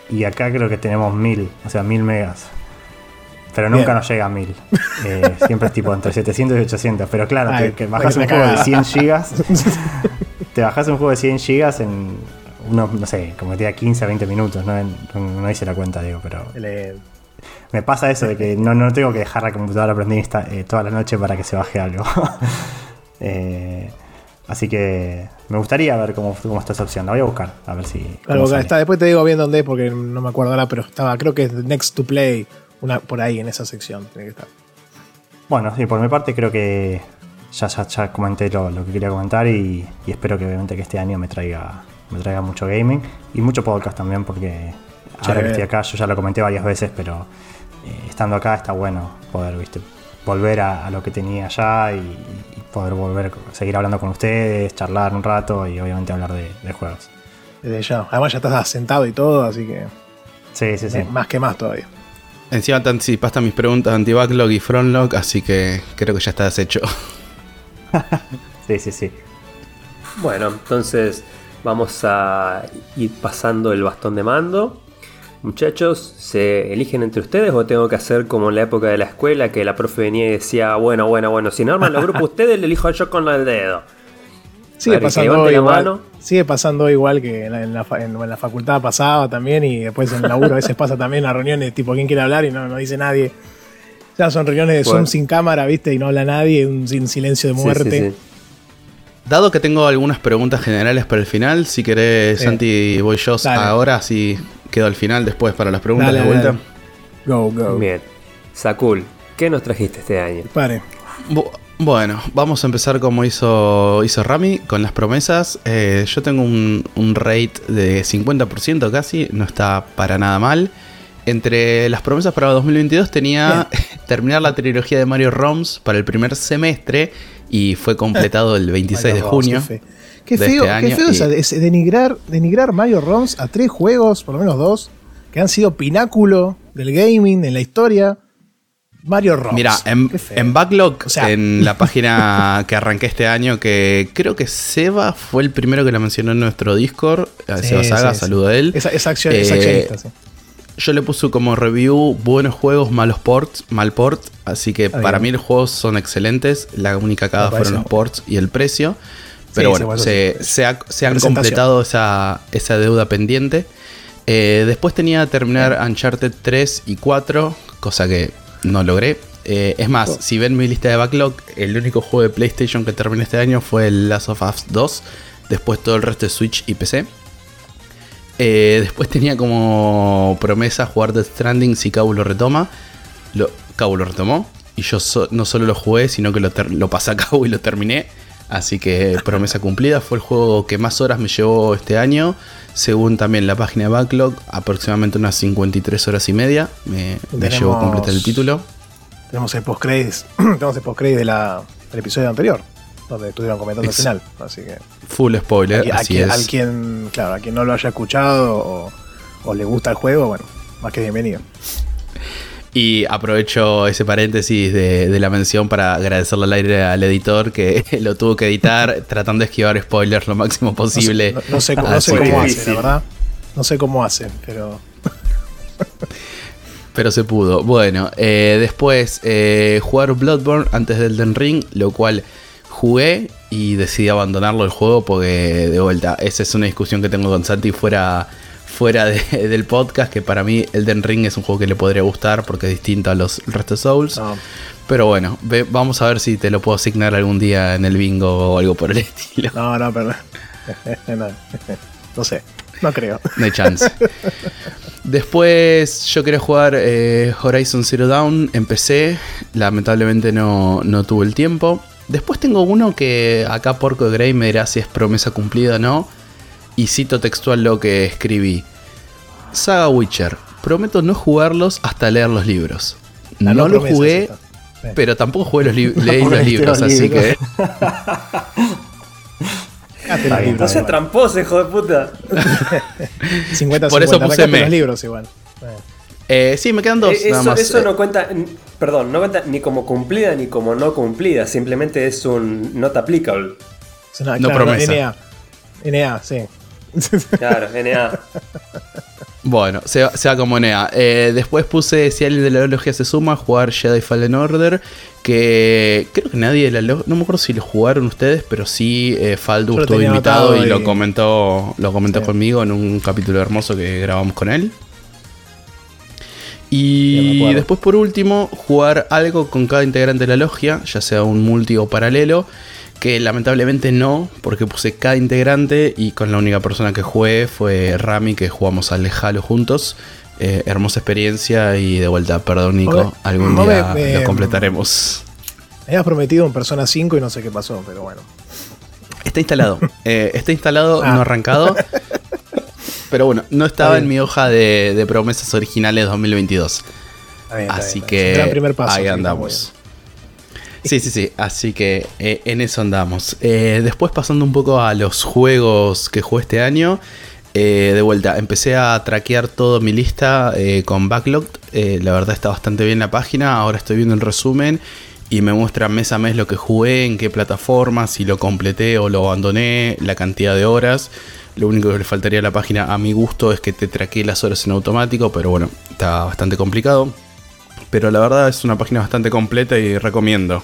y acá creo que tenemos 1000, o sea, 1000 megas. Pero nunca Bien. nos llega a 1000. Eh, siempre es tipo entre 700 y 800. Pero claro, Ay, te, que bajás una un juego de cagada. 100 gigas. te bajás un juego de 100 gigas en unos, no sé, como que te da 15 a 20 minutos. No, no, no hice la cuenta, digo, pero Le- me pasa eso de que no, no tengo que dejar la computadora prendida eh, toda la noche para que se baje algo. Eh, así que me gustaría ver cómo, cómo está esa opción. La voy a buscar, a ver si. Claro, está, después te digo bien dónde es porque no me acuerdo ahora, pero estaba, creo que es Next to Play, una, por ahí en esa sección. Tiene que estar. Bueno, sí, por mi parte creo que ya, ya, ya comenté lo, lo que quería comentar y, y espero que obviamente que este año me traiga, me traiga mucho gaming y mucho podcast también porque ahora que estoy acá, yo ya lo comenté varias veces, pero eh, estando acá está bueno poder, viste, volver a, a lo que tenía allá y, y poder volver, seguir hablando con ustedes, charlar un rato y obviamente hablar de, de juegos. Desde ya. Además ya estás sentado y todo, así que Sí, sí, sí. más que más todavía. Encima te anticipaste a mis preguntas anti-backlog y frontlog, así que creo que ya estás hecho. Sí, sí, sí. Bueno, entonces Vamos a ir pasando el bastón de mando. Muchachos, ¿se eligen entre ustedes o tengo que hacer como en la época de la escuela que la profe venía y decía, bueno, bueno, bueno, si no arman los grupos ustedes, le elijo yo con el dedo? Sigue pasando, igual, sigue pasando igual que en la, en la fa- en- en la facultad pasaba también y después en el laburo a veces pasa también a reuniones tipo quién quiere hablar y no, no dice nadie. Ya son reuniones de Zoom sin cámara, ¿viste? Y no habla nadie, un sin silencio de muerte. sí, sí. Dado que tengo algunas preguntas generales para el final, si querés. Santi, voy yo Dale. ahora, así quedo al final después para las preguntas Dale, de vuelta. dale. Go, go. Bien. Sakul, ¿qué nos trajiste este año? Pare. Bueno, vamos a empezar como hizo, hizo Rami con las promesas. Eh, yo tengo un, un rate de 50% casi, no está para nada mal. Entre las promesas para 2022 tenía terminar la trilogía de Mario Roms para el primer semestre y fue completado el 26 de junio. Roms, Qué, feo, este qué feo y- es denigrar, denigrar Mario Roms a tres juegos, por lo menos dos, que han sido pináculo del gaming en la historia. Mario Roms. Mira, en, Backlog, O sea- en la página que arranqué este año, que creo que Seba fue el primero que la mencionó en nuestro Discord. Sí, Seba Saga, sí, saludo a él. Acción, Eh, accionista, sí. Yo le puse como review buenos juegos, malos ports, mal port. Así que para mí los juegos son excelentes. La única cagada fueron los ports y el precio. Pero bueno, se, sí. se ha- se han completado esa, esa deuda pendiente. Eh, después tenía que terminar Uncharted 3 y 4, cosa que no logré. Eh, es más, Oh. si ven mi lista de backlog, el único juego de PlayStation que terminé este año fue el Last of Us 2. Después todo el resto de Switch y PC. Eh, después tenía como promesa jugar Death Stranding si Cabo lo retoma. Lo, Cabo lo retomó. Y yo so- no solo lo jugué, sino que lo, lo pasé a Cabo y lo terminé. Así que promesa cumplida. Fue el juego que más horas me llevó este año. Según también la página de Backlog, aproximadamente unas 53 horas y media. Me, me llevó completar el título. Tenemos el post-credits tenemos el post de la, del episodio anterior, donde estuvieron comentando Ex- el final. Así que Full spoiler, a, a así quien, es. al quien, claro, a quien no lo haya escuchado o, o le gusta el juego, bueno, más que bienvenido. Y aprovecho ese paréntesis de, de la mención para agradecerle al aire al editor que lo tuvo que editar tratando de esquivar spoilers lo máximo No sé, posible. no- no sé cómo, no sé cómo hace, la verdad. No sé cómo hace, pero Pero se pudo. Bueno, eh, después eh, jugar Bloodborne antes del Den Ring, lo cual jugué y decidí abandonarlo el juego porque de vuelta, esa es una discusión que tengo con Santi fuera, fuera de- del podcast, que para mí Elden Ring es un juego que le podría gustar porque es distinto a los Rest of Souls. no. Pero bueno, ve- vamos a ver si te lo puedo asignar algún día en el bingo o algo por el estilo. No, no, perdón. no, no sé, no creo. No hay chance. Después yo quería jugar eh, Horizon Zero Dawn, empecé, lamentablemente no, no tuve el tiempo. Después tengo uno que acá Porco de Grey me dirá si es promesa cumplida o no. Y cito textual lo que escribí. Saga Witcher, prometo no jugarlos hasta leer los libros. La no lo promesa jugué, pero tampoco jugué los, li- leí los libros, los así libros. que... Está bien. No igual. tramposo, hijo de puta. 50, Por eso 50, puse arrancate me. los libros igual. Eh, sí, me quedan dos. Eh, nada eso más. eso Eh, no cuenta, n- perdón, no cuenta ni como cumplida ni como no cumplida, simplemente es un not applicable. Es una- No claro, promesa. NA. NA, sí. Claro, NA. Bueno, se, va- se va como Nea. Eh, después puse, si alguien de la logia se suma, jugar Jedi Fallen Order. Que creo que nadie de la logia, no me acuerdo si lo jugaron ustedes, pero sí, eh, Faldu Yo estuvo invitado y, lo comentó, lo comentó Sí. conmigo en un capítulo hermoso que grabamos con él. Y después por último, jugar algo con cada integrante de la logia, ya sea un multi o paralelo, que lamentablemente no, porque puse cada integrante y con la única persona que jugué fue Rami, que jugamos al Halo juntos. Eh, hermosa experiencia y de vuelta, perdón Nico, algún día me- lo completaremos. Me habías prometido un Persona 5 y no sé qué pasó, pero bueno. Está instalado, eh, está instalado, Ah. no arrancado. Pero bueno, no estaba en mi hoja de, de promesas originales 2022. Está bien, está Así bien, está bien. que ahí andamos. Sí, sí, sí. Así que eh, en eso andamos. Eh, después pasando un poco a los juegos que jugué este año. eh, de vuelta, empecé a traquear toda mi lista con Backlog. La verdad está bastante bien la página. Ahora estoy viendo el resumen y me muestra mes a mes lo que jugué, en qué plataforma, si lo completé o lo abandoné, la cantidad de horas. Lo único que le faltaría a la página, a mi gusto, es que te traquee las horas en automático, pero bueno, está bastante complicado. Pero la verdad es una página bastante completa y recomiendo.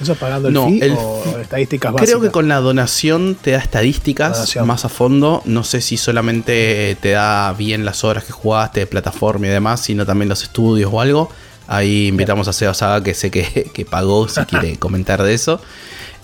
¿Eso pagando el No, fee el o estadísticas básicas? Creo que con la donación te da estadísticas más a fondo. No sé si solamente te da bien las horas que jugaste de plataforma y demás, sino también los estudios o algo. Ahí invitamos a Seba Saga, que sé que, que pagó, si quiere comentar de eso.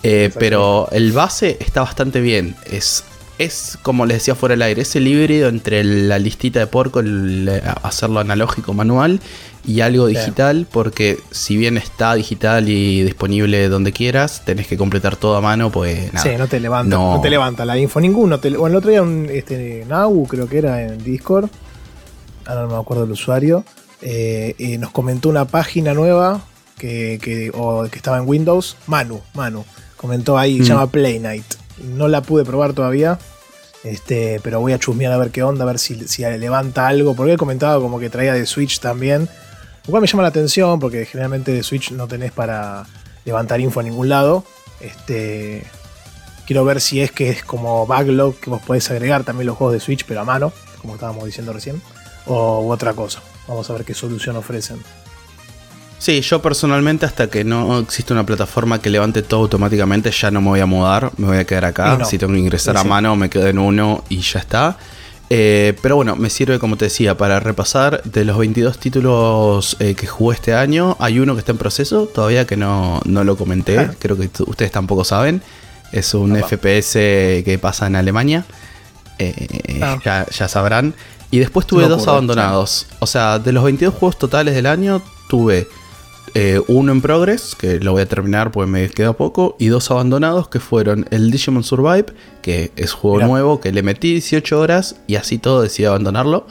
Eh, pero el base está bastante bien. Es, es, como les decía fuera del aire, es el híbrido entre la listita de porco, el, eh, hacerlo analógico manual y algo digital, porque si bien está digital y disponible donde quieras, tenés que completar todo a mano, pues nada. Sí, no te levanta, No. no. te levanta la info ninguno. Te- bueno, el otro día un este, Nau, creo que era en Discord, ahora no me acuerdo el usuario, eh, nos comentó una página nueva que, que, o que estaba en Windows, Manu, Manu, comentó ahí, Mm. se llama Play Night. No la pude probar todavía, este, pero voy a chusmear a ver qué onda, a ver si, si levanta algo, porque él comentaba como que traía de Switch también. Lo cual me llama la atención porque generalmente de Switch no tenés para levantar info a ningún lado. Este, quiero ver si es que es como backlog que vos podés agregar también los juegos de Switch, pero a mano, como estábamos diciendo recién, o otra cosa. Vamos a ver qué solución ofrecen. Sí, yo personalmente hasta que no existe una plataforma que levante todo automáticamente ya no me voy a mudar, me voy a quedar acá. No. Si tengo que ingresar Sí, a mano me quedo en uno y ya está. Eh, pero bueno, me sirve como te decía para repasar de los 22 títulos eh, que jugué este año. Hay uno que está en proceso, todavía que no, no lo comenté, Ah. creo que ustedes tampoco saben. Es un. FPS que pasa en Alemania. Eh, Ah. ya, ya sabrán. Y después tuve No dos ocurre, abandonados. O sea, de los 22 juegos totales del año, tuve eh, uno en progress, que lo voy a terminar porque me queda poco, y dos abandonados que fueron el Digimon Survive, que es juego Mirá. nuevo, que le metí 18 horas y así todo decidí abandonarlo.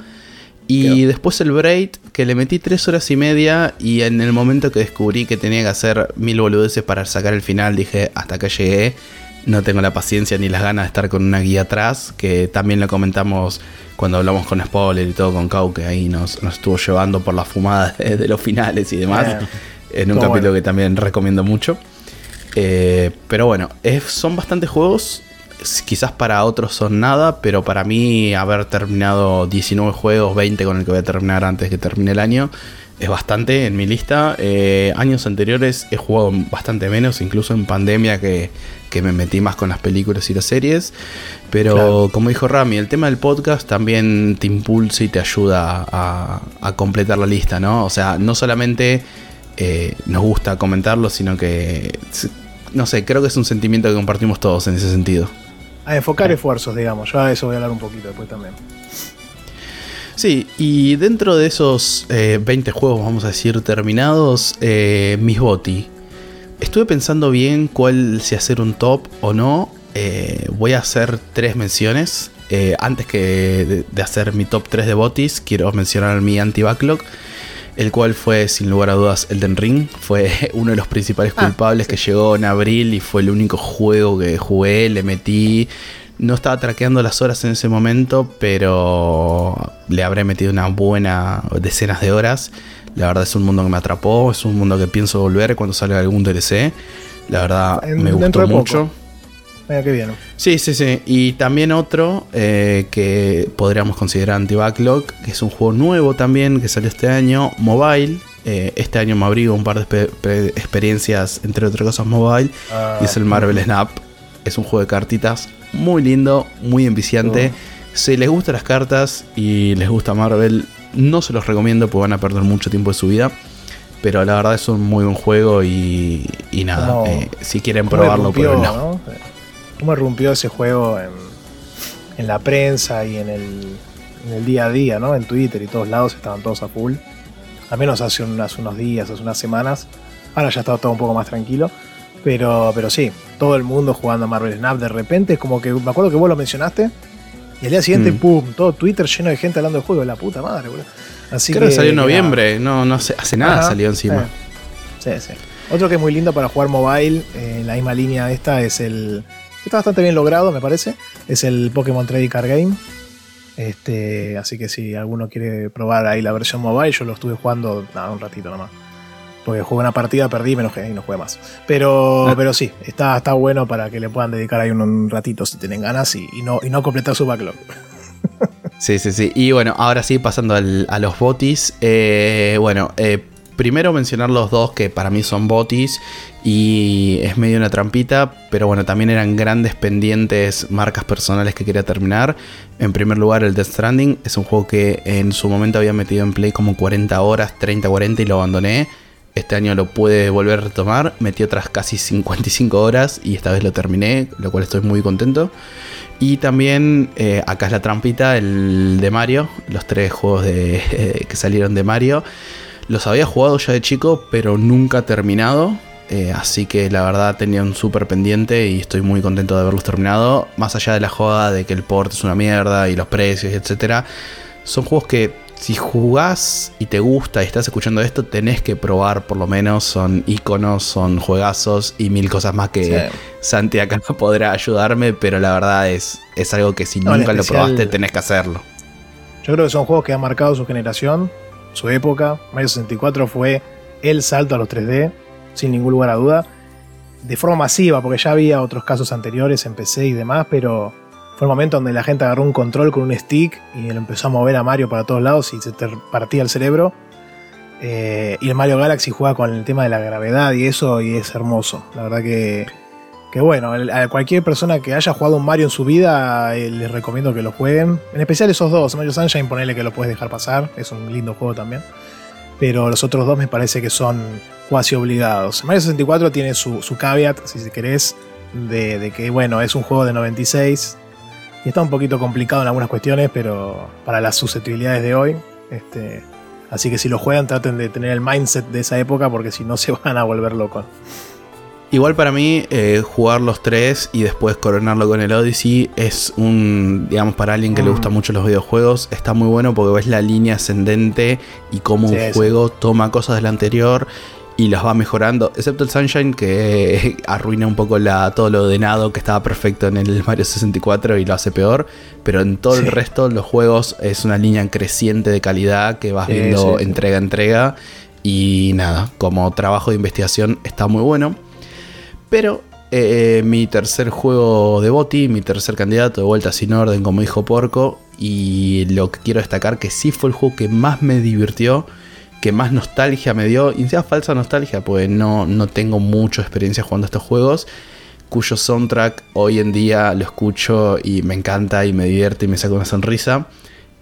Y Quedó. después el Braid, que le metí 3 horas y media y en el momento que descubrí que tenía que hacer mil boludeces para sacar el final, dije, hasta acá llegué, no tengo la paciencia ni las ganas de estar con una guía atrás, que también lo comentamos cuando hablamos con Spoiler y todo con Kau, que ahí nos, nos estuvo llevando por las fumadas de, de los finales y demás, en un capítulo bueno. que también recomiendo mucho. Eh, pero bueno, es- son bastantes juegos. Quizás para otros son nada, pero para mí haber terminado 19 juegos, 20 con el que voy a terminar antes que termine el año, es bastante en mi lista. Eh, años anteriores he jugado bastante menos, incluso en pandemia que, que me metí más con las películas y las series. Pero Claro. como dijo Rami, el tema del podcast también te impulsa y te ayuda a, a completar la lista, ¿no? O sea, no solamente eh, nos gusta comentarlo, sino que, no sé, creo que es un sentimiento que compartimos todos en ese sentido. A enfocar esfuerzos, digamos. Yo a eso voy a hablar un poquito después también. Sí, y dentro de esos eh, 20 juegos, vamos a decir, terminados, eh, mis boti. Estuve pensando bien cuál si hacer un top o no. Eh, voy a hacer tres menciones. Eh, antes que de, de hacer mi top 3 de botis, quiero mencionar mi anti-backlog. El cual fue, sin lugar a dudas, Elden Ring. Fue uno de los principales Ah, culpables que llegó en abril y fue el único juego que jugué, le metí. No estaba traqueando las horas en ese momento, pero le habré metido una buena decenas de horas. La verdad es un mundo que me atrapó, es un mundo que pienso volver cuando salga algún DLC. La verdad En- me gustó de mucho. Mira que bien. Sí, sí, sí. Y también otro eh, que podríamos considerar anti-backlog, que es un juego nuevo también que salió este año, mobile. Eh, este año me abrigo un par de experiencias, entre otras cosas, mobile. Ah, y es el Marvel Snap. Es un juego de cartitas muy lindo, muy enviciante. Si les gustan las cartas y les gusta Marvel, no se los recomiendo porque van a perder mucho tiempo de su vida. Pero la verdad es un muy buen juego y, y nada, eh, si quieren ¿Cómo probarlo, pruébenlo. ¿no? ¿Cómo irrumpió ese juego en, en la prensa y en el, en el día a día, ¿no? En Twitter y todos lados estaban todos a full. Al menos hace unas- unos días, hace unas semanas. Ahora ya está todo un poco más tranquilo. Pero, pero sí, todo el mundo jugando a Marvel Snap. De repente es como que me acuerdo que vos lo mencionaste. Y al día siguiente, Mm. pum, todo Twitter lleno de gente hablando del juego. La puta madre, boludo. Así Creo que salió en noviembre, no, no sé, hace nada Ajá, salió encima. Sí, sí. sí. Otro que es muy lindo para jugar mobile, eh, en la misma línea esta, es el. Está bastante bien logrado, me parece. Es el Pokémon Trading Card Game. Este, así que si alguno quiere probar ahí la versión mobile, yo lo estuve jugando nada, un ratito nomás. Porque jugué una partida, perdí, me enojé y no jugué más. Pero, pero sí, está, está bueno para que le puedan dedicar ahí un, un ratito si tienen ganas y, y no, y no completar su backlog. Sí, sí, sí. Y bueno, ahora sí, pasando al- a los botis. eh, bueno, eh, primero mencionar los dos que para mí son botis y es medio una trampita, pero bueno, también eran grandes pendientes, marcas personales que quería terminar. En primer lugar, el Death Stranding es un juego que en su momento había metido en play como 40 horas, 30, 40 y lo abandoné. Este año lo pude volver a retomar, metí otras casi 55 horas y esta vez lo terminé, lo cual estoy muy contento. Y también, eh, acá es la trampita, el de Mario, los tres juegos de, que salieron de Mario. Los había jugado ya de chico, pero nunca terminado. eh, así que la verdad tenía un súper pendiente y estoy muy contento de haberlos terminado. Más allá de la joda de que el port es una mierda y los precios, etc. Son juegos que si jugás y te gusta y estás escuchando esto, tenés que probar por lo menos. Son iconos, son juegazos y mil cosas más que Sí. Santi acá no podrá ayudarme, pero la verdad es, es algo que si No, nunca lo probaste tenés que hacerlo. Yo creo que son juegos que han marcado su generación, su época. Mario 64 fue el salto a los 3D, sin ningún lugar a duda. De forma masiva, porque ya había otros casos anteriores en PC y demás, pero fue el momento donde la gente agarró un control con un stick y lo empezó a mover a Mario para todos lados y se te partía el cerebro. Eh, y el Mario Galaxy juega con el tema de la gravedad y eso, y es hermoso. La verdad que, que bueno, a cualquier persona que haya jugado un Mario en su vida, eh, les recomiendo que lo jueguen. En especial esos dos, Mario Sunshine, ponele que lo puedes dejar pasar, es un lindo juego también. Pero los otros dos me parece que son cuasi obligados. Mario 64 tiene su, su caveat, si querés, de que bueno, es un juego de 96 y está un poquito complicado en algunas cuestiones, pero para las susceptibilidades de hoy. Este, así que si lo juegan, traten de tener el mindset de esa época, porque si no se van a volver locos. Igual para mí, eh, jugar los tres y después coronarlo con el Odyssey es un, digamos, para alguien que le Mm. gusta mucho los videojuegos, está muy bueno porque ves la línea ascendente y cómo Sí, un sí. juego toma cosas del anterior y las va mejorando, excepto el Sunshine que arruina un poco la, todo lo ordenado que estaba perfecto en el Mario 64 y lo hace peor, pero en todo el resto los juegos es una línea creciente de calidad que vas Sí, viendo sí. entrega a entrega y nada, como trabajo de investigación está muy bueno. Pero eh, mi tercer juego de Boti, mi tercer candidato de vuelta sin orden, como dijo Porco. Y lo que quiero destacar que sí fue el juego que más me divirtió, que más nostalgia me dio. Y sea falsa nostalgia, pues no, no tengo mucha experiencia jugando estos juegos. Cuyo soundtrack hoy en día lo escucho y me encanta y me divierte y me saca una sonrisa.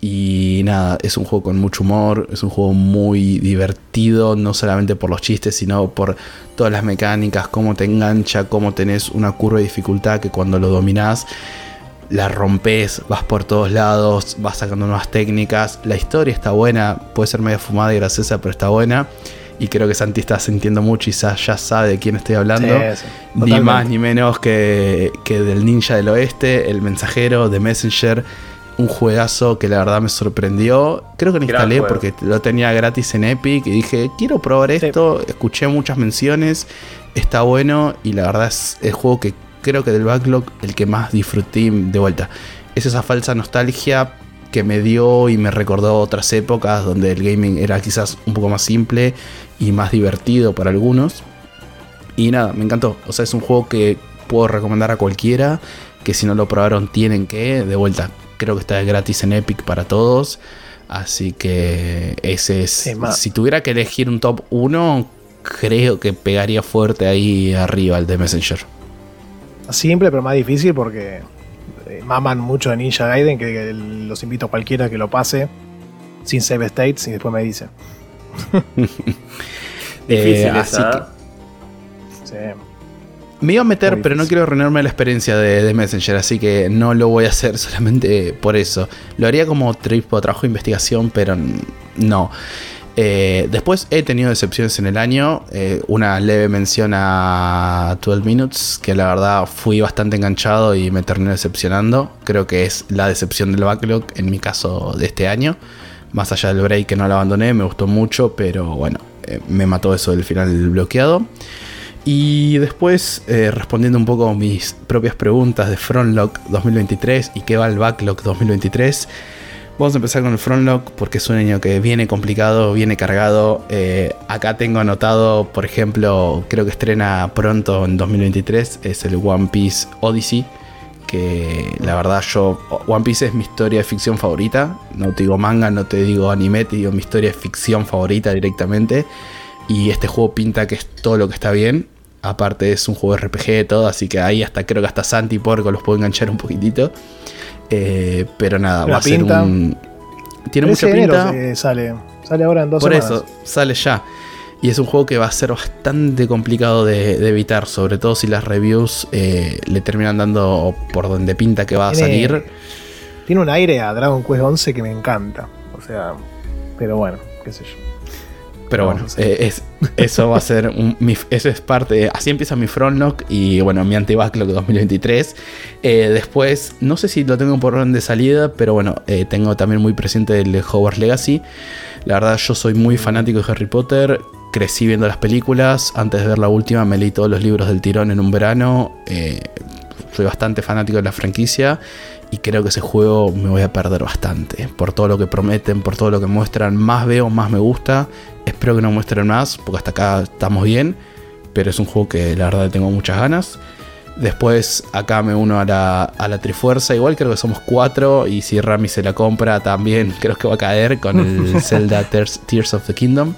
Y nada, es un juego con mucho humor, es un juego muy divertido, no solamente por los chistes, sino por todas las mecánicas, cómo te engancha, cómo tenés una curva de dificultad que cuando lo dominás la rompes, vas por todos lados, vas sacando nuevas técnicas. La historia está buena, puede ser medio fumada y graciosa, pero está buena. Y creo que Santi está sintiendo mucho y ya sabe de quién estoy hablando. Sí, sí, ni totalmente. más ni menos que, que del Ninja del Oeste, el mensajero de Messenger. Un juegazo que la verdad me sorprendió. Creo que lo instalé porque lo tenía gratis en Epic y dije, quiero probar Sí. esto. Escuché muchas menciones, está bueno y la verdad es el juego que creo que del backlog el que más disfruté de vuelta. Es esa falsa nostalgia que me dio y me recordó otras épocas donde el gaming era quizás un poco más simple y más divertido para algunos. Y nada, me encantó. O sea, es un juego que puedo recomendar a cualquiera. Que si no lo probaron, tienen que. De vuelta, creo que está gratis en Epic para todos. Así que ese es. Si tuviera que elegir un top 1, creo que pegaría fuerte ahí arriba el de Messenger. Simple, pero más difícil porque eh, maman mucho de Ninja Gaiden, que, los invito a cualquiera que lo pase sin save states y después me dice. Difícil Eh, esa, así que- Sí. Me iba a meter, pero no quiero arruinarme la experiencia de, de Messenger, así que no lo voy a hacer solamente por eso. Lo haría como tipo trabajo de investigación, pero n- no. Eh, después he tenido decepciones en el año. eh, una leve mención a 12 Minutes, que la verdad fui bastante enganchado y me terminó decepcionando. Creo que es la decepción del backlog en mi caso de este año. Más allá del break que no lo abandoné, me gustó mucho, pero bueno, eh, me mató eso del final bloqueado. Y después, respondiendo un poco a mis propias preguntas de Frontlock 2023 y qué va el Backlog 2023, Vamos a empezar con el Frontlock porque es un año que viene complicado, viene cargado. Eh, acá tengo anotado, por ejemplo, creo que estrena pronto en 2023, es el One Piece Odyssey. Que la verdad yo, One Piece es mi historia de ficción favorita. No te digo manga, no te digo anime, te digo mi historia de ficción favorita directamente. Y este juego pinta que es todo lo que está bien. Aparte es un juego RPG todo, así que ahí hasta creo que hasta Santi y Porco los puedo enganchar un poquitito. Eh, pero nada, La va a ser pinta. un. Tiene mucha 13 de enero pinta. sale. Sale ahora en dos Por semanas. eso, sale ya. Y es un juego que va a ser bastante complicado de, de evitar, sobre todo si las reviews eh, le terminan dando por donde pinta que va a Tiene- salir. Tiene un aire a Dragon Quest 11 que me encanta. O sea, pero bueno, qué sé yo. Pero bueno, eh, es, eso va a ser. Un, mi- eso es parte. Así empieza mi frontlock y bueno, mi anti-backlog 2023. Eh, después, no sé si lo tengo por orden de salida, pero bueno, eh, tengo también muy presente el Hogwarts Legacy. La verdad, yo soy muy fanático de Harry Potter. Crecí viendo las películas. Antes de ver la última, me leí todos los libros del tirón en un verano. Soy bastante fanático de la franquicia. Y creo que ese juego me voy a perder bastante. Por todo lo que prometen, por todo lo que muestran. Más veo, más me gusta. Espero que no muestren más, porque hasta acá estamos bien. Pero es un juego que la verdad tengo muchas ganas. Después acá me uno a la, a la Trifuerza. Igual creo que somos cuatro. Y si Rami se la compra también creo que va a caer con el Zelda Tears, Tears of the Kingdom.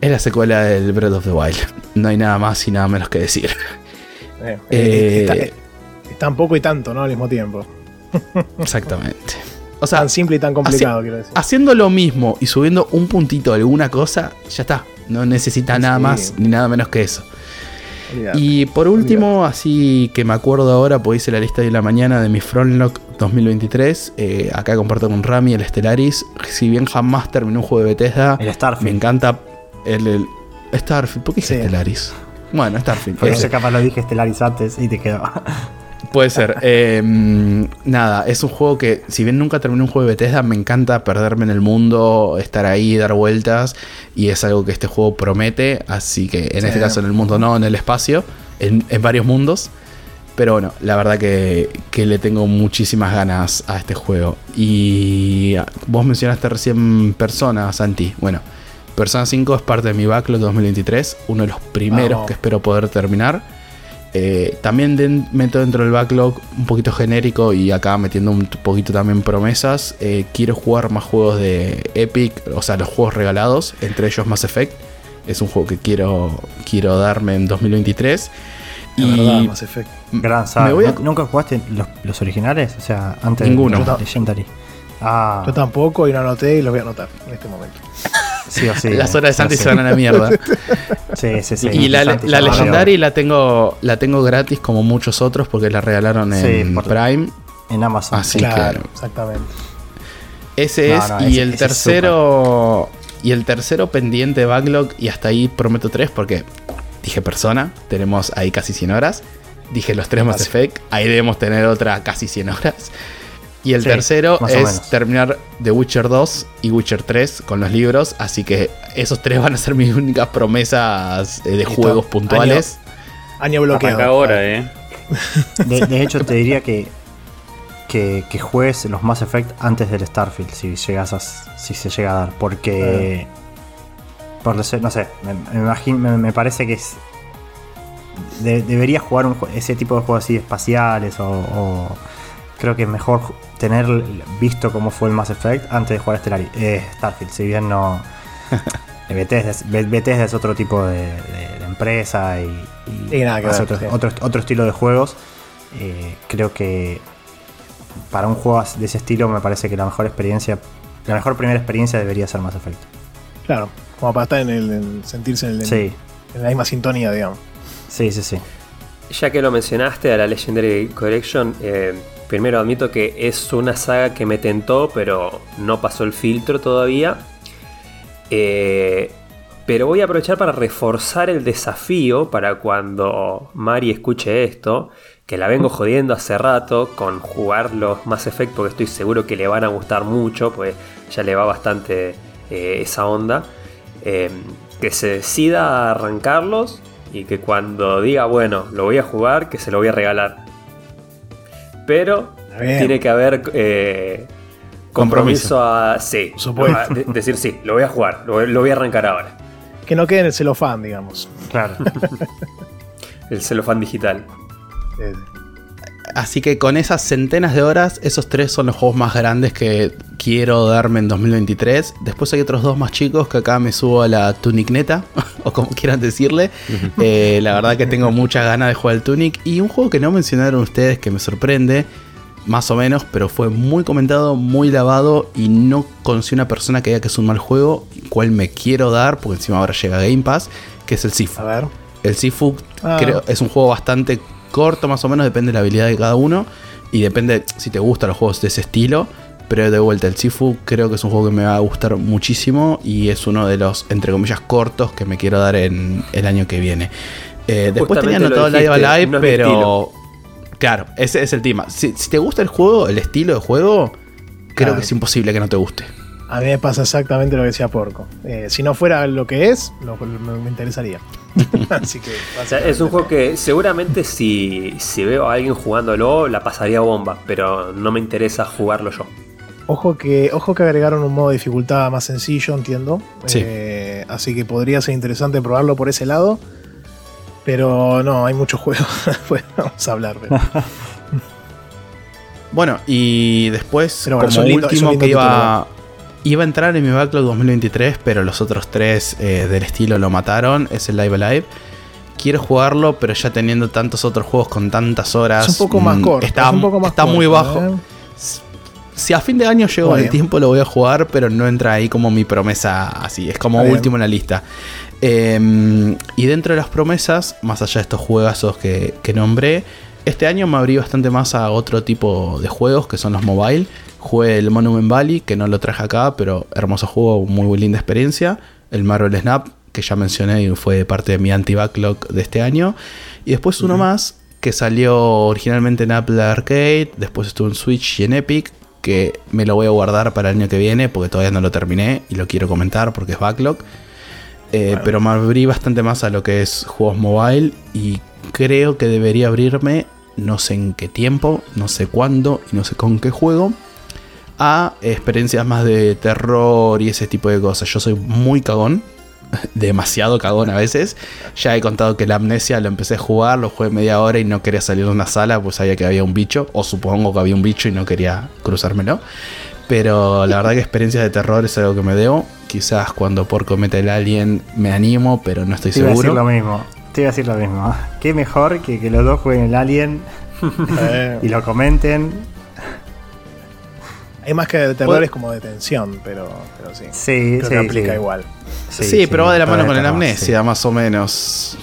Es la secuela del Breath of the Wild. No hay nada más y nada menos que decir. Eh, Eh, está, es tan poco y tanto, ¿no? Al mismo tiempo. Exactamente. O sea, Tan simple y tan complicado, quiero decir. haciendo lo mismo y subiendo un puntito de alguna cosa, ya está. No necesita nada Sí. más ni nada menos que eso. Y por último, así que me acuerdo ahora, pues hice la lista de la mañana de mi Frontlock 2023. Eh, acá comparto con Rami el Stellaris. Si bien jamás terminé un juego de Bethesda, El Starfield. me encanta el, el Starfield. ¿Por qué dije Sí. Stellaris? Bueno, Starfield. Por ese. eso capaz lo dije Stellaris antes y te quedó. Puede ser. Eh, mm, nada, es un juego que, si bien nunca terminé un juego de Bethesda, me encanta perderme en el mundo, estar ahí, dar vueltas. Y es algo que este juego promete. Así que en Sí. este caso en el mundo no, en el espacio, en, en varios mundos. Pero bueno, la verdad que, que le tengo muchísimas ganas a este juego. Y vos mencionaste recién Persona, Santi. Bueno, Persona 5 es parte de mi backlog 2023, uno de los primeros Vamos. que espero poder terminar. Eh, también meto dentro del backlog un poquito genérico y acá metiendo un poquito también promesas. Eh, quiero jugar más juegos de Epic, o sea, los juegos regalados, entre ellos Mass Effect. Es un juego que quiero, quiero darme en 2023. La y verdad, Mass Effect. Gran saga. Me voy a- ¿Nu- ¿Nunca jugaste los, los originales? O sea, antes Ninguno. de Legendary. Ah, Yo tampoco y no anoté y los voy a anotar en este momento. sí o sí. las horas de Santi se van a la mierda. Sí, sí, sí. y la, la la tengo, la tengo gratis como muchos otros porque la regalaron en por- Prime. En Amazon. Así claro, que- exactamente. Ese No, es. no, y ese- el tercero. Y el tercero pendiente de backlog. Y hasta ahí prometo tres porque dije persona. Tenemos ahí casi 100 horas. Dije los tres Mass. Effect. Ahí debemos tener otra casi 100 horas. Y el Sí, tercero es terminar The Witcher 2 y Witcher 3 con los libros. Así que esos tres van a ser mis únicas promesas eh, de Listo. juegos puntuales. Año bloqueado. Arranca ahora, eh. De, de hecho, te diría que, que, que juegues los Mass Effect antes del Starfield, si llegas a, si se llega a dar. Porque. Por lo sé- no sé, me, me imagino, me, me parece que es. de- deberías jugar un, ese tipo de juegos así espaciales o, o- creo que es mejor tener visto cómo fue el Mass Effect antes de jugar Stellari- eh, Starfield, si bien no eh, Bethesda, es- Be- Bethesda es otro tipo de, de- de empresa y, y Y nada que hace ver, otro, sí. otro, otro estilo de juegos. Eh, creo que para un juego de ese estilo me parece que la mejor experiencia, la mejor primera experiencia debería ser Mass Effect. Claro, como para estar en el, en sentirse en, el- Sí, en la misma sintonía, digamos. sí, sí, sí. Ya que lo mencionaste a la Legendary Collection, eh, primero admito que es una saga que me tentó, pero no pasó el filtro todavía. Eh, pero voy a aprovechar para reforzar el desafío para cuando Mari escuche esto, que la vengo jodiendo hace rato con jugar los Mass Effect porque estoy seguro que le van a gustar mucho, pues ya le va bastante eh, esa onda. Eh, que se decida a arrancarlos y que cuando diga, bueno, lo voy a jugar, que se lo voy a regalar. Pero tiene que haber eh, Compromiso a. Sí. Supuesto. a de- decir sí, lo voy a jugar, lo voy, lo voy a arrancar ahora. Que no quede en el celofán, digamos. Claro. El celofán digital. Eh, Así que con esas centenas de horas, esos tres son los juegos más grandes que quiero darme en 2023. Después hay otros dos más chicos que acá me subo a la Tunic neta, o como quieran decirle. Eh, la verdad que tengo muchas ganas de jugar al Tunic. Y un juego que no mencionaron ustedes que me sorprende, más o menos, pero fue muy comentado, muy lavado y no conocí una persona que diga que es un mal juego, cual me quiero dar, porque encima ahora llega Game Pass, que es el Sifu. a ver. El Sifu Ah. creo, es un juego bastante corto, más o menos, depende de la habilidad de cada uno. Y depende si te gustan los juegos de ese estilo. Pero de vuelta, el Sifu creo que es un juego que me va a gustar muchísimo. Y es uno de los, entre comillas, cortos que me quiero dar en el año que viene. Eh, después tenía anotado Live Alive, no pero. Claro, ese es el tema. Si, si te gusta el juego, el estilo de juego, creo Claro. que es imposible que no te guste. A mí me pasa exactamente lo que decía Porco. Eh, si no fuera lo que es, lo- me, me interesaría. Así que. O sea, es un juego que seguramente si, si veo a alguien jugándolo, la pasaría bomba, pero no me interesa jugarlo yo. Ojo que, ojo que agregaron un modo de dificultad más sencillo, entiendo. Sí. Eh, así que podría ser interesante probarlo por ese lado. Pero no, hay muchos juegos. Después vamos a hablar. pero- Bueno, y después, Pero bueno, como lindo- último que iba, título, iba a entrar en mi backlog 2023, pero los otros tres eh, del estilo lo mataron, es el Live Alive. Quiero jugarlo, pero ya teniendo tantos otros juegos con tantas horas. Es un poco más mm, corto. Está, es un poco más está muy bajo. ¿eh? Si a fin de año llego el tiempo, lo voy a jugar, pero no entra ahí como mi promesa así. Es como bien. último en la lista. Eh, y dentro de las promesas, más allá de estos juegazos que, que nombré, este año me abrí bastante más a otro tipo de juegos que son los mobile. Jugué el Monument Valley, que no lo traje acá, pero hermoso juego, muy linda experiencia. El Marvel Snap, que ya mencioné y fue parte de mi anti-backlog de este año. Y después uno más, que salió originalmente en Apple Arcade, después estuvo en Switch y en Epic, que me lo voy a guardar para el año que viene, porque todavía no lo terminé y lo quiero comentar porque es backlog. Eh, Pero me abrí bastante más a lo que es juegos mobile y creo que debería abrirme, no sé en qué tiempo, no sé cuándo y no sé con qué juego, a experiencias más de terror y ese tipo de cosas. Yo soy muy cagón, demasiado cagón a veces. Ya he contado que la amnesia lo empecé a jugar, lo jugué media hora y no quería salir de una sala, pues sabía que había un bicho, o supongo que había un bicho y no quería cruzármelo. Pero la verdad que experiencias de terror es algo que me debo. Quizás cuando por cometa el alien me animo, pero no estoy Te iba a decir lo seguro. mismo. Te iba a decir lo mismo. Qué mejor que que los dos jueguen el Alien y lo comenten. hay más que de terror, es como de tensión, pero, pero sí. Sí, Creo sí, que aplica sí. igual. Sí, pero va de la mano con la amnesia, sí. más o menos.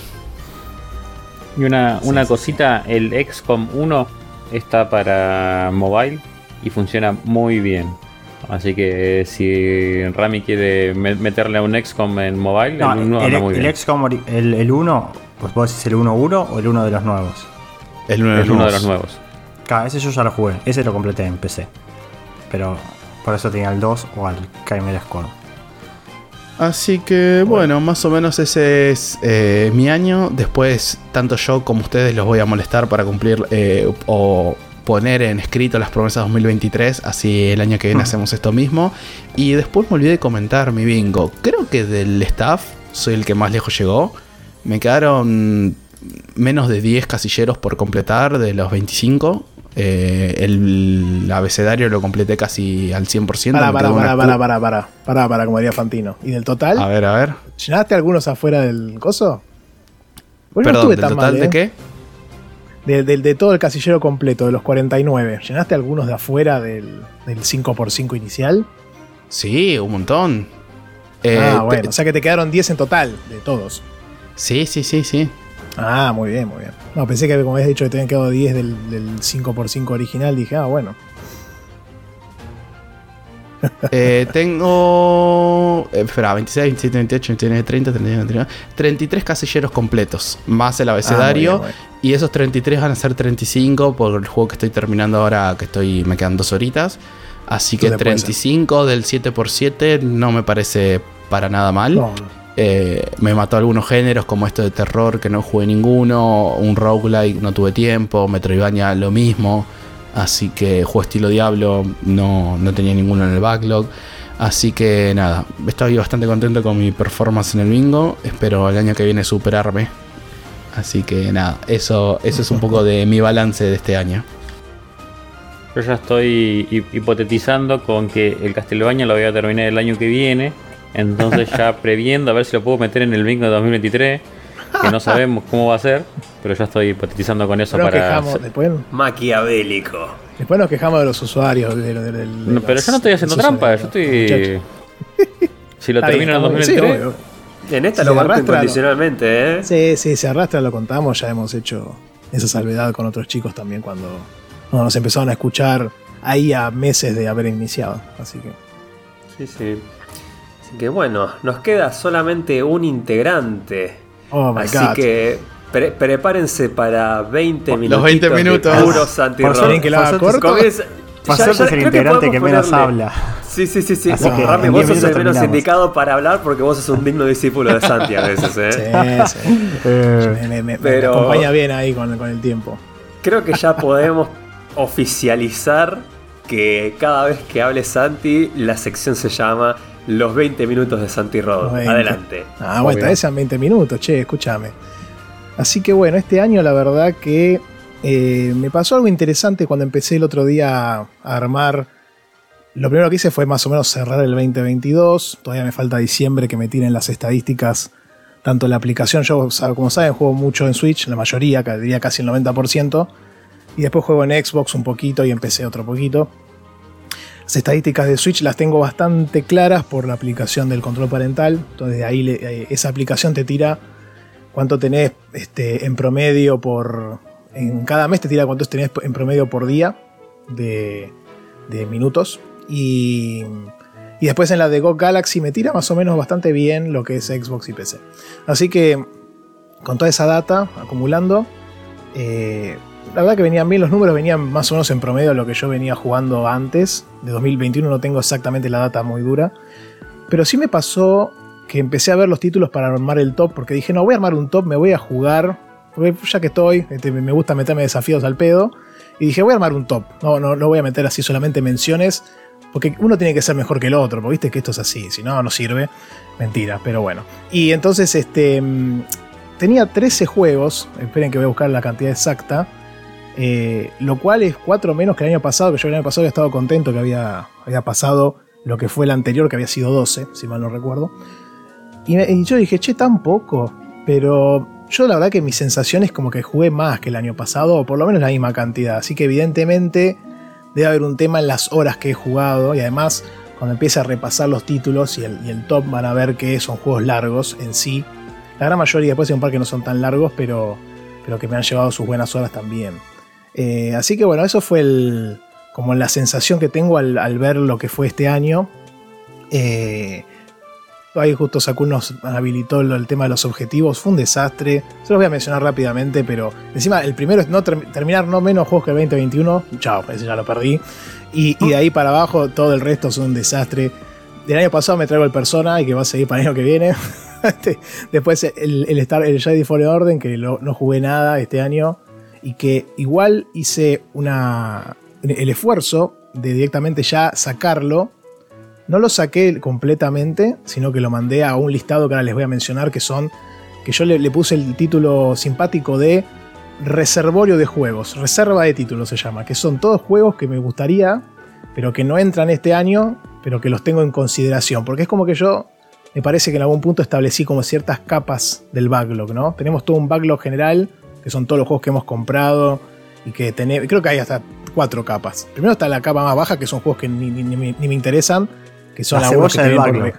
Y una, una cosita, el XCOM 1 está para mobile y funciona muy bien. Así que si Rami quiere me- meterle a un XCOM en mobile, No, el 1 el, anda muy el bien. XCOM, el, el 1, pues vos decís el 1-1 o el 1 de los nuevos. El uno de los Es uno de nuevos. los nuevos. Claro, ese yo ya lo jugué. Ese lo completé en PC. Pero por eso tenía el 2 o al Chimera Squad. Así que bueno, más o menos ese es eh, mi año. Después, tanto yo como ustedes los voy a molestar para cumplir eh, o poner en escrito las promesas 2023. Así el año que viene hacemos esto mismo. Y después me olvidé de comentar mi bingo. Creo que del staff soy el que más lejos llegó. Me quedaron menos de 10 casilleros por completar de los 25. Eh, el abecedario lo completé casi al 100%. Para, para, para, para, para, para, para, para, como diría Fantino. ¿Y del total? A ver, a ver. ¿Llenaste algunos afuera del coso? Pues no Perdón, estuve ¿del total mal, de ¿eh? qué? De, de- de todo el casillero completo, de los 49. ¿Llenaste algunos de afuera del, del 5x5 inicial? Sí, un montón. Eh, ah, te- bueno. O sea que te quedaron 10 en total, de todos. Sí, sí, sí, sí. Ah, muy bien, muy bien. No, pensé que como habías dicho que te habían quedado 10 del, del 5x5 original. Dije, ah, bueno. Eh, tengo. eh, espera, 26, 27, 28, 29, 30, 31, 32, 33 casilleros completos. Más el abecedario. Ah, muy bien, muy bien. y esos 33 van a ser 35 por el juego que estoy terminando ahora, que estoy me quedan dos horitas. Así que Entonces puede ser. 35 del 7x7 no me parece para nada mal. No, Eh, me mató algunos géneros como esto de terror que no jugué ninguno, un roguelike no tuve tiempo, Metroidvania lo mismo. Así que juego estilo Diablo, no, no tenía ninguno en el backlog. Así que nada, estoy bastante contento con mi performance en el bingo. Espero el año que viene superarme. Así que nada, eso, eso es un poco de mi balance de este año. Yo ya estoy hi- hipotetizando con que el Castlevania lo voy a terminar el año que viene. Entonces ya previendo a ver si lo puedo meter en el bingo de 2023. Que no sabemos cómo va a ser. Pero ya estoy hipotetizando con eso Pero para... quejamos, después, Maquiavélico. después nos quejamos de los usuarios. de- de- de- de No, pero los- yo no estoy haciendo trampa, yo estoy... Si lo termino en está muy- sí, 2023... obvio. En esta Si lo arrastra, incondicionalmente, ¿eh? Sí, sí, se arrastra, lo contamos, ya hemos hecho esa salvedad con otros chicos también cuando no, nos empezaron a escuchar ahí a meses de haber iniciado. Así que Sí, sí. Así que bueno, nos queda solamente un integrante. Oh my Así god. que pre- prepárense para 20 Los minutos. 20 minutos. Puro Santi Por Rock. suerte que lo haga corto. Comienza- Por ya- suerte ya es el que integrante que menos ponerle- habla. Sí, sí, sí, sí. Así Vos, que Rami, vos 10 sos el menos terminamos. indicado para hablar porque vos sos un digno discípulo de Santi a veces, ¿eh? Sí, sí. Eh, Me, acompaña bien ahí con, con el tiempo. Creo que ya podemos oficializar que cada vez que hable Santi, la sección se llama Los 20 minutos de Santi 20. Adelante. Ah, bueno, vez sean 20 minutos, che, escúchame. Así que bueno, este año la verdad que eh, me pasó algo interesante cuando empecé el otro día a armar. Lo primero que hice fue más o menos cerrar el 2022. Todavía me falta diciembre que me tiren las estadísticas. Tanto la aplicación, yo como saben, juego mucho en Switch, la mayoría, diría casi el 90%. Y después juego en Xbox un poquito y empecé otro poquito. Las estadísticas de Switch las tengo bastante claras por la aplicación del control parental. Entonces ahí eh, esa aplicación te tira cuánto tenés este, en promedio por... En cada mes te tira cuánto tenés en promedio por día de, de minutos. Y, y después en la de Go Galaxy me tira más o menos bastante bien lo que es Xbox y PC. Así que con toda esa data acumulando, eh, la verdad que venían bien los números, venían más o menos en promedio a lo que yo venía jugando antes. De 2021 no tengo exactamente la data muy dura. Pero sí me pasó que empecé a ver los títulos para armar el top, porque dije, no, voy a armar un top, me voy a jugar, ya que estoy, este, me gusta meterme desafíos al pedo, y dije, voy a armar un top, no, no, no voy a meter así solamente menciones, porque uno tiene que ser mejor que el otro, porque viste que esto es así, si no, no sirve, mentira, pero bueno. Y entonces, este, mm, tenía 13 juegos, esperen que voy a buscar la cantidad exacta, eh, lo cual es 4 menos que el año pasado, que yo el año pasado había estado contento que había, había pasado lo que fue el anterior, que había sido 12, si mal no recuerdo. Y, yo dije, che, tan poco. Pero yo la verdad que mi sensación es como que jugué más que el año pasado, o por lo menos la misma cantidad. Así que evidentemente debe haber un tema en las horas que he jugado. Y además, cuando empiece a repasar los títulos y el, y el top, van a ver que son juegos largos en sí. La gran mayoría, después hay un par que no son tan largos, pero, pero que me han llevado sus buenas horas también. Eh, así que bueno, eso fue el, como la sensación que tengo al, ver lo que fue este año. Eh, ahí justo Sakun nos habilitó el tema de los objetivos. Fue un desastre. Se los voy a mencionar rápidamente, pero encima el primero es no ter- terminar no menos juegos que el 2021. Chao, ese ya lo perdí. Y, de ahí para abajo todo el resto son un desastre. Del año pasado me traigo el Persona y que va a seguir para el año que viene. Este, Después el, el, Star, el Jedi Fallen Order, que no jugué nada este año. Y que igual hice una, el esfuerzo de directamente ya sacarlo no lo saqué completamente, sino que lo mandé a un listado que ahora les voy a mencionar, que son, que yo le, puse el título simpático de Reservorio de Juegos, Reserva de Títulos se llama, que son todos juegos que me gustaría, pero que no entran este año, pero que los tengo en consideración, porque es como que yo, me parece que en algún punto establecí como ciertas capas del backlog, ¿no? Tenemos todo un backlog general, que son todos los juegos que hemos comprado, y que tenemos, creo que hay hasta cuatro capas. Primero está la capa más baja, que son juegos que ni, ni- ni me- ni me interesan, que son La cebolla del backlog.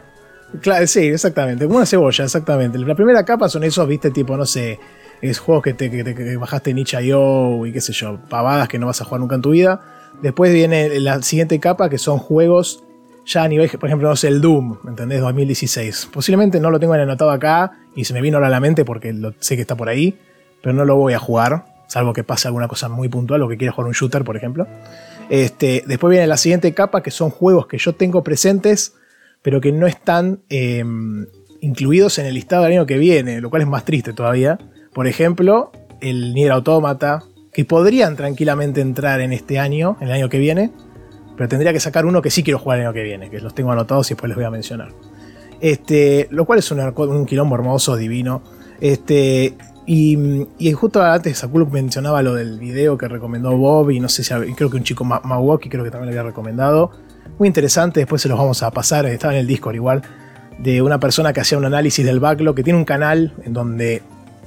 Claro, sí, exactamente, como una cebolla, exactamente. La primera capa son esos, viste, tipo, no sé, es juegos que, te, que, te- que bajaste en itch.io y qué sé yo, pavadas que no vas a jugar nunca en tu vida. Después viene la siguiente capa que son juegos ya a nivel, por ejemplo, no sé, el Doom, ¿me ¿entendés? 2016. Posiblemente no lo tengo anotado acá y se me vino ahora a la mente porque lo, sé que está por ahí, pero no lo voy a jugar, salvo que pase alguna cosa muy puntual o que quiera jugar un shooter, por ejemplo. Este, después viene la siguiente capa que son juegos que yo tengo presentes, pero que no están eh, incluidos en el listado del año que viene, lo cual es más triste todavía. Por ejemplo, el Nier Automata, que podrían tranquilamente entrar en este año, en el año que viene, pero tendría que sacar uno que sí quiero jugar el año que viene, que los tengo anotados y después les voy a mencionar. Este, lo cual es un, un quilombo hermoso, divino. Este, y, justo antes Sakuluk mencionaba lo del video que recomendó Bob y no sé si creo que un chico Mawaki creo que también lo había recomendado. Muy interesante, después se los vamos a pasar, estaba en el Discord igual, de una persona que hacía un análisis del backlog, que tiene un canal en donde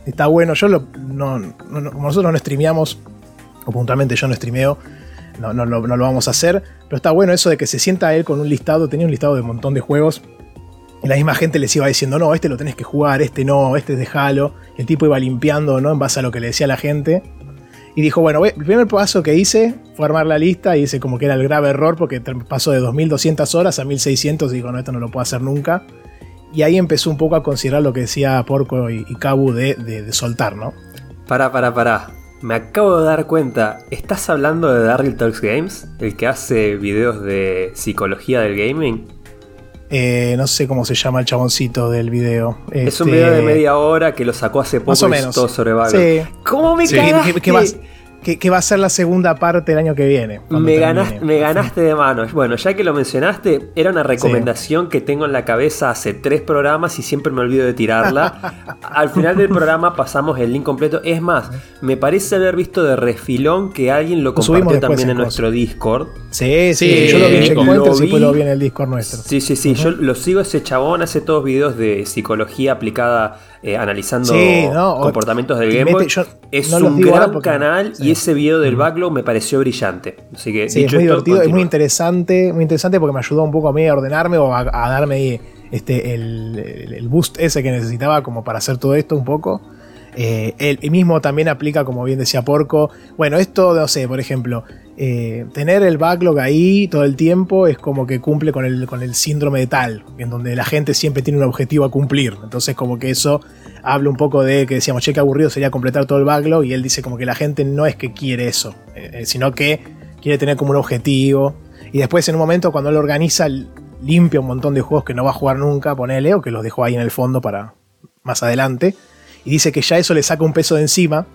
está bueno. Yo lo, no, no, como nosotros no streameamos, o puntualmente yo no streameo, no, no, no, lo vamos a hacer, pero está bueno eso de que se sienta él con un listado, tenía un listado de un montón de juegos la misma gente les iba diciendo, no, este lo tenés que jugar, este no, este déjalo. El tipo iba limpiando, ¿no? En base a lo que le decía la gente. Y dijo, bueno, el primer paso que hice fue armar la lista y hice como que era el grave error porque pasó de 2200 horas a 1600 y dijo, no, esto no lo puedo hacer nunca. Y ahí empezó un poco a considerar lo que decía Porco y, y Kabu de, de, soltar, ¿no? Pará, pará, pará. Me acabo de dar cuenta, ¿estás hablando de Daryl Talks Games? El que hace videos de psicología del gaming. Eh, no sé cómo se llama el chaboncito del video. Es un video de este, media hora que lo sacó hace poco más o menos. todo sobre Sí. ¿Cómo me sí. Que, va a ser la segunda parte el año que viene. Me ganaste, me ganaste de mano. Bueno, ya que lo mencionaste, era una recomendación que tengo en la cabeza hace tres programas y siempre me olvido de tirarla. Al final del programa pasamos el link completo. Es más, me parece haber visto de refilón que alguien lo compartió también en, nuestro Discord. Sí, sí, yo lo vi en Checkpointers y lo vi en el Discord nuestro. Sí, sí, sí. Yo lo sigo ese chabón, hace todos videos de psicología aplicada eh, analizando comportamientos del Game Boy. es un gran canal y ese video del backlog me pareció brillante. Así que, sí, es muy divertido, es muy interesante, muy interesante porque me ayudó un poco a mí a ordenarme o a, darme este, el, boost ese que necesitaba como para hacer todo esto un poco. Eh, él mismo también aplica, como bien decía Porco. Bueno, esto, no sé, por ejemplo, eh, tener el backlog ahí todo el tiempo es como que cumple con el, con el síndrome de tal, en donde la gente siempre tiene un objetivo a cumplir. Entonces, como que eso habla un poco de que decíamos, che, qué aburrido sería completar todo el backlog. Y él dice como que la gente no es que quiere eso, eh, sino que quiere tener como un objetivo. Y después, en un momento, cuando él organiza, limpia un montón de juegos que no va a jugar nunca, ponele, o que los dejó ahí en el fondo para más adelante. Y dice que ya eso le saca un peso de encima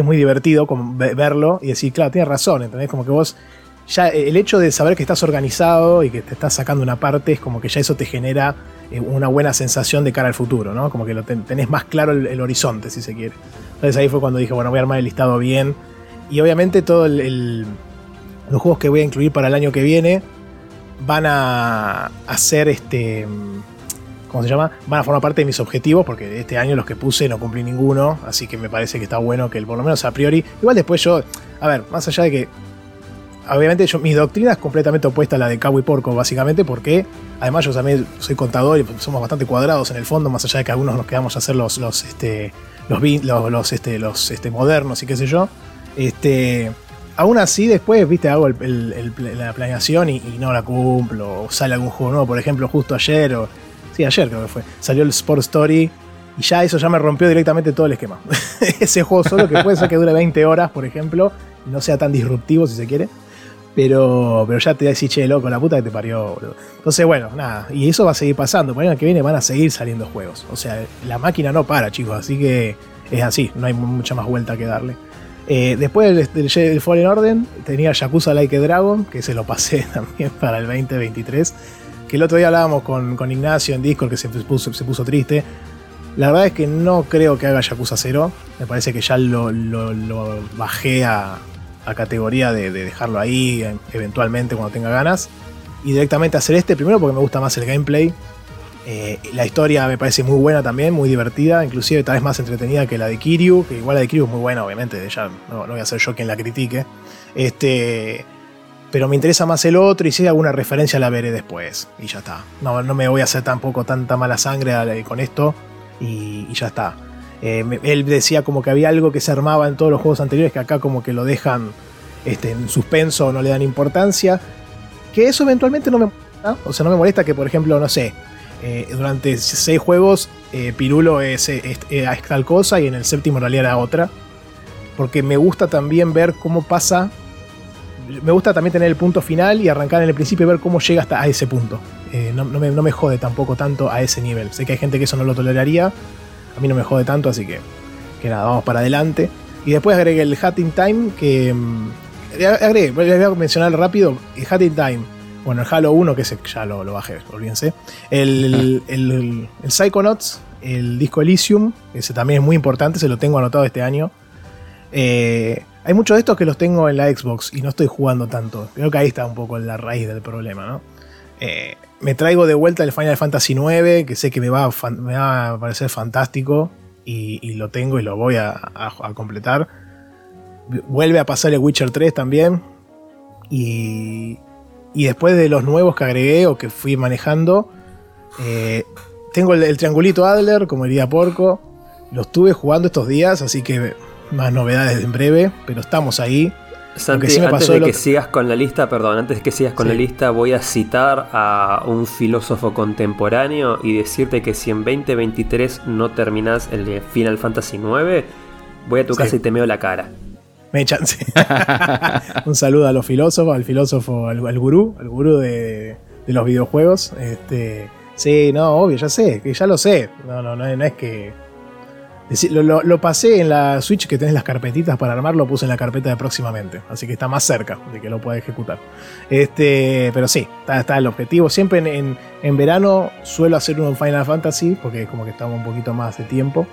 es muy divertido como verlo y decir, claro, tienes razón, ¿entendés? Como que vos, ya el hecho de saber que estás organizado y que te estás sacando una parte, es como que ya eso te genera eh, una buena sensación de cara al futuro, ¿no? Como que lo tenés más claro el, horizonte, si se quiere. Entonces ahí fue cuando dije, bueno, voy a armar el listado bien. Y obviamente todos los juegos que voy a incluir para el año que viene van a hacer este ¿cómo se llama? Van a formar parte de mis objetivos, porque este año los que puse no cumplí ninguno, así que me parece que está bueno que por lo menos a priori. Igual después yo, a ver, más allá de que. Obviamente yo, mi doctrina es completamente opuesta a la de Cabo y Porco, básicamente, porque además yo también soy contador y somos bastante cuadrados en el fondo, más allá de que algunos nos quedamos a hacer los, los, este, los, los, este, los este, modernos y qué sé yo. Este, aún así, después, viste, hago la planeación y, no la cumplo, o sale algún juego nuevo, por ejemplo, justo ayer, Sí, ayer creo que fue. Salió el Sport Story y ya eso ya me rompió directamente todo el esquema. Ese juego solo que puede ser que dure 20 horas, por ejemplo, y no sea tan disruptivo si se quiere. Pero, pero ya te decís, che, loco, la puta que te parió, boludo. Entonces, bueno, nada. Y eso va a seguir pasando. Por el año que viene van a seguir saliendo juegos. O sea, la máquina no para, chicos. Así que es así. No hay mucha más vuelta que darle. Eh, después del, del, Fallen Order tenía Yakuza Like a Dragon, que se lo pasé también para el 2023 que el otro día hablábamos con, Ignacio en Discord que se puso, se puso triste. La verdad es que no creo que haga Yakuza 0. Me parece que ya lo, bajé a, categoría de, dejarlo ahí eventualmente cuando tenga ganas. Y directamente hacer este, primero porque me gusta más el gameplay. Eh, la historia me parece muy buena también, muy divertida, inclusive tal vez más entretenida que la de Kiryu, que igual la de Kiryu es muy buena, obviamente, ya no, no voy a ser yo quien la critique. Este, pero me interesa más el otro y si hay alguna referencia la veré después. Y ya está. No, no me voy a hacer tampoco tanta mala sangre con esto y, ya está. Eh, él decía como que había algo que se armaba en todos los juegos anteriores que acá como que lo dejan este, en suspenso no le dan importancia. Que eso eventualmente no me molesta. O sea, no me molesta que, por ejemplo, no sé, eh, durante seis juegos eh, Pirulo es, es, es, tal cosa y en el séptimo en realidad era otra. Porque me gusta también ver cómo pasa me gusta también tener el punto final y arrancar en el principio y ver cómo llega hasta a ese punto. Eh, no, me, jode tampoco tanto a ese nivel. Sé que hay gente que eso no lo toleraría. A mí no me jode tanto, así que, que nada, vamos para adelante. Y después agregué el Hat in Time, que. mm, Agregué, les voy a mencionar rápido. El Hat in Time. Bueno, el Halo 1, que ese ya lo, lo bajé, olvídense. El, el, el, el Psychonauts, el disco Elysium, ese también es muy importante, se lo tengo anotado este año. Eh, hay muchos de estos que los tengo en la Xbox y no estoy jugando tanto. Creo que ahí está un poco la raíz del problema, ¿no? Eh, me traigo de vuelta el Final Fantasy IX, que sé que me va a, fan- parecer fantástico y, lo tengo y lo voy a, completar. Vuelve a pasar el Witcher 3 también. Y, y después de los nuevos que agregué o que fui manejando, eh, tengo el, el triangulito Adler, como diría Porco. Lo estuve jugando estos días, así que más novedades en breve, pero estamos ahí. Santi, sí antes de que sigas con la lista, perdón, antes de que sigas con Sí. la lista, voy a citar a un filósofo contemporáneo y decirte que si en 2023 no terminás el Final Fantasy IX, voy a tu Sí. casa y te meo la cara. Me echan. sí. Un saludo a los filósofos, al filósofo, al, al gurú, al gurú de, de los videojuegos. Este, sí, no, obvio, ya sé, que ya lo sé. No, no, no, no es que. Lo, pasé en la Switch que tenés las carpetitas para armar, lo puse en la carpeta de próximamente. Así que está más cerca de que lo pueda ejecutar. Este, pero sí, está, el objetivo. Siempre en, en- en verano suelo hacer un Final Fantasy, porque como que estamos un poquito más de tiempo.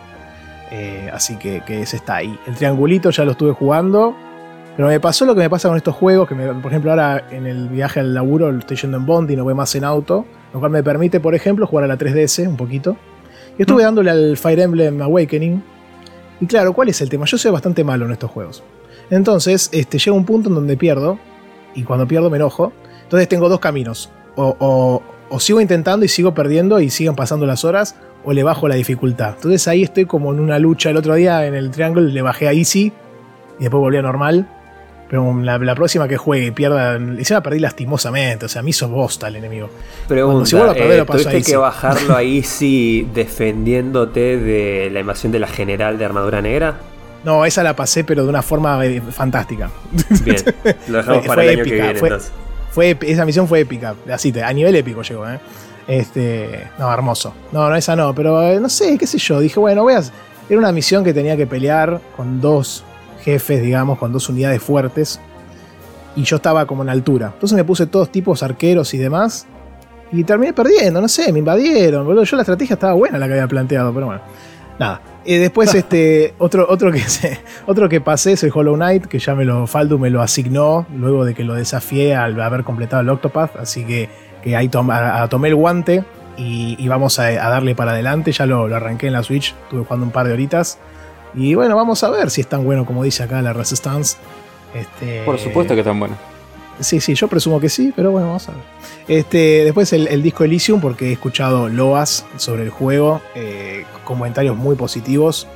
Eh, así que, que ese está ahí. El triangulito ya lo estuve jugando. Pero me pasó lo que me pasa con estos juegos, que por ejemplo ahora en el viaje al laburo lo estoy yendo en Bondi y no voy más en auto, lo cual me permite, por ejemplo, jugar a la 3DS un poquito. Estuve dándole al Fire Emblem Awakening. Y claro, ¿cuál es el tema? Yo soy bastante malo en estos juegos. Entonces, este, llega un punto en donde pierdo, y cuando pierdo me enojo. Entonces tengo dos caminos. O, o- o sigo intentando y sigo perdiendo y siguen pasando las horas, o le bajo la dificultad. Entonces ahí estoy como en una lucha. El otro día en el Triangle le bajé a Easy y después volví a normal. Pero la, la próxima que juegue y pierda, encima perdí lastimosamente. O sea, me hizo bosta el enemigo. Pregunta, si a perder, eh, ¿tuviste que bajarlo ahí sí defendiéndote de la invasión de la general de armadura negra? No, esa la pasé, pero de una forma eh, fantástica. Bien, lo dejamos Fue- para fue el año que épica, viene fue- entonces. Fue, esa misión fue épica. Así, a nivel épico llegó, ¿eh? Este. No, hermoso. No, no, esa no, pero eh, no sé, qué sé yo. Dije, bueno, voy a. Era una misión que tenía que pelear con dos jefes, digamos, con dos unidades fuertes. Y yo estaba como en altura. Entonces me puse todos tipos arqueros y demás. Y terminé perdiendo, no sé, me invadieron, boludo. Yo la estrategia estaba buena la que había planteado, pero bueno. Nada. Eh, después, este, otro, otro, que se- otro que pasé es el Hollow Knight, que ya me lo, Faldu me lo asignó luego de que lo desafié al haber completado el Octopath. Así que, que ahí tom- a- a- tomé el guante y, y vamos a, a darle para adelante. Ya lo, lo arranqué en la Switch, estuve jugando un par de horitas. Y bueno, vamos a ver si es tan bueno como dice acá la Resistance. Este, Por supuesto que están buenos. Sí, sí, yo presumo que sí, pero bueno, vamos a ver. Este, después el, el disco Elysium, porque he escuchado loas sobre el juego, eh, comentarios muy positivos.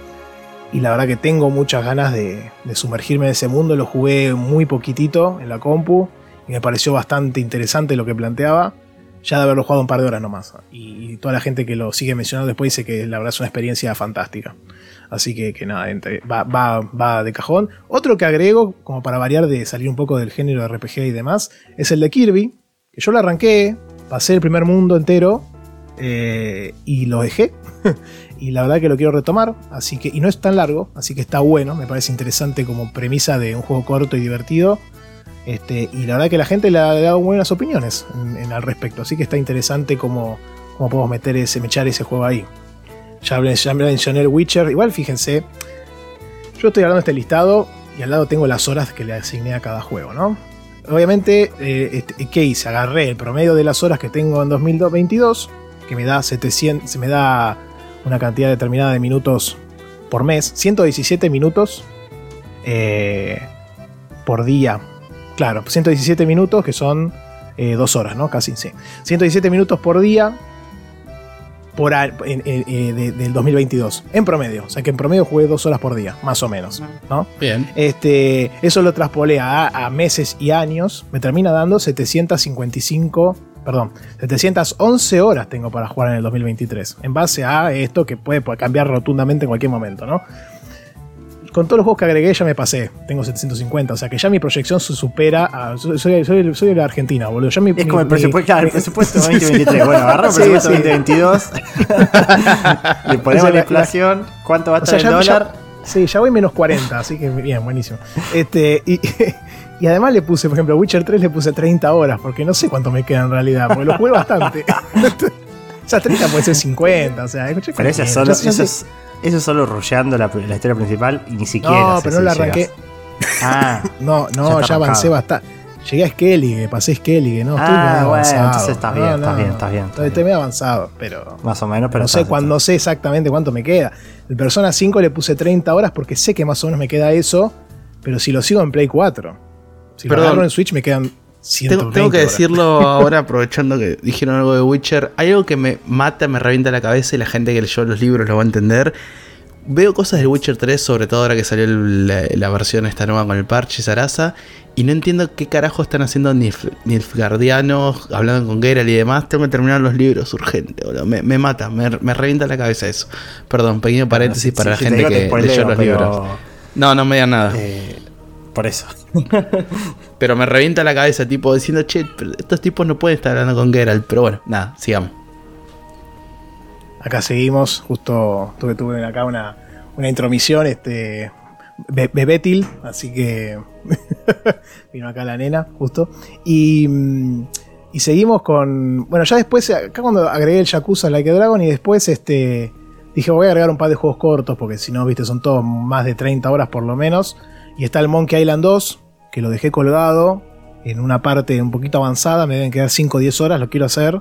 Y la verdad que tengo muchas ganas de, de sumergirme en ese mundo. Lo jugué muy poquitito en la compu y me pareció bastante interesante lo que planteaba. Ya de haberlo jugado un par de horas nomás. Y, y toda la gente que lo sigue mencionando después dice que la verdad es una experiencia fantástica. Así que, que nada, entre- va, va, va de cajón. Otro que agrego, como para variar de salir un poco del género de RPG y demás, es el de Kirby. Que yo lo arranqué, pasé el primer mundo entero eh, y lo dejé. y la verdad que lo quiero retomar. Así que, y no es tan largo, así que está bueno. Me parece interesante como premisa de un juego corto y divertido. Este, y la verdad que la gente le ha, dado buenas opiniones en, al respecto. Así que está interesante cómo, cómo podemos meter ese, mechar ese juego ahí. Ya, ya me mencioné el Witcher. Igual fíjense, yo estoy hablando de este listado y al lado tengo las horas que le asigné a cada juego, ¿no? Obviamente, eh, este, ¿qué hice? Agarré el promedio de las horas que tengo en 2022, que me da 700, se me da una cantidad determinada de minutos por mes, 117 minutos eh, por día. Claro, 117 minutos que son eh, dos horas, ¿no? Casi, sí. 117 minutos por día por a- en- en- eh, de- del 2022, en promedio. O sea que en promedio jugué dos horas por día, más o menos, ¿no? Bien. Este, eso lo traspolé a, a meses y años. Me termina dando 755, perdón, 711 horas tengo para jugar en el 2023. En base a esto que puede, puede cambiar rotundamente en cualquier momento, ¿no? Con todos los juegos que agregué ya me pasé. Tengo 750. O sea que ya mi proyección se supera a. Soy, soy, soy- soy de la Argentina, boludo. Ya mi- Es mi- como el mi- presupuesto, claro, el mi- presupuesto 2023. Bueno, agarra el presupuesto sí. 2022, le ponemos O sea, la la- inflación, cuánto va a O sea, estar el ya- dólar. Sí, ya voy menos 40, así que bien, buenísimo. Este, y, y además le puse, por ejemplo, a Witcher 3 le puse 30 horas, porque no sé cuánto me queda en realidad, porque lo jugué bastante. o sea, 30 puede ser 50, o sea, escuché Pero eso es solo, eso es, eso es solo rusheando la, la historia principal y ni siquiera. No, pero no la arranqué. Ah, No, Ya no, está ya, avancé bastante. Llegué a Skellige, pasé Skellige, no, estoy Ah, bueno, avanzado. entonces estás bien, estás bien, estás bien, estás Estoy, bien. estoy medio avanzado, pero más o menos, pero no sé no sé exactamente cuánto me queda. El Persona 5 le puse 30 horas porque sé que más o menos me queda eso, pero si lo sigo en Play 4. Si Perdón. lo agarro en Switch me quedan 120 Tengo, tengo que horas. decirlo ahora, aprovechando que dijeron algo de Witcher. Hay algo que me mata, me revienta la cabeza y la gente que leyó los libros lo va a entender. Veo cosas del Witcher 3, sobre todo ahora que salió el- la, la versión esta nueva con el parche y Sarasa, y no entiendo qué carajo están haciendo Nilf- Nilfgaardianos, hablando con Geralt y demás. Tengo que terminar los libros urgente, boludo. Me, me mata, me, me revienta la cabeza eso. Perdón, pequeño paréntesis Sí, para sí, la gente que spoileo, leyó los pero, libros. No, no me digan nada. eh, por eso. Pero me revienta la cabeza, tipo, diciendo, che, pero estos tipos no pueden estar hablando con Geralt. Pero bueno, nada, sigamos. Acá seguimos, justo tuve, tuve acá una, una intromisión, este Be- Bebetil, así que vino acá la nena, justo. Y, mm, y seguimos con. Bueno, ya después, acá cuando agregué el Yakuza Like a Dragon y después este. Dije, voy a agregar un par de juegos cortos, porque si no, viste, son todos más de 30 horas por lo menos. Y está el Monkey Island 2, que lo dejé colgado en una parte un poquito avanzada, me deben quedar 5 o 10 horas, lo quiero hacer.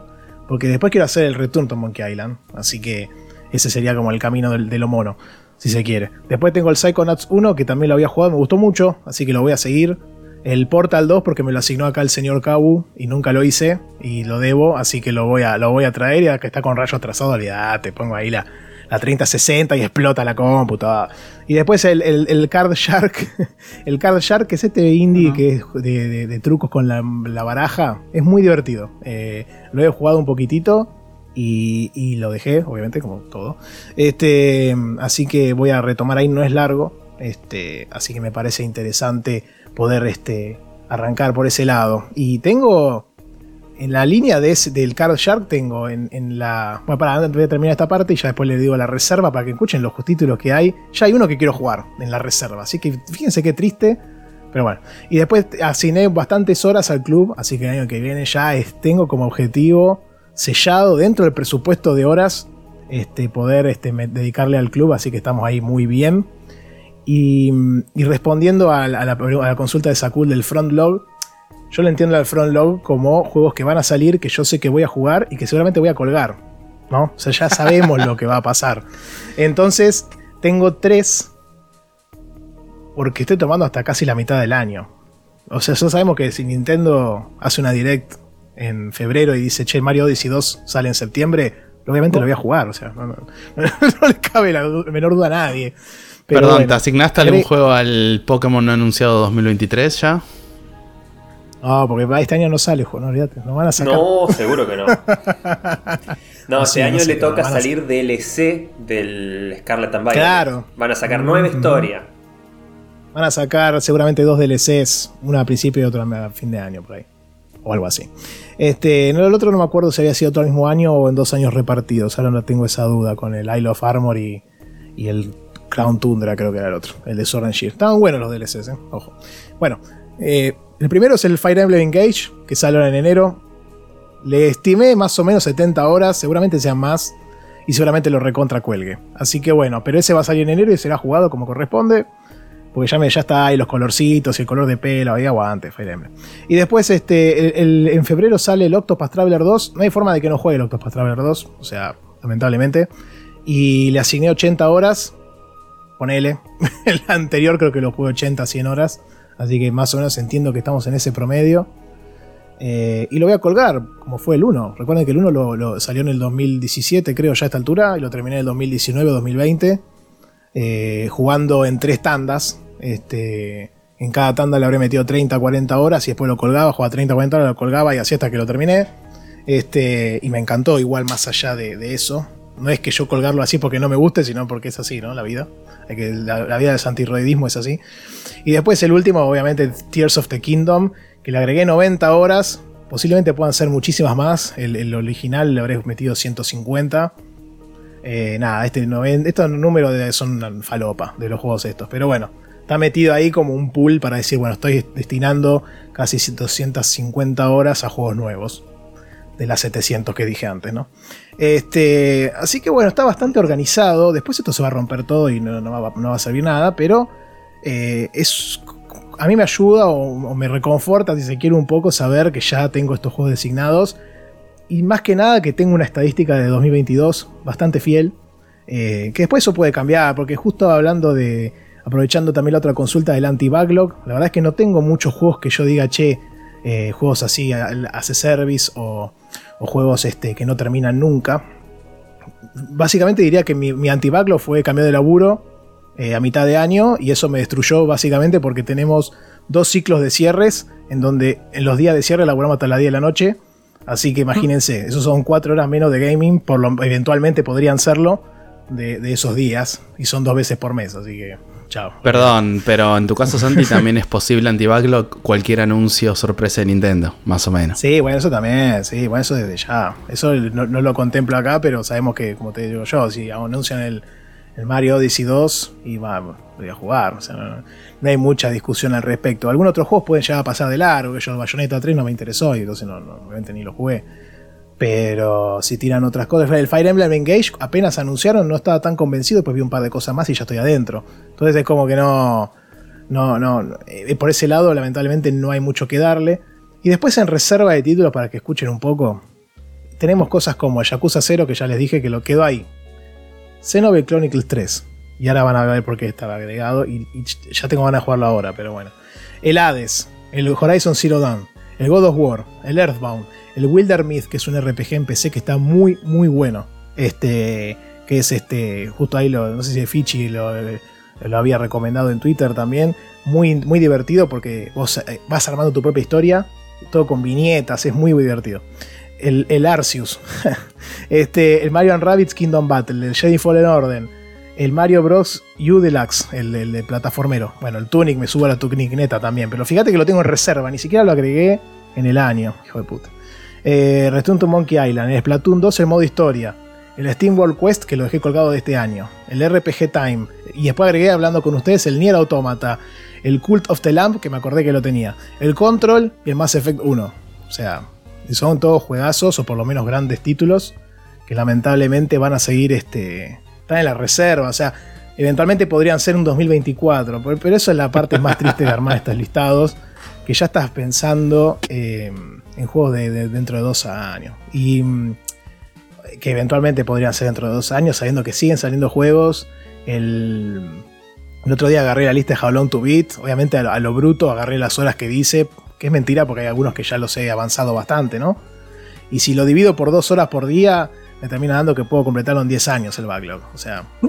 Porque después quiero hacer el Return to Monkey Island. Así que ese sería como el camino del- de lo mono, si se quiere. Después tengo el Psychonauts 1, que también lo había jugado, me gustó mucho, así que lo voy a seguir. El Portal 2, porque me lo asignó acá el señor Kabu y nunca lo hice y lo debo, así que lo voy a, lo voy a traer. Y acá está con rayos trazados, olvídate, pongo ahí la, la 3060 y explota la computadora. Y después el, el- el Card Shark, el Card Shark, que es este indie que es de, de- de trucos con la, la baraja, es muy divertido. Eh, lo he jugado un poquitito y, y lo dejé, obviamente, como todo. Este, así que voy a retomar ahí, no es largo. Este, así que me parece interesante poder este, arrancar por ese lado. Y tengo en la línea del Card Shark, tengo en, la. Bueno, para, voy a terminar esta parte y ya después le digo la reserva para que escuchen los títulos que hay. Ya hay uno que quiero jugar en la reserva, así que fíjense qué triste. Pero bueno, y después asigné bastantes horas al club, así que el año que viene ya tengo como objetivo sellado dentro del presupuesto de horas este, poder este, dedicarle al club, así que estamos ahí muy bien. Y, y respondiendo a la consulta de Sakul del front log, yo lo entiendo al front log como juegos que van a salir, que yo sé que voy a jugar y que seguramente voy a colgar. ¿No? O sea, ya sabemos lo que va a pasar. Entonces, tengo tres. Porque estoy tomando hasta casi la mitad del año. O sea, ya sabemos que si Nintendo hace una direct en febrero y dice, che, Mario Odyssey 2 sale en septiembre, obviamente lo voy a jugar. O sea, no, no- no le cabe la menor duda a nadie. Pero Perdón, bueno. ¿te asignaste algún juego al Pokémon no anunciado 2023 ya? No, porque para este año no sale, jo, no olvídate. No van a sacar. No, seguro que no. No, este no año sé, le toca salir DLC del Scarlet and Violet. Claro. Van a sacar nueva Mm. historia. Van a sacar seguramente dos DLCs, una a principio y otra a fin de año, por ahí. O algo así. Este, no, el otro no me acuerdo si había sido todo el mismo año o en dos años repartidos. Ahora no tengo esa duda con el Isle of Armor y, y el Crown Tundra, creo que era el otro, el de Sword and Shield. Estaban buenos los DLCs, eh. Ojo. Bueno, eh, el primero es el Fire Emblem Engage, que sale ahora en enero. Le estimé más o menos 70 horas, seguramente sean más. Y seguramente lo recontra cuelgue. Así que bueno, pero ese va a salir en enero y será jugado como corresponde. Porque ya, me, ya está ahí los colorcitos y el color de pelo, ahí aguante, Fire Emblem. Y después, este, el- en febrero sale el Octopath Traveler 2. No hay forma de que no juegue el Octopath Traveler 2, o sea, lamentablemente. Y le asigné 80 horas. Ponele. el anterior creo que lo jugué 80, 100 horas. Así que más o menos entiendo que estamos en ese promedio. Eh, y lo voy a colgar, como fue el 1. Recuerden que el 1 lo, lo- salió en el 2017, creo, ya a esta altura. Y lo terminé en el 2019-2020 eh, jugando en tres tandas. Este, en cada tanda le habré metido 30, 40 horas y después lo colgaba, jugaba 30, 40 horas, lo colgaba y así hasta que lo terminé. Este, y me encantó, igual más allá de, de eso. No es que yo colgarlo así porque no me guste, sino porque es así, ¿no? La vida. Hay que, la, vida del santirroidismo es así. Y después el último, obviamente, Tears of the Kingdom, que le agregué 90 horas. Posiblemente puedan ser muchísimas más. El, el original le habré metido 150. Eh, nada, este estos números de- son falopa de los juegos estos. Pero bueno, está metido ahí como un pool para decir, bueno, estoy destinando casi 250 horas a juegos nuevos. De las 700 que dije antes, ¿no? Este, así que bueno, está bastante organizado. Después esto se va a romper todo y no, va, a servir nada, pero eh, es, a mí me ayuda o, o me reconforta, si se quiere, un poco saber que ya tengo estos juegos designados. Y más que nada que tengo una estadística de 2022 bastante fiel. eh, que después eso puede cambiar, porque justo hablando de. Aprovechando también la otra consulta del anti-backlog, la verdad es que no tengo muchos juegos que yo diga, che, eh, juegos así, hace service o, o juegos este, que no terminan nunca. Básicamente diría que mi, mi anti-backlog fue cambio de laburo eh, a mitad de año y eso me destruyó básicamente porque tenemos dos ciclos de cierres en donde en los días de cierre laburamos hasta las 10 de la noche. Así que imagínense, esos son cuatro horas menos de gaming, por lo, eventualmente podrían serlo de, de esos días y son dos veces por mes, así que chao. Perdón, pero en tu caso, Santi, también es posible anti-backlog cualquier anuncio sorpresa de Nintendo, más o menos. Sí, bueno, eso también, sí, bueno, eso desde ya. Eso no, no lo contemplo acá, pero sabemos que, como te digo yo, si anuncian el, el Mario Odyssey 2, y va, voy a jugar. O sea, no, no hay mucha discusión al respecto. Algunos otros juegos pueden llegar a pasar de largo, que yo Bayonetta 3 no me interesó y entonces no, no, obviamente ni lo jugué. Pero si tiran otras cosas, el Fire Emblem Engage apenas anunciaron, no estaba tan convencido, después vi un par de cosas más y ya estoy adentro. Entonces es como que no, no, no, eh, por ese lado lamentablemente no hay mucho que darle. Y después en reserva de títulos para que escuchen un poco, tenemos cosas como Yakuza 0 que ya les dije que lo quedó ahí. Xenoblade Chronicles 3. Y ahora van a ver por qué estaba agregado. Y, y ya tengo ganas de jugarlo ahora, pero bueno. El Hades, el Horizon Zero Dawn, el God of War, el Earthbound, el Wilder Myth, que es un RPG en PC que está muy, muy bueno. Este, que es este, justo ahí, lo, no sé si Fichi lo, lo había recomendado en Twitter también. Muy, muy divertido porque vos eh, vas armando tu propia historia, todo con viñetas, es muy, divertido. El, el Arceus, este, el Mario Rabbids Kingdom Battle, el Jedi Fallen Order, el Mario Bros. U Deluxe, el, el, plataformero. Bueno, el Tunic me subo a la Tunic neta también, pero fíjate que lo tengo en reserva, ni siquiera lo agregué en el año, hijo de puta. Eh, Return to Monkey Island, el Splatoon 2, el modo historia, el Steam World Quest, que lo dejé colgado de este año, el RPG Time, y después agregué hablando con ustedes el Nier Automata, el Cult of the Lamp, que me acordé que lo tenía, el Control y el Mass Effect 1. O sea, son todos juegazos, o por lo menos grandes títulos, que lamentablemente van a seguir este. Están en la reserva, o sea, eventualmente podrían ser un 2024, pero eso es la parte más triste de armar estos listados, que ya estás pensando eh, en juegos de, de, dentro de dos años. Y mm, que eventualmente podrían ser dentro de dos años, sabiendo que siguen saliendo juegos. El, el otro día agarré la lista de How Long to Beat, obviamente a lo, a lo, bruto agarré las horas que dice, que es mentira porque hay algunos que ya los he avanzado bastante, ¿no? Y si lo divido por dos horas por día, me termina dando que puedo completarlo en 10 años el backlog. O sea,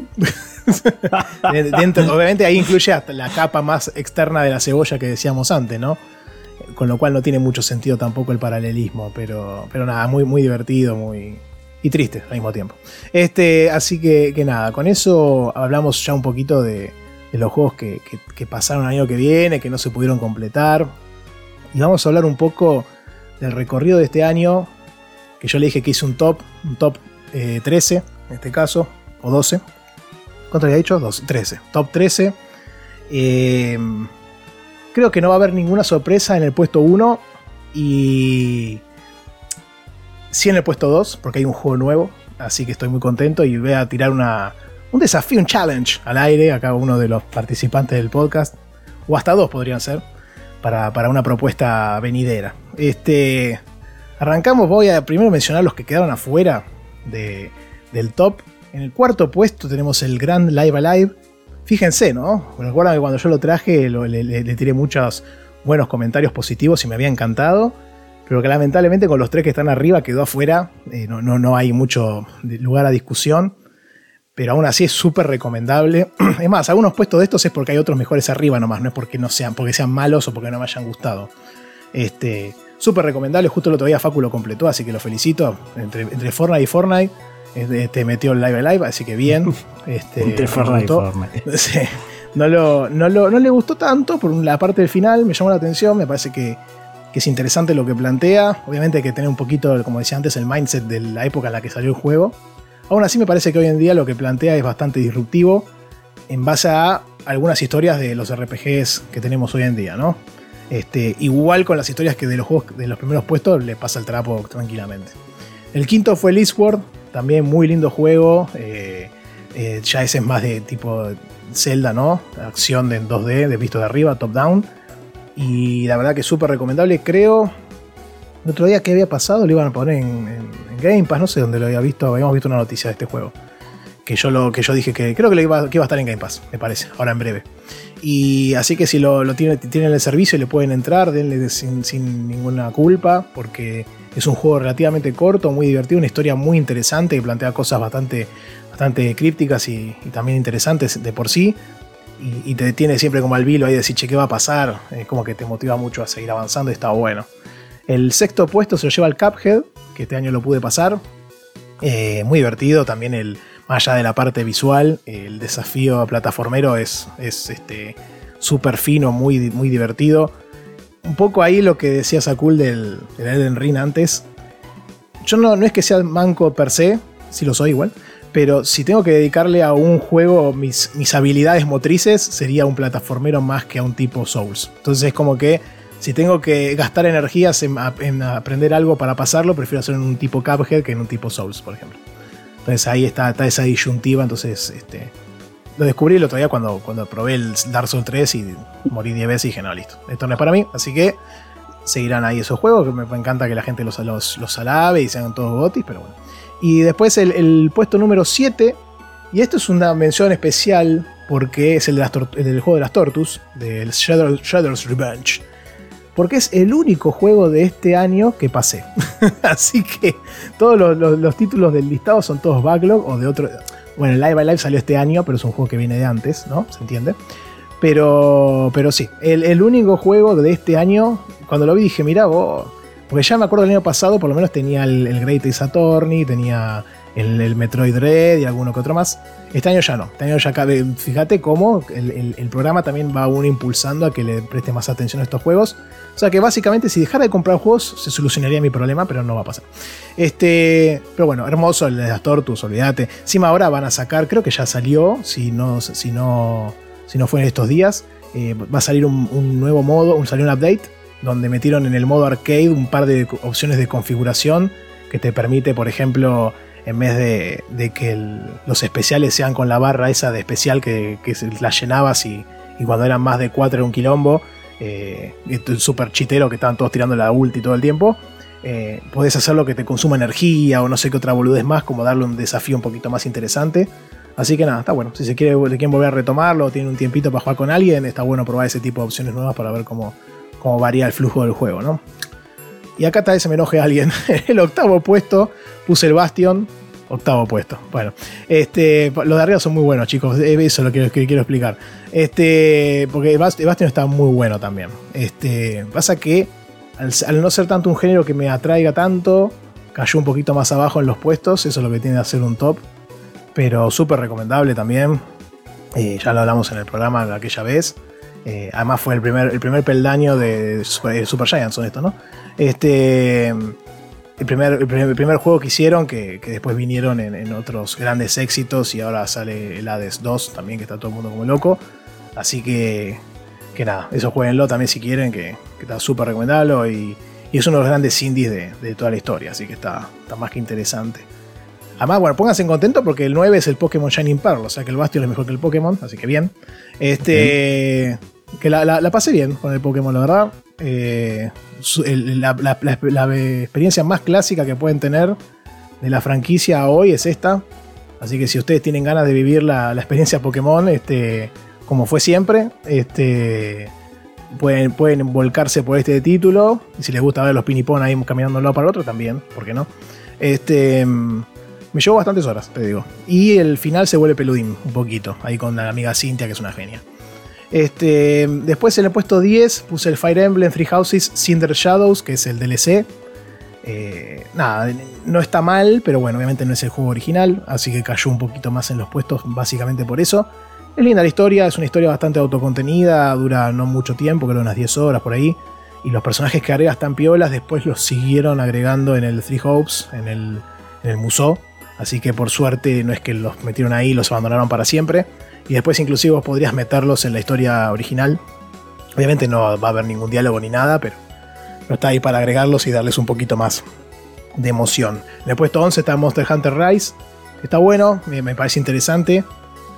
obviamente ahí incluye hasta la capa más externa de la cebolla que decíamos antes, ¿no? Con lo cual no tiene mucho sentido tampoco el paralelismo, pero, pero nada, muy, muy divertido, muy, y triste al mismo tiempo. Este, así que, que, nada, con eso hablamos ya un poquito de, de los juegos que, que, que, pasaron el año que viene, que no se pudieron completar. Y vamos a hablar un poco del recorrido de este año, que yo le dije que hice un top, un top eh, 13 en este caso, o 12. ¿Cuánto había dicho? 12, 13. Top 13. Eh, creo que no va a haber ninguna sorpresa en el puesto 1 y sí en el puesto 2, porque hay un juego nuevo, así que estoy muy contento y voy a tirar una, un desafío, un challenge al aire a cada uno de los participantes del podcast, o hasta dos podrían ser, para, para una propuesta venidera. Este, arrancamos, voy a primero mencionar los que quedaron afuera de, del top. En el cuarto puesto tenemos el Grand Live Alive. Fíjense, ¿no? Recuerdan que cuando yo lo traje le tiré muchos buenos comentarios positivos y me había encantado pero que lamentablemente con los tres que están arriba quedó afuera, eh, no, no, no, hay mucho lugar a discusión, pero aún así es súper recomendable. Es más, algunos puestos de estos es porque hay otros mejores arriba nomás, no es porque, no sean, porque sean malos o porque no me hayan gustado. Este, súper recomendable, justo el otro día Facu lo completó, así que lo felicito. Entre, entre Fortnite y Fortnite este, metió el Live Live, así que bien. Este, entre Fortnite y Fortnite. Sí, no, lo, no, lo, no le gustó tanto por la parte del final, me llamó la atención, me parece que que es interesante lo que plantea. Obviamente hay que tener un poquito, como decía antes, el mindset de la época en la que salió el juego. Aún así me parece que hoy en día lo que plantea es bastante disruptivo en base a algunas historias de los RPGs que tenemos hoy en día, ¿no? Este, igual con las historias que de los juegos de los primeros puestos le pasa el trapo tranquilamente. El quinto fue Eastward, también muy lindo juego. eh, eh, ya ese es más de tipo Zelda, ¿no? Acción de 2D, de visto de arriba, top down. Y la verdad que súper recomendable. Creo. El otro día que había pasado lo iban a poner en, en- en Game Pass, no sé dónde lo había visto. Habíamos visto una noticia de este juego. Que yo, lo, que yo dije que creo que, lo iba, que iba a estar en Game Pass, me parece, ahora en breve. Y así que si lo, tienen, el servicio le pueden entrar, denle de- sin, sin ninguna culpa, porque es un juego relativamente corto, muy divertido, una historia muy interesante que plantea cosas bastante, bastante crípticas y, también interesantes de por sí. Y, y te tiene siempre como al vilo ahí de decir, che, ¿qué va a pasar? Es como que te motiva mucho a seguir avanzando y está bueno. El sexto puesto se lo lleva el Cuphead, que este año lo pude pasar. Eh, muy divertido también el más allá de la parte visual el desafío plataformero es, es este súper fino muy, muy divertido. Un poco ahí lo que decía Sakul del, del Elden Ring antes. Yo no, no es que sea manco per se si lo soy igual pero si tengo que dedicarle a un juego mis, mis habilidades motrices sería un plataformero más que a un tipo Souls. Entonces es como que si tengo que gastar energías en, en aprender algo para pasarlo, prefiero hacerlo en un tipo Cuphead que en un tipo Souls, por ejemplo. Entonces ahí está, esa disyuntiva. Entonces, este, lo descubrí el otro día cuando, probé el Dark Souls 3 y morí 10 veces y dije, no, listo, esto no es para mí. Así que seguirán ahí esos juegos, que me, encanta que la gente los, los, alabe y sean todos gotis, pero bueno. Y después el, puesto número 7, y esto es una mención especial porque es el, del juego de las Tortus, del Shadow, Shadow's Revenge porque es el único juego de este año que pasé. Así que todos los, los- los títulos del listado son todos backlog o de otro. Bueno, el Live by Live salió este año, pero es un juego que viene de antes, ¿no? ¿Se entiende? Pero, pero sí, el, el único juego de este año, cuando lo vi dije, mira, vos. Porque ya me acuerdo del año pasado, por lo menos tenía el, el Great Ace Attorney, tenía el, el Metroid Red y alguno que otro más. Este año ya no. Este año ya cabe. Fíjate cómo el, el- programa también va uno impulsando a que le preste más atención a estos juegos. O sea que básicamente si dejara de comprar juegos se solucionaría mi problema, pero no va a pasar. Este, pero bueno, hermoso el de las Tortus, olvídate. Encima ahora van a sacar, creo que ya salió, si no, si no, si no fue en estos días, eh, va a salir un, un nuevo modo, un, salió un update donde metieron en el modo arcade un par de opciones de configuración que te permite, por ejemplo, en vez de, de que el- los especiales sean con la barra esa de especial que, que la llenabas y, y cuando eran más de 4 era un quilombo, eh, esto es súper chitero que estaban todos tirando la ulti todo el tiempo. Eh, podés hacer lo que te consuma energía o no sé qué otra boludez más, como darle un desafío un poquito más interesante. Así que nada, está bueno. Si se quiere, quieren volver a retomarlo o tienen un tiempito para jugar con alguien, está bueno probar ese tipo de opciones nuevas para ver cómo, cómo varía el flujo del juego, ¿no? Y acá tal vez se me enoje alguien. el octavo puesto puse el Bastion. Octavo puesto. Bueno, este, los de arriba son muy buenos, chicos. Eh, Eso es lo que, quiero explicar. Este, porque el Bast- el Bastion está muy bueno también. Este, pasa que al, no ser tanto un género que me atraiga tanto, cayó un poquito más abajo en los puestos. Eso es lo que tiene que hacer un top. Pero súper recomendable también. Eh, ya lo hablamos en el programa aquella vez. Eh, además fue el primer, el primer peldaño de Super, eh, Super son ¿no? Este, el, primer, el, primer, juego que hicieron, que, que después vinieron en, otros grandes éxitos y ahora sale el Hades 2 también, que está todo el mundo como loco. Así que, que nada, eso jueguenlo también si quieren, que, que está súper recomendable y, y es uno de los grandes indies de, de toda la historia, así que está, está más que interesante. Además, bueno, pónganse contentos porque el 9 es el Pokémon Shining Pearl, o sea que el Bastion es mejor que el Pokémon, así que bien. Este. Que la, la- la pasé bien con el Pokémon, la verdad. Eh, el- la, la- experiencia más clásica que pueden tener de la franquicia hoy es esta. Así que si ustedes tienen ganas de vivir la, la experiencia Pokémon, este, como fue siempre, este, pueden, pueden volcarse por este título. Y si les gusta ver los pinipón ahí caminando de un lado para el otro, también, ¿por qué no? Este, mm, me llevó bastantes horas, te digo. Y el final se vuelve peludín, un poquito, ahí con la amiga Cintia, que es una genia. Este, después en el puesto 10 puse el Fire Emblem Three Houses Cinder Shadows, que es el DLC. Eh, nada, no está mal, pero bueno, obviamente no es el juego original, así que cayó un poquito más en los puestos básicamente por eso. Es linda la historia, es una historia bastante autocontenida, dura no mucho tiempo, creo unas 10 horas por ahí. Y los personajes que agrega están piolas, después los siguieron agregando en el Three Hopes, en el, en el Musou. Así que por suerte no es que los metieron ahí y los abandonaron para siempre. Y después inclusive vos podrías meterlos en la historia original. Obviamente no va a haber ningún diálogo ni nada, pero no está ahí para agregarlos y darles un poquito más de emoción. En el puesto 11 está Monster Hunter Rise. Está bueno, me, parece interesante.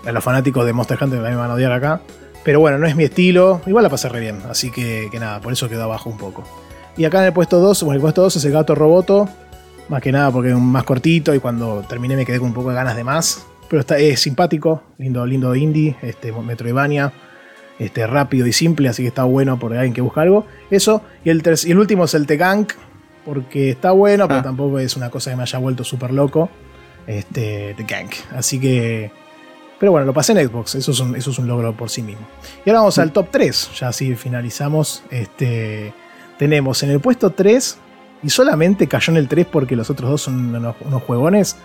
A los fanáticos de Monster Hunter me van a odiar acá. Pero bueno, no es mi estilo. Igual la pasé re bien. Así que, que nada, por eso quedó abajo un poco. Y acá en el puesto 2, bueno, el puesto 2 es el gato roboto. Más que nada porque es más cortito y cuando terminé me quedé con un poco de ganas de más. Pero está, es simpático, lindo, lindo indie, este, Metroidvania, este, rápido y simple, así que está bueno por alguien que busca algo. Eso, y el, y el último es el Tegank, porque está bueno, pero Ah. tampoco es una cosa que me haya vuelto súper loco. Este, The Gank. Así que. Pero bueno, lo pasé en Xbox, eso es un, eso es un logro por sí mismo. Y ahora vamos al top 3, ya así finalizamos. Este, tenemos en el puesto 3, y solamente cayó en el 3 porque los otros dos son unos, unos juegones.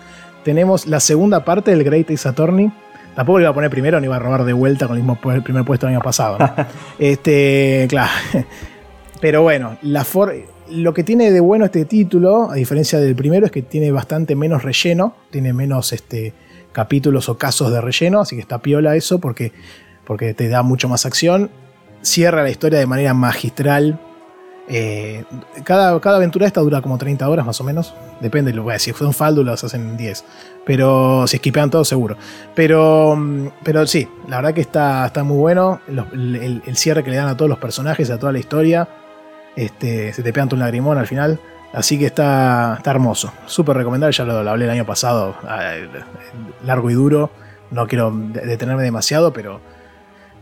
Tenemos la segunda parte del Great Ace Attorney. Tampoco lo iba a poner primero, ni iba a robar de vuelta con el mismo el primer puesto del año pasado. ¿no? este, claro. Pero bueno, la for- lo que tiene de bueno este título, a diferencia del primero, es que tiene bastante menos relleno, tiene menos este, capítulos o casos de relleno, así que está piola eso porque, porque te da mucho más acción. Cierra la historia de manera magistral. Eh, cada, cada aventura esta dura como 30 horas más o menos. Depende, lo voy a decir. Si fue un faldo, las hacen 10. Pero si esquipean todo, seguro. Pero, mm, pero sí, la verdad que está, está muy bueno. El, cierre que le dan a todos los personajes, a toda la historia. Este, se te pegan un lagrimón al final. Así que está, está hermoso. Súper recomendable. Ya lo, hablé el año pasado. eh, largo y duro. No quiero de- detenerme demasiado, pero,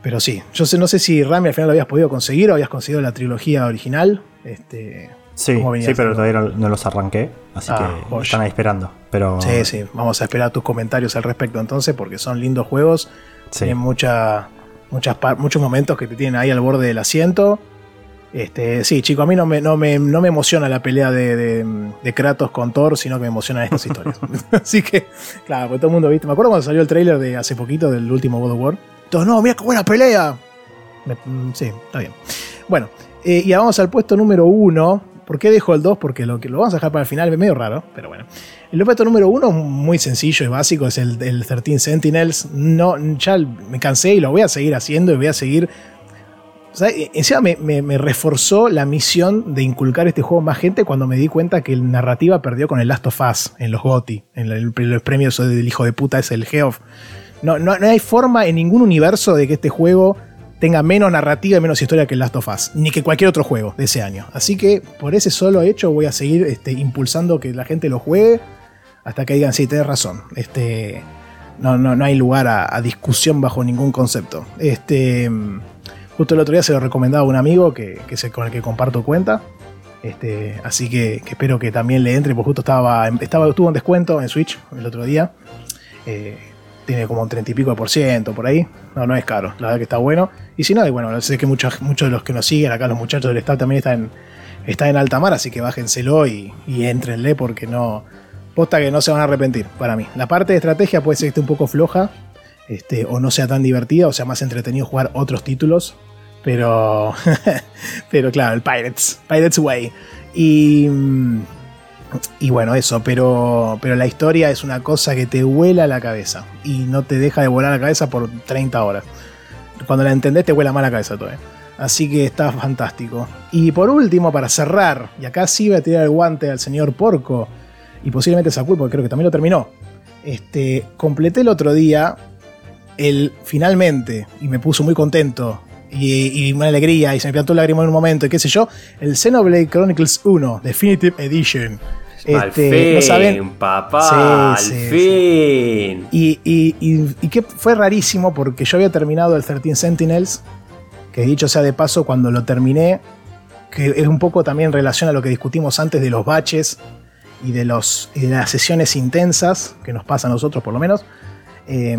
pero sí. Yo sé, no sé si Rami al final lo habías podido conseguir o habías conseguido la trilogía original. Este, Sí, ¿Cómo venías sí, pero todavía no, los arranqué, así Ah, que están ahí esperando. Pero Sí, sí, vamos a esperar tus comentarios al respecto entonces, porque son lindos juegos. sí. Tienen mucha, muchas, muchos momentos que te tienen ahí al borde del asiento. Este, sí, chico, a mí no me, no me, no me emociona la pelea de, de- de Kratos con Thor, sino que me emocionan estas historias. Así que, claro, porque todo el mundo viste. Me acuerdo cuando salió el tráiler de hace poquito del último God of War. No, mira qué buena pelea. Mm, sí, está bien. Bueno, eh, y vamos al puesto número uno. ¿Por qué dejo el 2? Porque lo lo vamos a dejar para el final es medio raro, pero bueno. El puesto número uno, muy sencillo y básico, es el, el 13 Sentinels. No, ya me cansé y lo voy a seguir haciendo y voy a seguir. O sea, e- encima me, reforzó la misión de inculcar este juego a más gente cuando me di cuenta que el narrativa perdió con el Last of Us en los GOTY, en el- los premios del hijo de puta, es el Geoff. No, no, no hay forma en ningún universo de que este juego tenga menos narrativa y menos historia que Last of Us, ni que cualquier otro juego de ese año. Así que por ese solo hecho voy a seguir este, impulsando que la gente lo juegue hasta que digan, sí, tenés razón. Este, no, no, no hay lugar a, discusión bajo ningún concepto. Este, justo el otro día se lo recomendaba a un amigo que, con el que comparto cuenta. Este, así que, que espero que también le entre, porque justo estaba, estaba, estuvo en descuento en Switch el otro día. Eh, tiene como un 30 y pico por ciento por ahí. No, no es caro, la verdad que está bueno. Y si no, y bueno, sé que muchos, muchos de los que nos siguen acá, los muchachos del staff también están, están en alta mar, así que bájenselo y, y éntrenle porque no. Posta que no se van a arrepentir, para mí. La parte de estrategia puede ser que esté un poco floja, este, o no sea tan divertida, o sea más entretenido jugar otros títulos. Pero. pero claro, el Pirates. Pirates Way. Y. y bueno, eso, pero, pero la historia es una cosa que te vuela la cabeza y no te deja de volar la cabeza por 30 horas. Cuando la entendés te vuela más la cabeza todavía. Así que está fantástico. Y por último, para cerrar, y acá sí voy a tirar el guante al señor Porco, y posiblemente Sakul, porque creo que también lo terminó. Este, completé el otro día el finalmente, y me puso muy contento, y, y una alegría, y se me plantó lágrima en un momento, y qué sé yo, el Xenoblade Chronicles 1 Definitive Edition. Al Este, fin, no saben, papá, Sí, al sí, fin. y, y, y- y que fue rarísimo porque yo había terminado el 13 Sentinels, que dicho sea de paso, cuando lo terminé, que es un poco también en relación a lo que discutimos antes de los baches y de, los, de las sesiones intensas, que nos pasa a nosotros por lo menos. eh,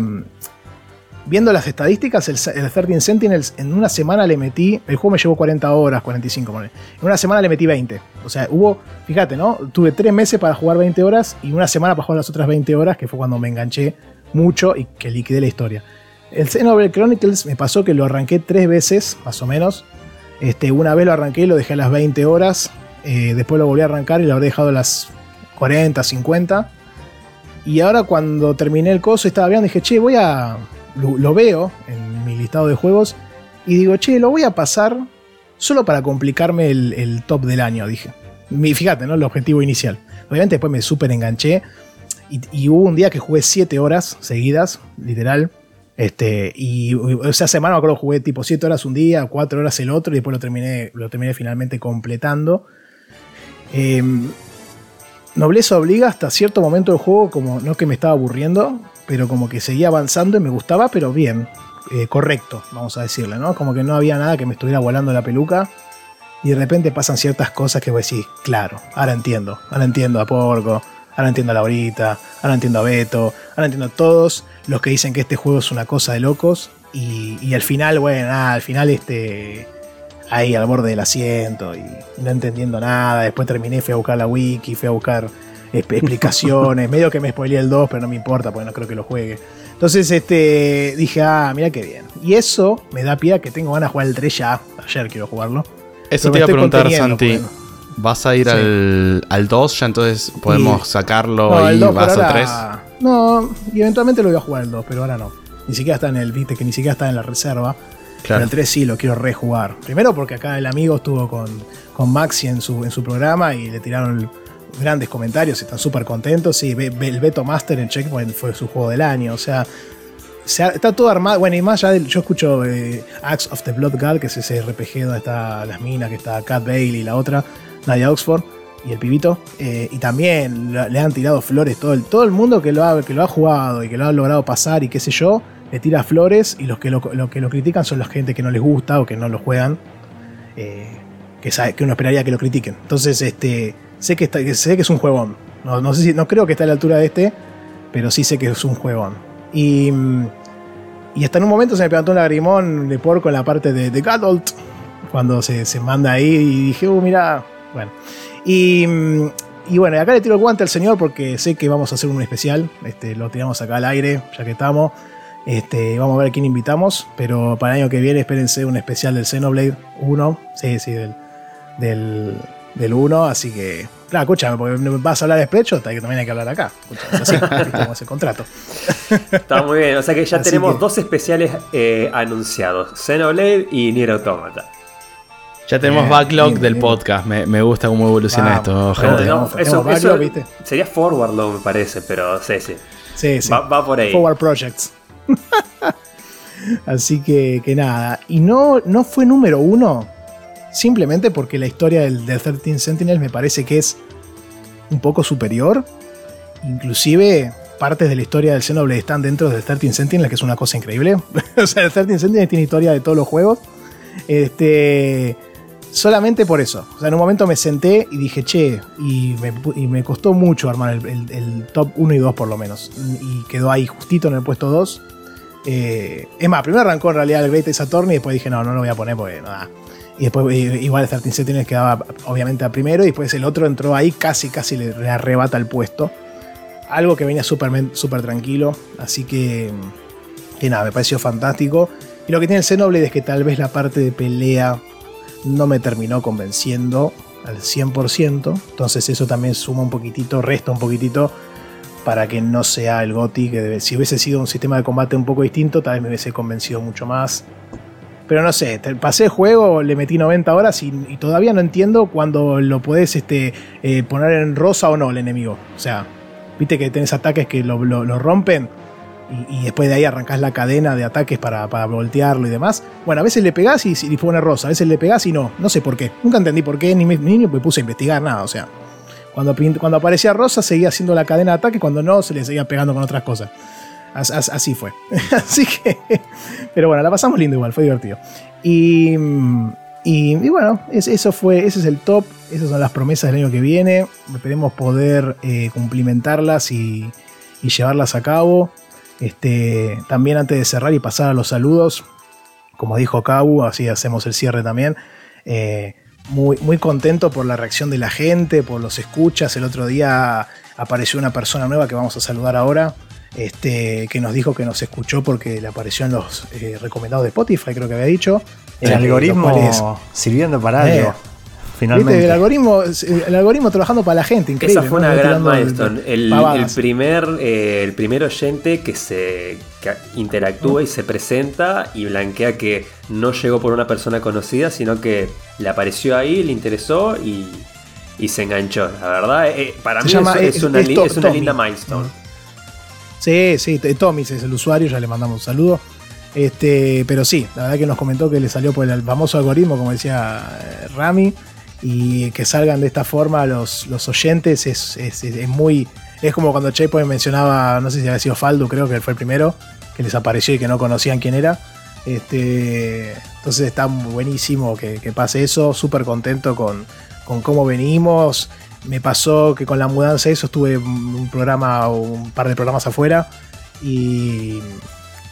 viendo las estadísticas, el, el 13 Sentinels en una semana le metí, el juego me llevó 40 horas, 45, ponele. en una semana le metí 20. O sea, hubo, fíjate, ¿no? Tuve 3 meses para jugar 20 horas y una semana para jugar las otras 20 horas, que fue cuando me enganché mucho y que liquidé la historia. El Xenoblade Chronicles me pasó que lo arranqué 3 veces, más o menos. Este, una vez lo arranqué y lo dejé a las 20 horas. eh, después lo volví a arrancar y lo habré dejado a las 40, 50. Y ahora cuando terminé el coso estaba viendo, dije, che, voy a. Lo, veo en mi listado de juegos. Y digo, che, lo voy a pasar solo para complicarme el, top del año, dije. Mi- Fíjate, ¿no? El objetivo inicial. Obviamente después me súper enganché. Y, hubo un día que jugué 7 horas seguidas, literal. Este, y esa semana me acuerdo jugué tipo 7 horas un día, 4 horas el otro, y después lo terminé, lo terminé finalmente completando. Em, Nobleza obliga hasta cierto momento del juego, como no que me estaba aburriendo, pero como que seguía avanzando y me gustaba, pero bien, eh, correcto, vamos a decirle, ¿no? Como que no había nada que me estuviera volando la peluca. Y de repente pasan ciertas cosas que vos decís, claro, ahora entiendo, ahora entiendo a Porco, ahora entiendo a Laurita, ahora entiendo a Beto, ahora entiendo a todos los que dicen que este juego es una cosa de locos. Y, y al final, bueno, nada, al final este ahí al borde del asiento y no entendiendo nada. Después terminé, fui a buscar la wiki, fui a buscar explicaciones. Medio que me spoileé el 2, pero no me importa porque no creo que lo juegue. Entonces este, dije, ah, mira qué bien. Y eso me da pie a que tengo ganas de jugar el 3 ya. Ayer quiero jugarlo. Eso Pero te iba a preguntar, Santi. porque- ¿Vas a ir Sí. al, al 2? Ya entonces podemos sacarlo No, y el 2 por vas al ahora- 3. No, y eventualmente lo voy a jugar el 2, pero ahora no. Ni siquiera está en el, viste, que ni siquiera está en la reserva. Pero Claro. el 3 sí lo quiero rejugar. Primero porque acá el amigo estuvo con, con Maxi en su, en su programa y le tiraron grandes comentarios, están súper contentos. Sí, el Beto Master en Checkpoint fue su juego del año. O sea, se está todo armado. Bueno, y más allá del- yo escucho eh, Axe of the Blood God, que es ese RPG donde está las minas, que está Cat Bale y la otra, Nadia Oxford y el pibito. eh, y también le han tirado flores todo el, todo el mundo que lo, ha, que lo ha jugado y que lo ha logrado pasar y qué sé yo, le tira flores y los que lo, lo que lo critican son la gente que no les gusta o que no lo juegan. eh, que, sabe, que uno esperaría que lo critiquen. Entonces, este, sé que, sé que es un juegón. No, no sé si, no creo que esté a la altura de este, pero sí sé que es un juegón. Y, y hasta en un momento se me plantó un lagrimón de porco en la parte de, de Gadolt, cuando se, se manda ahí y dije, uh, mira, bueno. Y, y bueno, acá le tiro el guante al señor porque sé que vamos a hacer un especial, este, lo tiramos acá al aire, ya que estamos. Este, vamos a ver a quién invitamos, pero para el año que viene espérense un especial del Xenoblade 1, sí, sí, del, del, del 1, así que, claro, escúchame, porque vas a hablar de Spreadshot, hay que también hay que hablar acá, escucha, es así, ¿viste? como es el contrato. Está muy bien, o sea que ya Así tenemos que- dos especiales eh, anunciados: Xenoblade y Nier Automata. Ya tenemos Bien, backlog bien, del bien. podcast. Me, me gusta cómo evoluciona Vamos, esto, gente. No, tenemos- eso, tenemos eso backlog, ¿viste? sería Forward Low, me parece, pero sí, sí. Sí, sí. Va, va por ahí. Forward Projects. Así que, que nada. Y no, no fue número uno. Simplemente porque la historia del, del 13 Sentinels me parece que es un poco superior. Inclusive partes de la historia del Xenoblade están dentro del 13 Sentinels, que es una cosa increíble. o sea, el 13 Sentinels tiene historia de todos los juegos. Este. Solamente por eso. O sea, en un momento me senté y dije, che, y me, costó mucho armar el, top 1 y 2 por lo menos. Y quedó ahí justito en el puesto 2. Eh, es más, primero arrancó en realidad el Great Attorney y después dije, no, no lo voy a poner porque no da. Y después igual el 13 Sentinels quedaba obviamente a primero y después el otro entró ahí, casi, casi le, arrebata el puesto. Algo que venía súper súper tranquilo. Así que, que nada, me pareció fantástico. Y lo que tiene el Xenoblade es que tal vez la parte de pelea no me terminó convenciendo al 100%. Entonces eso también suma un poquitito, resta un poquitito para que no sea el GOTI. Que si hubiese sido un sistema de combate un poco distinto, tal vez me hubiese convencido mucho más. Pero no sé, pasé el juego, le metí 90 horas y, todavía no entiendo cuando lo podés este, eh, poner en rosa o no el enemigo. O sea, viste que tenés ataques que lo, rompen y, después de ahí arrancás la cadena de ataques para, voltearlo y demás. Bueno, a veces le pegás y, y pone rosa, a veces le pegás y no. No sé por qué. Nunca entendí por qué, ni me, ni me puse a investigar nada. O sea, cuando, cuando aparecía rosa seguía haciendo la cadena de ataque, cuando no se le seguía pegando con otras cosas. As- as- así fue. así que. Pero bueno, la pasamos lindo igual, fue divertido. Y. Y, bueno, es- eso fue, ese es el top, esas son las promesas del año que viene. Esperemos poder eh, cumplimentarlas y, y llevarlas a cabo. Este, también antes de cerrar y pasar a los saludos, como dijo Kabu, así hacemos el cierre también. eh, muy, muy contento por la reacción de la gente, por los escuchas. El otro día apareció una persona nueva que vamos a saludar ahora. Este, que nos dijo que nos escuchó porque le apareció en los eh, recomendados de Spotify, creo que había dicho. El Eh, algoritmo es- sirviendo para Eh, algo. finalmente. El algoritmo, el algoritmo trabajando para la gente, increíble. Esa fue una gran milestone. El, el, primer, eh, el primer oyente que se que interactúa y se presenta y blanquea que no llegó por una persona conocida, sino que le apareció ahí, le interesó y, y se enganchó. La verdad, eh, para mí es, una, es una linda milestone. Sí, sí, Tommy es el usuario, ya le mandamos un saludo. Este, pero sí, la verdad que nos comentó que le salió por el famoso algoritmo, como decía eh, Rami, y que salgan de esta forma los, los oyentes es, es, muy. Es como cuando Chepo mencionaba, no sé si había sido Faldo, creo que fue el primero, que les apareció y que no conocían quién era. Este, entonces está buenísimo que, pase eso, súper contento con, con cómo venimos. Me pasó que con la mudanza eso estuve un programa o un par de programas afuera y,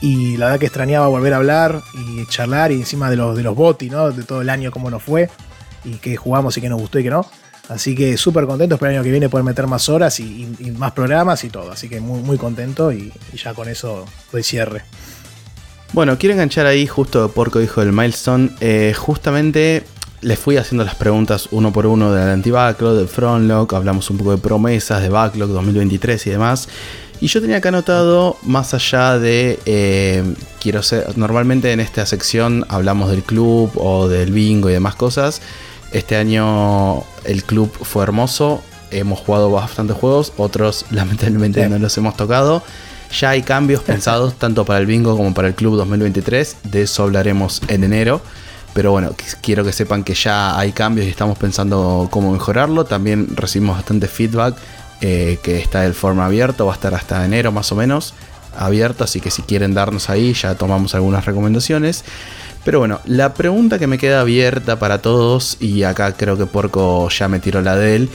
y la verdad que extrañaba volver a hablar y charlar y encima de los, de los ¿no? De todo el año cómo nos fue y que jugamos y que nos gustó y que no. Así que súper contento, espero el año que viene poder meter más horas y, más programas y todo. Así que muy, muy contento y, ya con eso doy cierre. Bueno, quiero enganchar ahí justo Porco dijo del milestone. Eh, justamente les fui haciendo las preguntas uno por uno del anti-backlog, del frontlog, hablamos un poco de promesas, de backlog 2023 y demás. Y yo tenía acá anotado, más allá de, eh, quiero ser, normalmente en esta sección hablamos del club o del bingo y demás cosas. Este año el club fue hermoso, hemos jugado bastantes juegos, otros lamentablemente no los hemos tocado. Ya hay cambios pensados tanto para el bingo como para el club 2023, de eso hablaremos en enero. Pero bueno, quiero que sepan que ya hay cambios y estamos pensando cómo mejorarlo. También recibimos bastante feedback eh, que está el forma abierto, va a estar hasta enero más o menos abierto, así que si quieren darnos ahí ya tomamos algunas recomendaciones. Pero bueno, la pregunta que me queda abierta para todos, y acá creo que Porco ya me tiró la de él,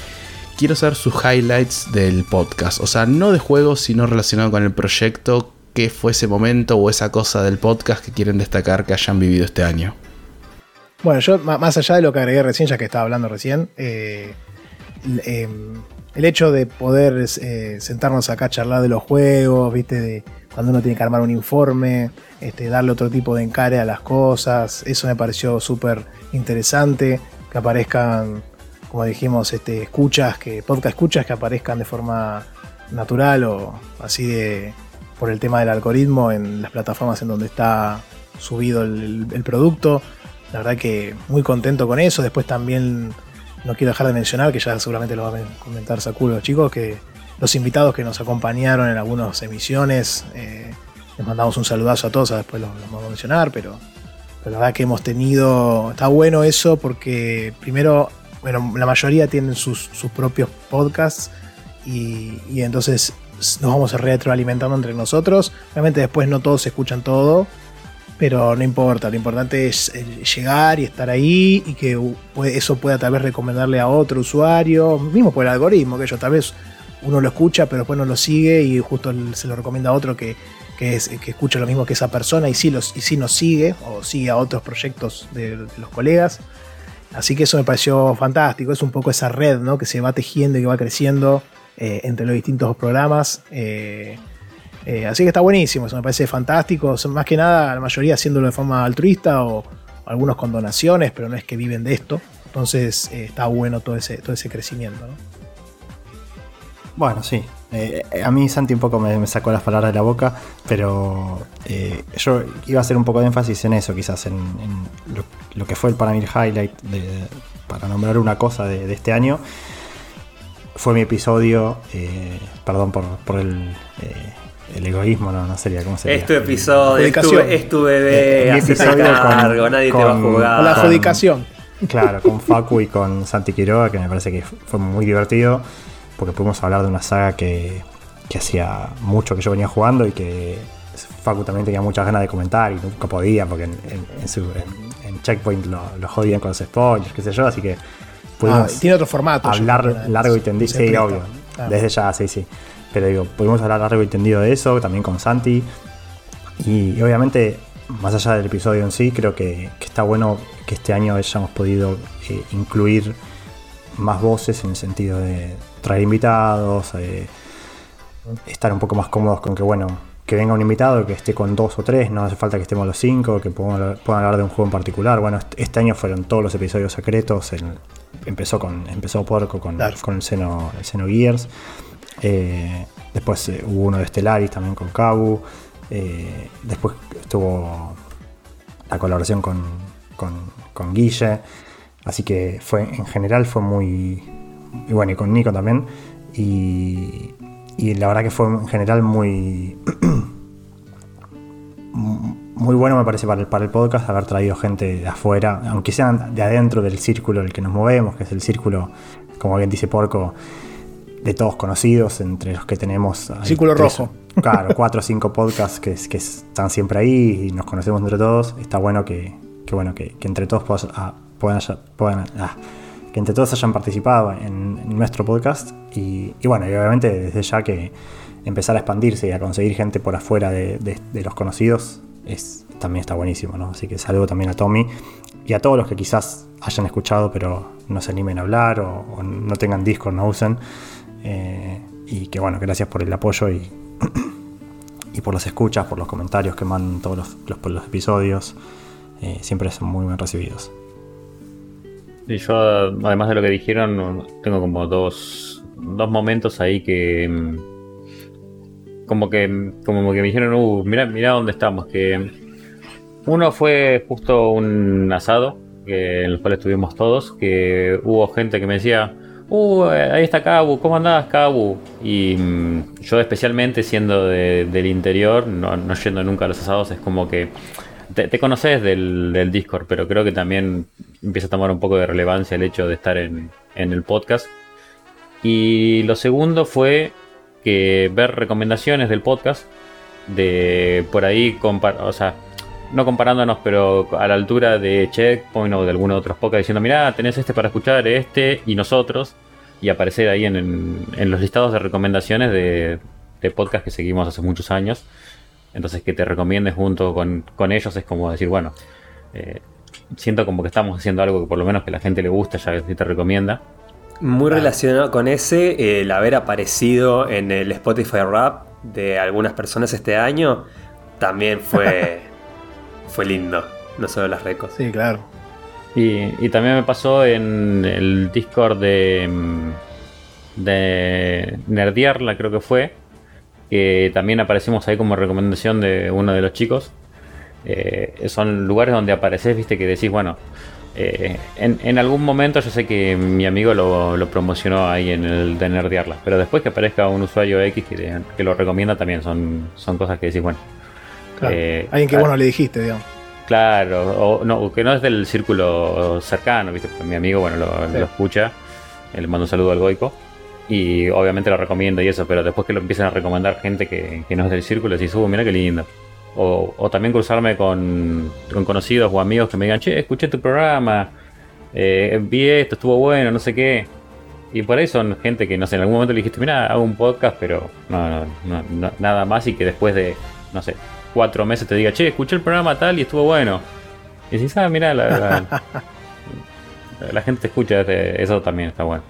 quiero saber sus highlights del podcast. O sea, no de juegos, sino relacionado con el proyecto, qué fue ese momento o esa cosa del podcast que quieren destacar que hayan vivido este año. Bueno, yo más allá de lo que agregué recién, ya que estaba hablando recién, eh, em, el hecho de poder eh, sentarnos acá a charlar de los juegos, viste, de cuando uno tiene que armar un informe, este, darle otro tipo de encare a las cosas, eso me pareció súper interesante, que aparezcan, como dijimos, este, escuchas, que podcast escuchas que aparezcan de forma natural o así de por el tema del algoritmo en las plataformas en donde está subido el producto. La verdad que muy contento con eso. Después también no quiero dejar de mencionar, que ya seguramente lo va a comentar Sakulo los chicos, que los invitados que nos acompañaron en algunas emisiones, eh, les mandamos un saludazo a todos, después los, vamos a mencionar, pero, la verdad que hemos tenido, está bueno eso porque primero, bueno, la mayoría tienen sus, propios podcasts y, entonces nos vamos retroalimentando entre nosotros. Obviamente después no todos escuchan todo, pero no importa, lo importante es eh, llegar y estar ahí y que eso pueda tal vez recomendarle a otro usuario, mismo por el algoritmo, que yo tal vez uno lo escucha pero después no lo sigue y justo se lo recomienda a otro que, es, que escucha lo mismo que esa persona y sí, los, y sí nos sigue o sigue a otros proyectos de, los colegas. Así que eso me pareció fantástico, es un poco esa red ¿no? que se va tejiendo y que va creciendo eh, entre los distintos programas. Eh, eh, así que está buenísimo, eso me parece fantástico. más que nada, la mayoría haciéndolo de forma altruista o algunos con donaciones, pero no es que viven de esto. Entonces eh, está bueno todo ese, todo ese crecimiento. Bueno, sí. Eh, a mí Santi un poco me, sacó las palabras de la boca, pero yo iba a hacer un poco de énfasis en eso, quizás, en, lo, que fue el para highlight, para nombrar una cosa de, este año. Fue mi episodio, perdón por, por el el egoísmo no, no sería, ¿cómo sería? Es tu episodio, es tu, bebé, eh, episodio cargo, con, nadie te va a jugar. Con la adjudicación. Claro, con Facu y con Santi Quiroga, que me parece que fue muy divertido, porque pudimos hablar de una saga que, que hacía mucho que yo venía jugando y que Facu también tenía muchas ganas de comentar y nunca podía, porque en, en, Checkpoint lo, lo, jodían con los spoilers, qué sé yo, así que pudimos ah, tiene otro formato. Hablar largo y tendido, sí, obvio. Desde ya, sí, sí. Pero digo, pudimos hablar largo y tendido de eso, también con Santi. Y, obviamente, más allá del episodio en sí, creo que, está bueno que este año hayamos podido eh, incluir más voces en el sentido de traer invitados, eh, estar un poco más cómodos con que, bueno, que venga un invitado, que esté con dos o tres, no hace falta que estemos los cinco, que puedan, hablar de un juego en particular. Bueno, este año fueron todos los episodios secretos empezó con empezó Porco con, Claro. con el Seno, el Seno Gears. Eh, después eh, hubo uno de Stellaris también con Cabu. Eh, después estuvo la colaboración con, con, Guille. Así que fue en general fue muy. Y bueno, y con Nico también. Y, la verdad que fue en general muy. muy bueno me parece para el, para el podcast haber traído gente de afuera, aunque sean de adentro del círculo en el que nos movemos, que es el círculo, como bien dice Porco, de todos conocidos, entre los que tenemos... Círculo tres- rojo. Claro, cuatro o cinco podcasts que, que están siempre ahí y nos conocemos entre todos. Está bueno que, que bueno, que, que entre todos puedas- ah, puedan, ah, que entre todos hayan participado en, en nuestro podcast. Y, y bueno, y obviamente desde ya que empezar a expandirse y a conseguir gente por afuera de, de- de los conocidos es, también está buenísimo, ¿no? Así que saludo también a Tommy y a todos los que quizás hayan escuchado pero no se animen a hablar o, o no tengan Discord, no usen. Eh, y que bueno, gracias por el apoyo y, y por las escuchas, por los comentarios que mandan todos los, los, episodios. Eh, siempre son muy bien recibidos. Y yo, además de lo que dijeron, tengo como dos, dos momentos ahí que. mm, Como que, como que me dijeron, uh, mira, mira dónde estamos. Que uno fue justo un asado en el cual estuvimos todos. Que hubo gente que me decía, uh, ahí está Cabu, ¿cómo andás, Cabu? Y mm, yo, especialmente siendo de- del interior, no, yendo nunca a los asados, es como que te, conoces del, Discord, pero creo que también empieza a tomar un poco de relevancia el hecho de estar en, el podcast. Y lo segundo fue que ver recomendaciones del podcast, de por ahí, o sea, no comparándonos, pero a la altura de Checkpoint o de algunos otros podcasts, diciendo, mirá, tenés este para escuchar, este y nosotros, y aparecer ahí en, en- en los listados de recomendaciones de, de podcast que seguimos hace muchos años. Entonces que te recomiendes junto con, con ellos es como decir, bueno, eh, siento como que estamos haciendo algo que por lo menos que la gente le gusta, ya que te recomienda. Muy relacionado con ese, el haber aparecido en el Spotify Rap de algunas personas este año, también fue, fue lindo. No solo las recos. Sí, claro. Y, y también me pasó en el Discord de, mm, de Nerdiarla, creo que fue, que también aparecimos ahí como recomendación de uno de los chicos. Eh, son lugares donde apareces, viste, que decís, bueno, eh, en, en algún momento yo sé que mi amigo lo, lo promocionó ahí en el de Nerdiarla, pero después que aparezca un usuario X que, que lo recomienda también son, son cosas que decís, bueno. Claro. eh, Alguien que ah, bueno le dijiste, digamos. Claro, o no, que no es del círculo cercano, ¿viste? Porque mi amigo, bueno, lo, Sí. lo escucha, eh, le mando un saludo al Goico, y obviamente lo recomiendo y eso, pero después que lo empiezan a recomendar gente que, que no es del círculo, decís, uh, mira qué lindo. O, o también cruzarme con, con conocidos o amigos que me digan, che, escuché tu programa, eh, vi esto, estuvo bueno, no sé qué. Y por ahí son gente que, no sé, en algún momento le dijiste, mira, hago un podcast, pero no, no, no, no- nada más y que después de, no sé, cuatro meses te diga, che, escuché el programa tal y estuvo bueno. Y decís, ah, mira, la, la, la gente escucha, este- eso también está bueno.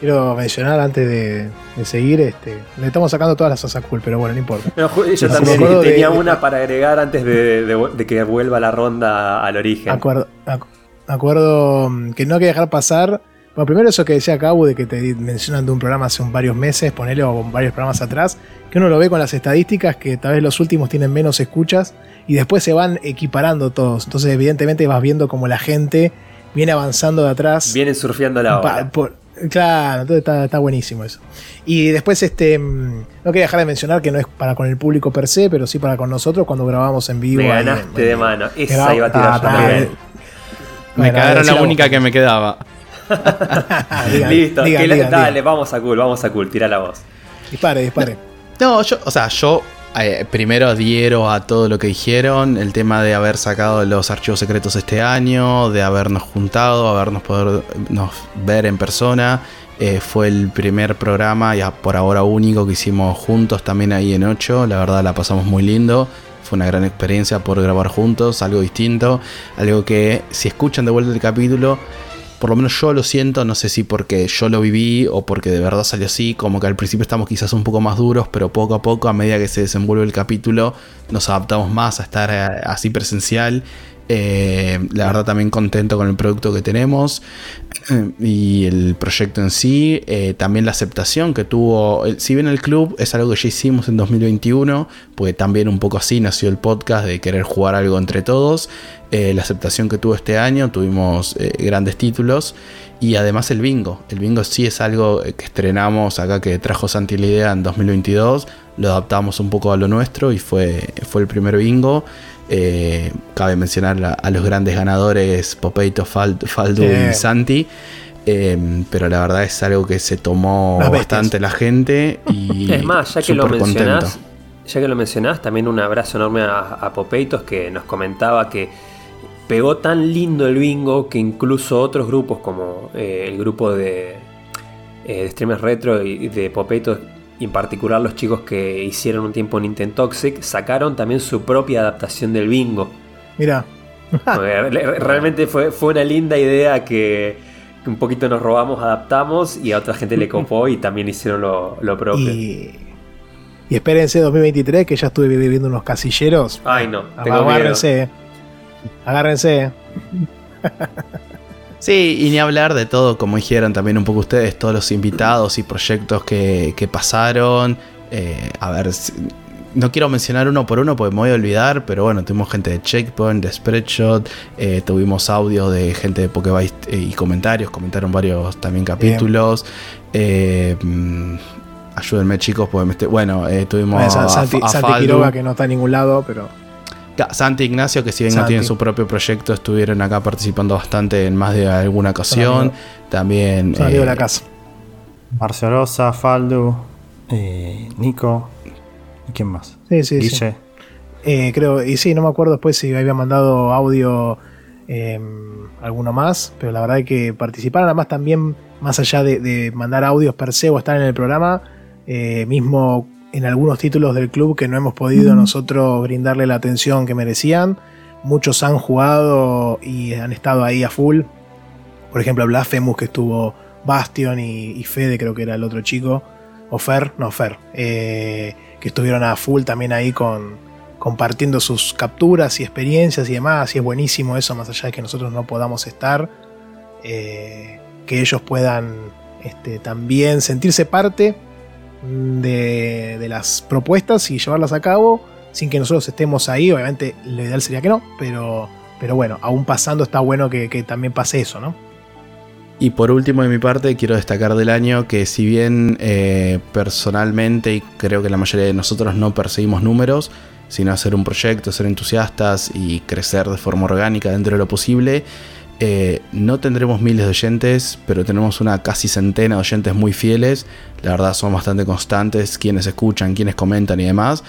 Quiero mencionar antes de, de seguir, este, le estamos sacando todas las asas cool, pero bueno, no importa. No, yo también de- tenía una para agregar antes de, de- de que vuelva la ronda al origen. Acuerdo, acu- acuerdo mm, que no hay que dejar pasar. Bueno, primero eso que decía Cabo de que te mencionan de un programa hace un varios meses, ponele o varios programas atrás, que uno lo ve con las estadísticas que tal vez los últimos tienen menos escuchas y después se van equiparando todos. Entonces, evidentemente, vas viendo como la gente viene avanzando de atrás. Vienen surfeando la ola. por- claro, entonces está, está buenísimo eso. Y después, este, mm, no quería dejar de mencionar que no es para con el público per se, pero sí para con nosotros cuando grabamos en vivo. Me ahí ganaste de mano. Esa iba a tirar eh, Me Bueno, cagaron la única que me quedaba. Digan, Listo, digan, que la- digan, dale, digan. vamos a cool, vamos a cool, tira la voz. Dispare, dispare. No, yo, o sea, yo eh, primero adhiero a todo lo que dijeron, el tema de haber sacado los archivos secretos este año, de habernos juntado, habernos poder nos ver en persona. Eh, fue el primer programa, ya por ahora único, que hicimos juntos también ahí en 8. La verdad la pasamos muy lindo. Fue una gran experiencia por grabar juntos, algo distinto, algo que si escuchan de vuelta el capítulo, por lo menos yo lo siento, no sé si porque yo lo viví o porque de verdad salió así, como que al principio estamos quizás un poco más duros, pero poco a poco, a medida que se desenvuelve el capítulo, nos adaptamos más a estar eh, así presencial. Eh, la verdad también contento con el producto que tenemos eh, y el proyecto en sí. Eh, también la aceptación que tuvo, si bien el club es algo que ya hicimos en 2021, pues también un poco así nació el podcast de querer jugar algo entre todos. la aceptación que tuvo este año, tuvimos grandes títulos y además el bingo. El bingo sí es algo que estrenamos acá que trajo Santi la idea en 2022. Lo adaptamos un poco a lo nuestro y fue, fue el primer bingo. Eh, cabe mencionar a, los grandes ganadores Popeito, Faldu y Santi. Eh, pero la verdad es algo que se tomó bastante la gente. Y es más, ya que lo mencionás, ya que lo mencionás, también un abrazo enorme a, Popeitos que nos comentaba que pegó tan lindo el bingo que incluso otros grupos como eh, el grupo de, de streamers retro y de Popeitos y en particular los chicos que hicieron un tiempo Nintendo Toxic, sacaron también su propia adaptación del bingo. Mira. Realmente fue, fue una linda idea que, un poquito nos robamos, adaptamos y a otra gente le copó y también hicieron lo, propio. Y, espérense 2023 que ya estuve viviendo unos casilleros. Ay no, agárrense. Agárrense. Sí, y ni hablar de todo, como dijeron también un poco ustedes, todos los invitados y proyectos que, pasaron. Eh, a ver, no quiero mencionar uno por uno porque me voy a olvidar, pero bueno, tuvimos gente de Checkpoint, de Spreadshot, eh, tuvimos audio de gente de Pokebyte eh, y comentarios, comentaron varios también capítulos. Mm, ayúdenme chicos, porque bueno, tuvimos a, Santi, Quiroga que no está en ningún lado, pero... Santi Ignacio, que si bien no tienen su propio proyecto, estuvieron acá participando bastante en más de alguna ocasión. También. Salió de la eh, casa. Marcio Rosa, Faldo, eh, Nico. ¿Y quién más? Sí, sí, sí. Eh, creo, y sí, no me acuerdo después si había mandado audio em, alguno más, pero la verdad es que participaron, además también, más allá de, de mandar audios per se o estar en el programa, mismo en algunos títulos del club que no hemos podido nosotros brindarle la atención que merecían. Muchos han jugado y han estado ahí a full. Por ejemplo, Blasphemous que estuvo Bastion y, Fede, creo que era el otro chico. O Fer, no Fer. Eh, que estuvieron a full también ahí con, compartiendo sus capturas y experiencias y demás. Y es buenísimo eso, más allá de que nosotros no podamos estar. Eh, que ellos puedan este, también sentirse parte de, las propuestas y llevarlas a cabo sin que nosotros estemos ahí. Obviamente lo ideal sería que no, pero, pero bueno, aún pasando está bueno que, también pase eso, ¿no? Y por último de mi parte quiero destacar del año que si bien eh, personalmente y creo que la mayoría de nosotros no perseguimos números, sino hacer un proyecto, ser entusiastas y crecer de forma orgánica dentro de lo posible, eh, no tendremos miles de oyentes, pero tenemos una casi centena de oyentes muy fieles. La verdad son bastante constantes quienes escuchan, quienes comentan y demás.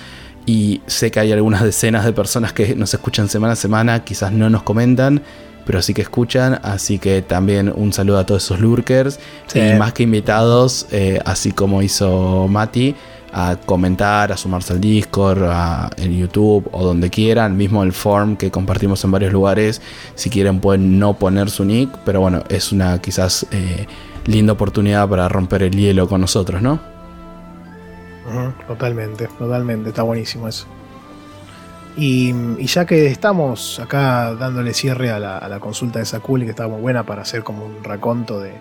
Y sé que hay algunas decenas de personas que nos escuchan semana a semana, quizás no nos comentan, pero sí que escuchan. Así que también un saludo a todos esos lurkers. Y más que invitados, eh, así como hizo Mati a comentar, a sumarse al Discord, en YouTube o donde quieran, mismo el form que compartimos en varios lugares, si quieren pueden no poner su nick, pero bueno, es una quizás eh, linda oportunidad para romper el hielo con nosotros, ¿no? totalmente, totalmente, está buenísimo eso. Y, ya que estamos acá dándole cierre a la, consulta de Sakuli, que está muy buena para hacer como un raconto de,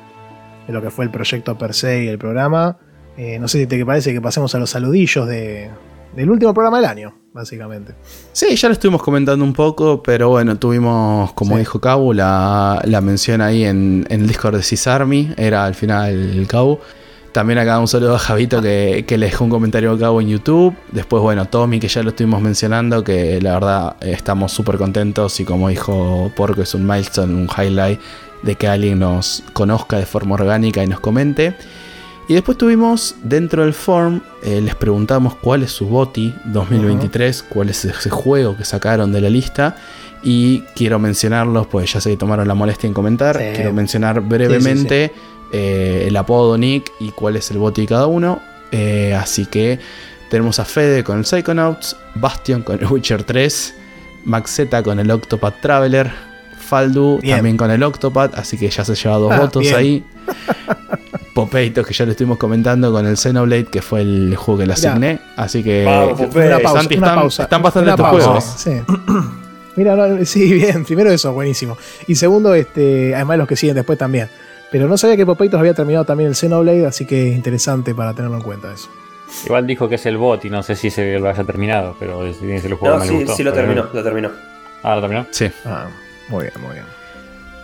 de lo que fue el proyecto per se y el programa, eh, no sé si te parece que pasemos a los saludillos de, del último programa del año, básicamente. Sí, ya lo estuvimos comentando un poco, pero bueno, tuvimos, como dijo Cabo, la, mención ahí en, el Discord de Cisarmi, era al final el Cabo. También acá un saludo a Javito que, le dejó un comentario a Cabo en YouTube. Después, bueno, Tommy, que ya lo estuvimos mencionando, que la verdad estamos súper contentos y como dijo Porco, es un milestone, un highlight de que alguien nos conozca de forma orgánica y nos comente. Y después tuvimos dentro del form, eh, les preguntamos cuál es su BOTI 2023, cuál es ese juego que sacaron de la lista. Y quiero mencionarlos, pues ya sé que tomaron la molestia en comentar. Quiero mencionar brevemente eh, el apodo Nick y cuál es el BOTI de cada uno. Eh, así que tenemos a Fede con el Psychonauts, Bastion con el Witcher 3, Maxeta con el Octopath Traveler, Faldu también con el Octopath, así que ya se lleva dos ah, votos ahí. Popeito, que ya lo estuvimos comentando con el Xenoblade, que fue el juego que le asigné. Así que. una pausa, están, bastante estos juegos. Sí. Mira, no, sí, bien. Primero eso, buenísimo. Y segundo, este, además los que siguen después también. Pero no sabía que Popeitos había terminado también el Xenoblade, así que interesante para tenerlo en cuenta eso. Igual dijo que es el bot y no sé si se lo haya terminado, pero es, es el juego No, que me sí, gustó. sí lo terminó, lo terminó. Ah, lo terminó. Sí. Ah, muy bien, muy bien.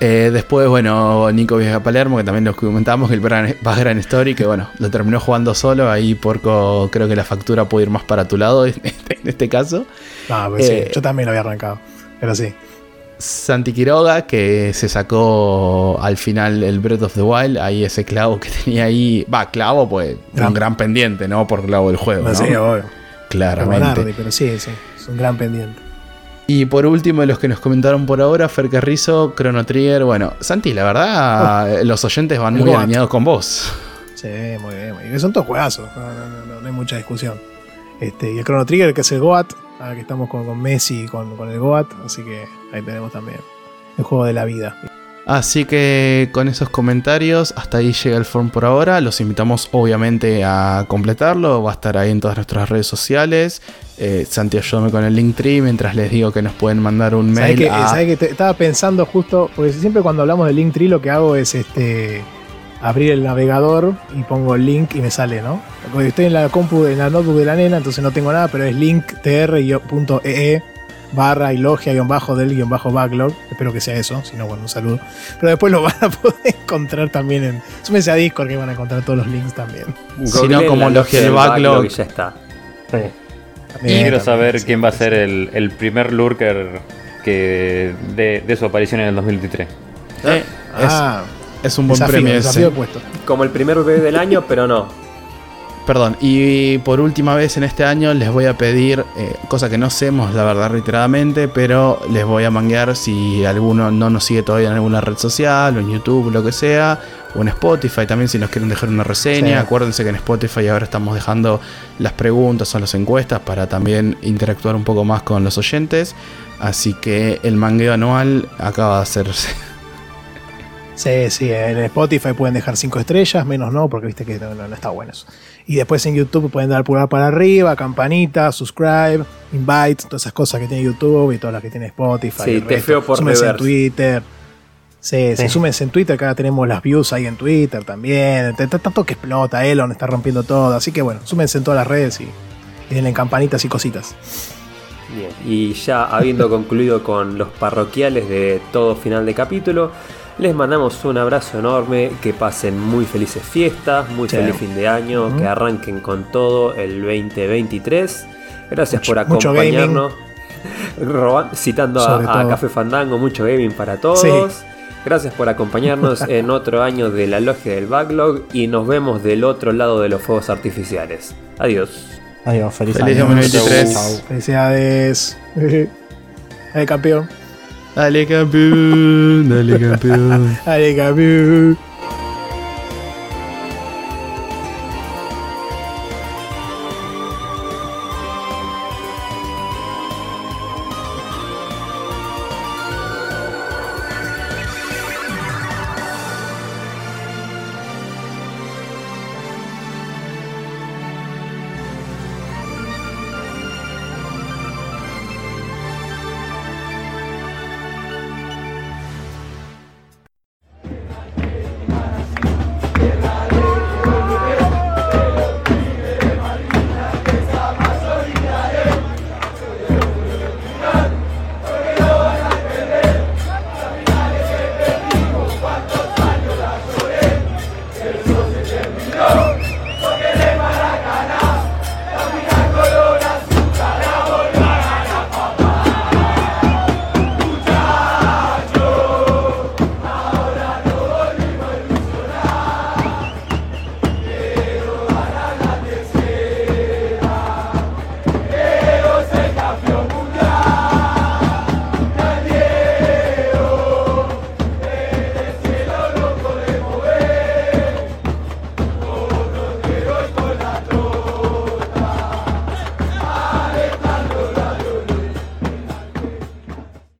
Eh, después, bueno, Nico viaja a Palermo, que también nos comentamos que el Gran- Background Story, que bueno, lo terminó jugando solo. Ahí, Porco, creo que la factura puede ir más para tu lado en este, en este caso. No, pues Eh, sí, yo también lo había arrancado. Pero sí. Santi Quiroga, que se sacó al final el Breath of the Wild, ahí ese clavo que tenía ahí. Va, clavo, pues, Gran- un gran pendiente, ¿no? Por clavo del juego. No, ¿no? sé, obvio. Claramente. Pero sí, sí. Es un gran pendiente. Y por último, de los que nos comentaron por ahora, Fer Carrizo, Chrono Trigger. Bueno, Santi, la verdad, los oyentes van Oh. muy alineados con vos. Sí, muy bien, muy bien. Son todos juegazos. No, no, no, no hay mucha discusión. Este, y el Chrono Trigger, que es el Goat. Ahora que estamos con, con Messi y con, con el Goat. Así que ahí tenemos también el juego de la vida. Así que con esos comentarios, hasta ahí llega el form por ahora. Los invitamos obviamente a completarlo. Va a estar ahí en todas nuestras redes sociales. Eh, Santi, ayúdame con el Linktree mientras les digo que nos pueden mandar un ¿Sabés mail que, a... que te- estaba pensando justo, porque siempre cuando hablamos del Linktree lo que hago es este abrir el navegador y pongo el link y me sale, ¿no? Porque estoy en la compu, en la notebook de la nena, entonces no tengo nada, pero es linktr.ee barra y logia guion bajo del guion bajo backlog. Espero que sea eso, si no, bueno, un saludo. Pero después lo van a poder encontrar también en. Súmense a Discord que van a encontrar todos los links también. Si no, como logia del backlog. y ya está. Sí. Y quiero saber sí, quién va a sí. ser el, el primer lurker que de, de su aparición en el 2023. Eh, Ah, es, es un buen desafío, premio ese. puesto. Como el primer bebé del año, pero no. Perdón, y por última vez en este año les voy a pedir, eh, cosa que no hacemos la verdad reiteradamente, pero les voy a manguear si alguno no nos sigue todavía en alguna red social o en YouTube, lo que sea, o en Spotify también si nos quieren dejar una reseña. Sí. Acuérdense que en Spotify ahora estamos dejando las preguntas o las encuestas para también interactuar un poco más con los oyentes. Así que el mangueo anual acaba de hacerse. Sí, sí, en Spotify pueden dejar 5 estrellas, menos no, porque viste que no, no- no está bueno eso. Y después en YouTube pueden dar pulgar para arriba, campanita, subscribe, invite, todas esas cosas que tiene YouTube y todas las que tiene Spotify. Sí, te feo por Súmense en reverse. Twitter. Sí, sí, Sí. súmense en Twitter, que ahora tenemos las views ahí en Twitter también. Tanto que explota, Elon está rompiendo todo. Así que bueno, súmense en todas las redes y, y denle campanitas y cositas. Bien, y ya habiendo concluido con los parroquiales de todo final de capítulo, les mandamos un abrazo enorme, que pasen muy felices fiestas, muy Sí. feliz fin de año, que arranquen con todo el 2023. Gracias Mucho- por acompañarnos. Roban- citando a. Café Fandango, mucho gaming para todos. Sí. Gracias por acompañarnos en otro año de la logia del backlog y nos vemos del otro lado de los fuegos artificiales. Adiós. Adiós, feliz, Feliz año. 2023. Chau. Felicidades. El campeón. Dale campeón, dale campeón. Dale, campeón.